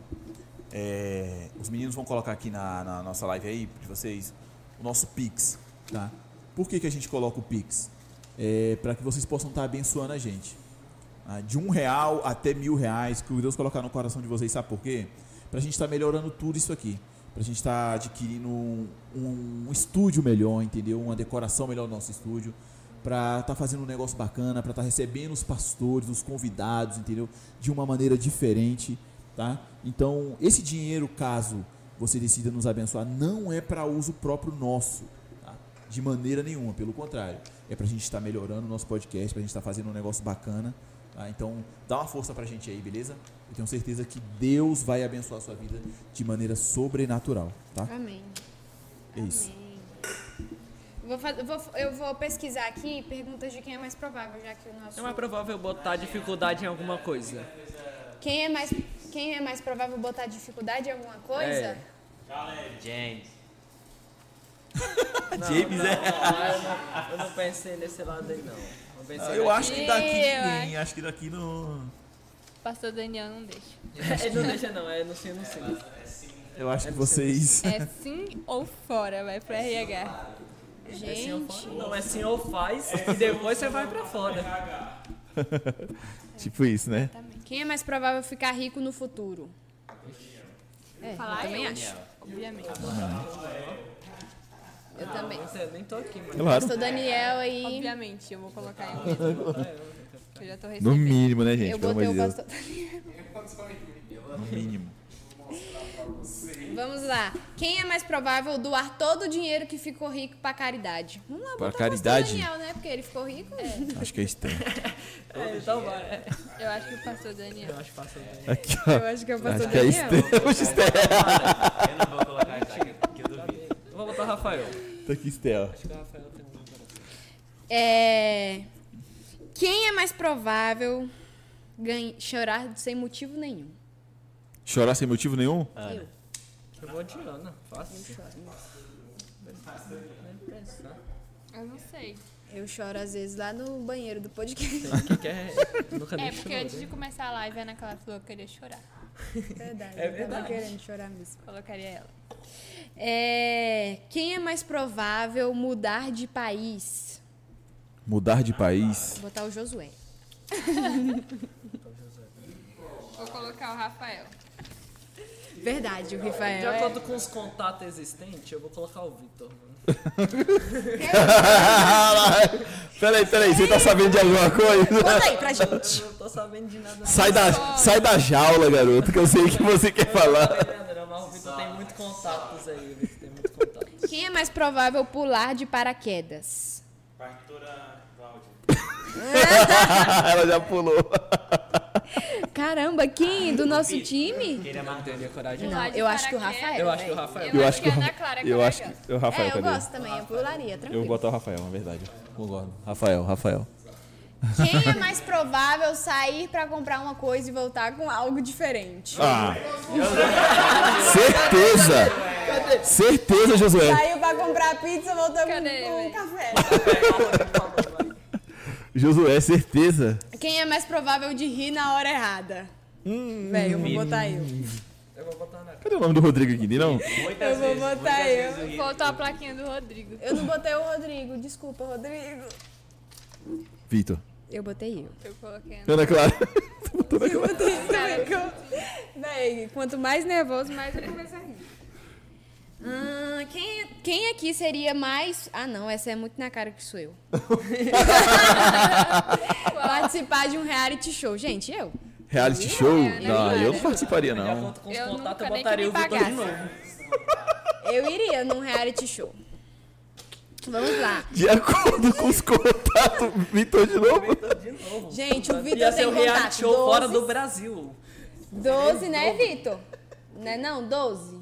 É, os meninos vão colocar aqui na, na nossa live aí, de vocês, o nosso Pix, tá? Por que, que a gente coloca o Pix? É, para que vocês possam estar abençoando a gente. Ah, de um real até mil reais, que o Deus colocar no coração de vocês, sabe por quê? Pra gente estar melhorando tudo isso aqui. Pra gente estar adquirindo um, um estúdio melhor, entendeu? Uma decoração melhor no nosso estúdio. Pra estar fazendo um negócio bacana, pra estar recebendo os pastores, os convidados, entendeu? De uma maneira diferente, tá? Então, esse dinheiro, caso você decida nos abençoar, não é para uso próprio nosso, tá? De maneira nenhuma, pelo contrário. É pra gente estar melhorando o nosso podcast, pra gente estar fazendo um negócio bacana, tá? Então, dá uma força pra gente aí, beleza? Eu tenho certeza que Deus vai abençoar a sua vida de maneira sobrenatural, tá? Amém. É isso. Vou faz- vou- eu vou pesquisar aqui perguntas de quem é mais provável, já que o nosso. É mais provável botar dificuldade em alguma coisa. Quem é mais, quem é mais provável botar dificuldade em alguma coisa? É. James. James, é. Eu não, eu não pensei nesse lado aí, não. Eu, pensei Eu acho que daqui ninguém, acho que daqui no. Pastor Daniel não deixa. Ele não deixa, não. É no sim, no sim. Eu acho que vocês. É sim ou fora, vai pro RH. É sim ou faz? Não, é sim ou faz e depois você vai pra fora. tipo isso, né? Quem é mais provável ficar rico no futuro? É, eu também acho. Obviamente. Eu também. Nossa, eu nem tô aqui, mano. Claro. Pastor Daniel aí. Obviamente, eu vou colocar eu mesmo. Eu já tô No recebendo. mínimo, né, gente? Eu Pelo botei o pastor No mínimo. Vamos lá. Quem é mais provável doar todo o dinheiro que ficou rico pra caridade? Vamos lá, Pra caridade? o pastor Daniel, né? Porque ele ficou rico. Acho que é estranho. É, então. É. Eu acho que o pastor Daniel. Eu acho fácil. né? Aqui, ó. Eu acho que é o pastor Acho que é Daniel. estranho. Eu não vou colocar isso aqui, porque eu duvido. Eu vou botar o Rafael. Tá aqui, Estel. Acho que o Rafael tem um. É... Quem é mais provável ganha... chorar sem motivo nenhum? Chorar sem motivo nenhum? Eu vou de Ana. Fácil. Nem pensar. Eu não sei. Eu choro às vezes lá no banheiro do podcast. Que É, nem porque chorou, antes né? de começar a live, a Ana Clara falou que queria chorar. Verdade. É eu tava verdade. querendo chorar mesmo. Colocaria ela. É, quem é mais provável mudar de país? Mudar de país. Vou botar o Josué. Vou colocar o Rafael. Verdade, o De Rafael. é- acordo com os contatos existentes, eu vou colocar o Vitor. mano. peraí, peraí, você tá sabendo de alguma coisa? Conta aí pra gente. Não tô sabendo de nada. Sai da, sai da jaula, garoto, que eu sei que você quer falar. Mas o Vitor tem muitos contatos aí. Vitor tem muitos contatos. Quem é mais provável pular de paraquedas? Partitura Cláudia. Ela já pulou. Caramba, quem do nosso time? Queria Não teria coragem. Não, eu acho que o Rafael. Eu acho que o. Rafael. Eu, acho que a Ana Clara é Eu acho que. O Rafael, É, eu gosto também, eu pularia, Eu tranquilo. vou botar o Rafael, na verdade. Concordo. Rafael, Rafael. Quem é mais provável sair pra comprar uma coisa e voltar com algo diferente? Ah! Certeza! Certeza, Josué. Saiu pra comprar pizza, voltou com, Cadê, com um café. Josué, certeza. Quem é mais provável de rir na hora errada? Velho, eu vou botar eu. Eu vou botar na Cadê o nome do Rodrigo aqui? Não? Muitas Eu vou vezes, botar eu. Faltou a plaquinha do Rodrigo. Eu não botei o Rodrigo, desculpa, Rodrigo. Vitor. Eu botei eu. Eu coloquei a Ana. Ana Clara. Eu botei isso também. que eu- Véi, quanto mais nervoso, mais eu começo a rir. Ah, quem, quem aqui seria mais. Ah, não, essa é muito na cara que sou eu. Participar de um reality show. Gente, eu. Reality show? né, Não, eu não participaria, não. acordo com os Eu contatos, eu nunca nem que botaria me o Vitor de novo. Eu iria num reality show. Vamos lá. De acordo com os contatos, Vitor de novo? Vitor de novo. Gente, o Vitor Ia ser tem reality contato. show fora 12, do Brasil. 12, né, Vitor? Né, não? 12. O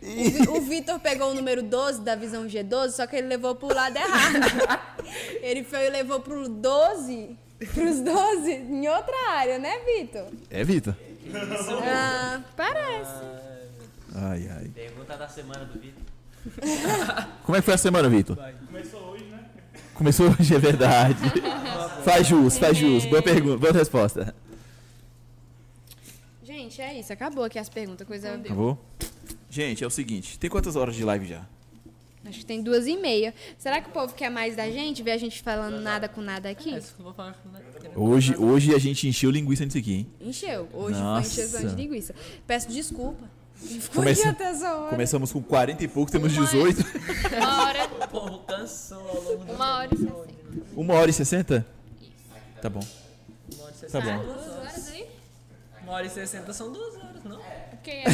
Vi- O Vitor pegou o número 12 da visão G12, só que ele levou pro lado errado. Ele foi e levou pro 12, pros 12 em outra área, né, Vitor? É, Vitor? Ah, parece. Ai, ai. Pergunta da semana do Vitor. Como é que foi a semana, Vitor? Começou hoje, né? Começou hoje, é verdade. faz jus, faz jus. Boa pergunta, boa resposta. Gente, é isso. Acabou aqui as perguntas. Coisa... Acabou? Gente, é o seguinte, tem quantas horas de live já? Acho que tem duas e meia. Será que o povo quer mais da gente? Ver a gente falando nada com nada aqui? É. Hoje, hoje a gente encheu linguiça nisso aqui, hein? Encheu. Hoje Nossa. foi encheção de linguiça. Peço desculpa. Começa- até essa hora. Começamos com 40 e pouco, temos Uma- 18. Uma hora, O povo cansou ao longo do uma hora e sessenta. Uma hora e 60? Tá bom, Uma hora e tá sessenta. bom. Duas horas aí? Uma hora e sessenta são duas horas, não? Porque é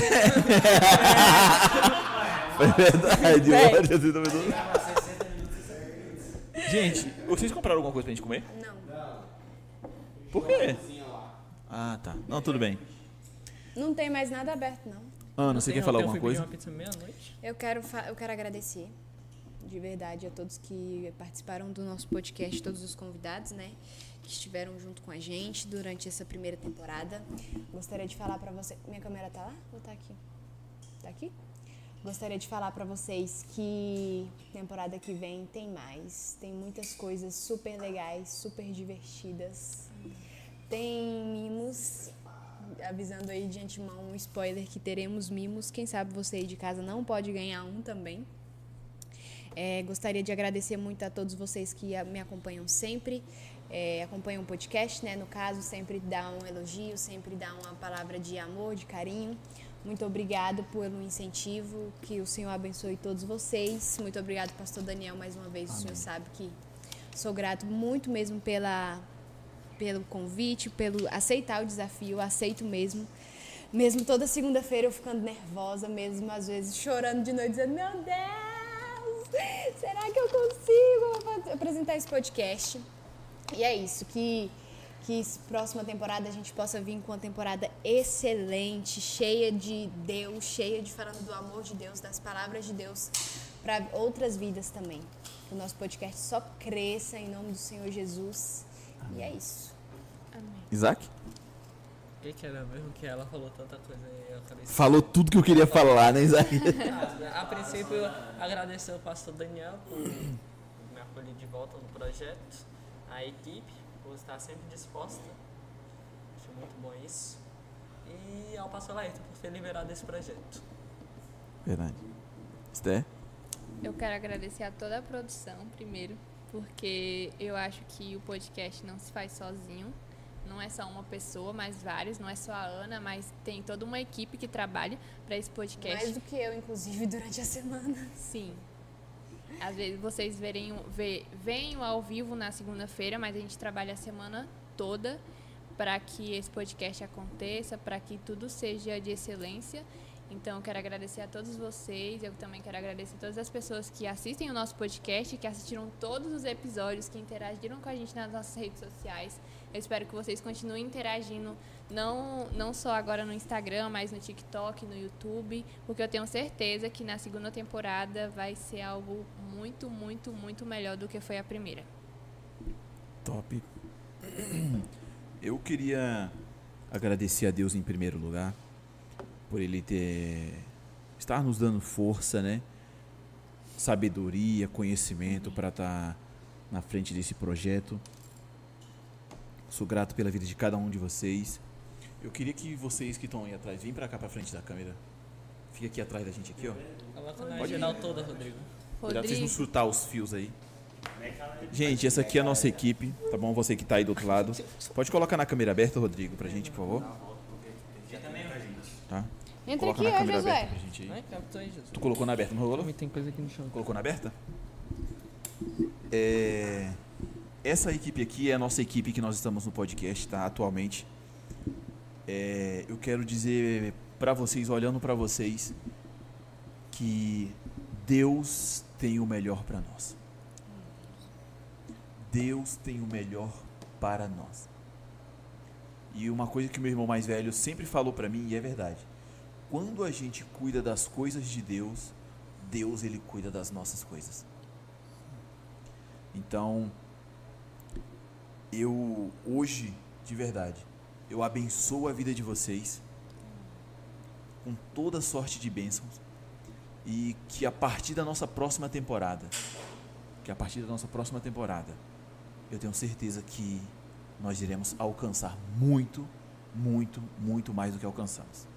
É verdade, uma hora e 60 minutos. Gente, vocês compraram alguma coisa pra gente comer? Não. Por quê? Ah, tá. Não, tudo bem. Não tem mais nada aberto, não. Ana, você quer falar alguma coisa? Eu quero, eu quero agradecer de verdade a todos que participaram do nosso podcast, todos os convidados, né? Que estiveram junto com a gente durante essa primeira temporada. Gostaria de falar pra você. Minha câmera tá lá ou tá aqui? Tá aqui? Gostaria de falar pra vocês que temporada que vem tem mais. Tem muitas coisas super legais, super divertidas. Tem mimos, avisando aí de antemão um spoiler que teremos mimos. Quem sabe você aí de casa não pode ganhar um também. É, gostaria de agradecer muito a todos vocês que me acompanham sempre, é, acompanham o podcast, né? No caso, sempre dá um elogio, sempre dá uma palavra de amor, de carinho. Muito obrigado pelo incentivo, que o Senhor abençoe todos vocês. Muito obrigado, Pastor Daniel, mais uma vez. O Senhor sabe que sou grato muito mesmo pela, pelo convite, pelo aceitar o desafio, aceito mesmo. Mesmo toda segunda-feira eu ficando nervosa, mesmo às vezes chorando de noite, dizendo: Meu Deus, será que eu consigo apresentar esse podcast? E é isso, que, que próxima temporada a gente possa vir com uma temporada excelente, cheia de Deus, cheia de falando do amor de Deus, das palavras de Deus para outras vidas também. Que o nosso podcast só cresça em nome do Senhor Jesus. E é isso. Isaac? O que, que era mesmo que ela falou tanta coisa aí? Eu acabei Falou tudo que eu queria falar, né, Isaac? Ah, A princípio, eu agradecer ao pastor Daniel por me acolhido de volta no projeto, a equipe, por estar sempre disposta. Acho muito bom isso. E ao Pastor Laírton por ter liberado esse projeto. Verdade. Esté? Eu quero agradecer a toda a produção, primeiro, porque eu acho que o podcast não se faz sozinho. Não é só uma pessoa, mas vários. Não é só a Ana, mas tem toda uma equipe que trabalha para esse podcast. Mais do que eu, inclusive, durante a semana. Sim. Às vezes vocês verem, vê, ao vivo na segunda-feira, mas a gente trabalha a semana toda para que esse podcast aconteça, para que tudo seja de excelência. Então, eu quero agradecer a todos vocês. Eu também quero agradecer a todas as pessoas que assistem o nosso podcast, que assistiram todos os episódios, que interagiram com a gente nas nossas redes sociais. Eu espero que vocês continuem interagindo, não, não só agora no Instagram, mas no TikTok, no YouTube, porque eu tenho certeza que na segunda temporada vai ser algo muito, muito, muito melhor do que foi a primeira. Top. Eu queria agradecer a Deus em primeiro lugar por ele ter estar nos dando força, né? Sabedoria, conhecimento para estar na frente desse projeto. Sou grato pela vida de cada um de vocês. Eu queria que vocês que estão aí atrás, vêm para cá para frente da câmera. Fica aqui atrás da gente aqui, ó. Coloca na Pode ir. geral toda, Rodrigo. Cuidado pra vocês não chutar os fios aí. Gente, essa aqui é a nossa equipe, tá bom? Você que tá aí do outro lado. Pode colocar na câmera aberta, Rodrigo, pra gente, por favor. Tá? Entra Coloca aqui, ó, câmera Josué. aberta pra gente. Ai, aí, Jesus. Tu colocou na aberta, não rolou? Tem coisa aqui no chão. Colocou na aberta? É, Essa equipe aqui é a nossa equipe que nós estamos no podcast, tá? Atualmente. É, Eu quero dizer pra vocês, olhando pra vocês, que Deus tem o melhor pra nós. Deus tem o melhor para nós. E uma coisa que meu irmão mais velho sempre falou pra mim, e é verdade. Quando a gente cuida das coisas de Deus, Deus ele cuida das nossas coisas. Então, eu hoje, de verdade, eu abençoo a vida de vocês com toda sorte de bênçãos e que a partir da nossa próxima temporada, que a partir da nossa próxima temporada, eu tenho certeza que nós iremos alcançar muito, muito, muito mais do que alcançamos.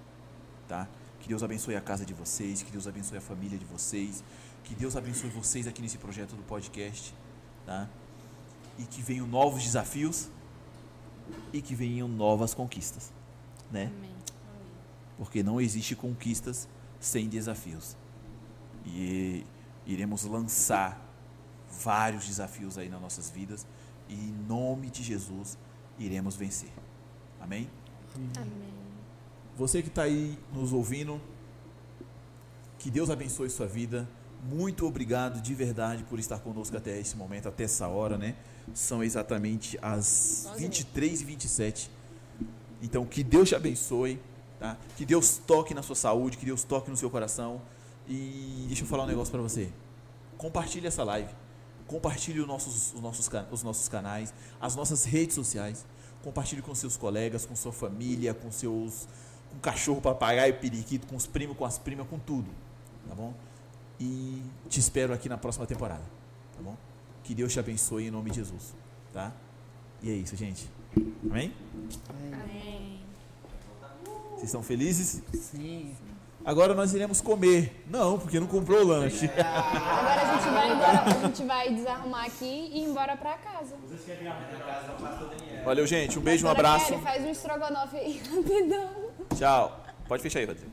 Tá? Que Deus abençoe a casa de vocês, que Deus abençoe a família de vocês, que Deus abençoe vocês aqui nesse projeto do podcast, tá? E que venham novos desafios e que venham novas conquistas, né? amém. Porque não existe conquistas sem desafios. E iremos lançar vários desafios aí nas nossas vidas e em nome de Jesus iremos vencer. Amém? Amém. Você que está aí nos ouvindo, que Deus abençoe sua vida. Muito obrigado de verdade por estar conosco até esse momento, até essa hora, né? São exatamente as 23 e 27 Então, que Deus te abençoe, tá? Que Deus toque na sua saúde, que Deus toque no seu coração. E deixa eu falar um negócio para você. Compartilhe essa live. Compartilhe os nossos, os, nossos, os nossos canais, as nossas redes sociais. Compartilhe com seus colegas, com sua família, com seus com cachorro, papagaio, periquito, com os primos, com as primas, com tudo. Tá bom? E te espero aqui na próxima temporada. Tá bom? Que Deus te abençoe em nome de Jesus. Tá? E é isso, gente. Amém? Amém. Vocês estão felizes? Sim. Agora nós iremos comer. Não, porque não comprou o lanche. Agora a gente vai embora, a gente vai desarrumar aqui e ir embora pra casa. Valeu, gente. Um beijo, um abraço. Faz um estrogonofe aí, rapidão. Tchau. Pode fechar aí, Rodrigo.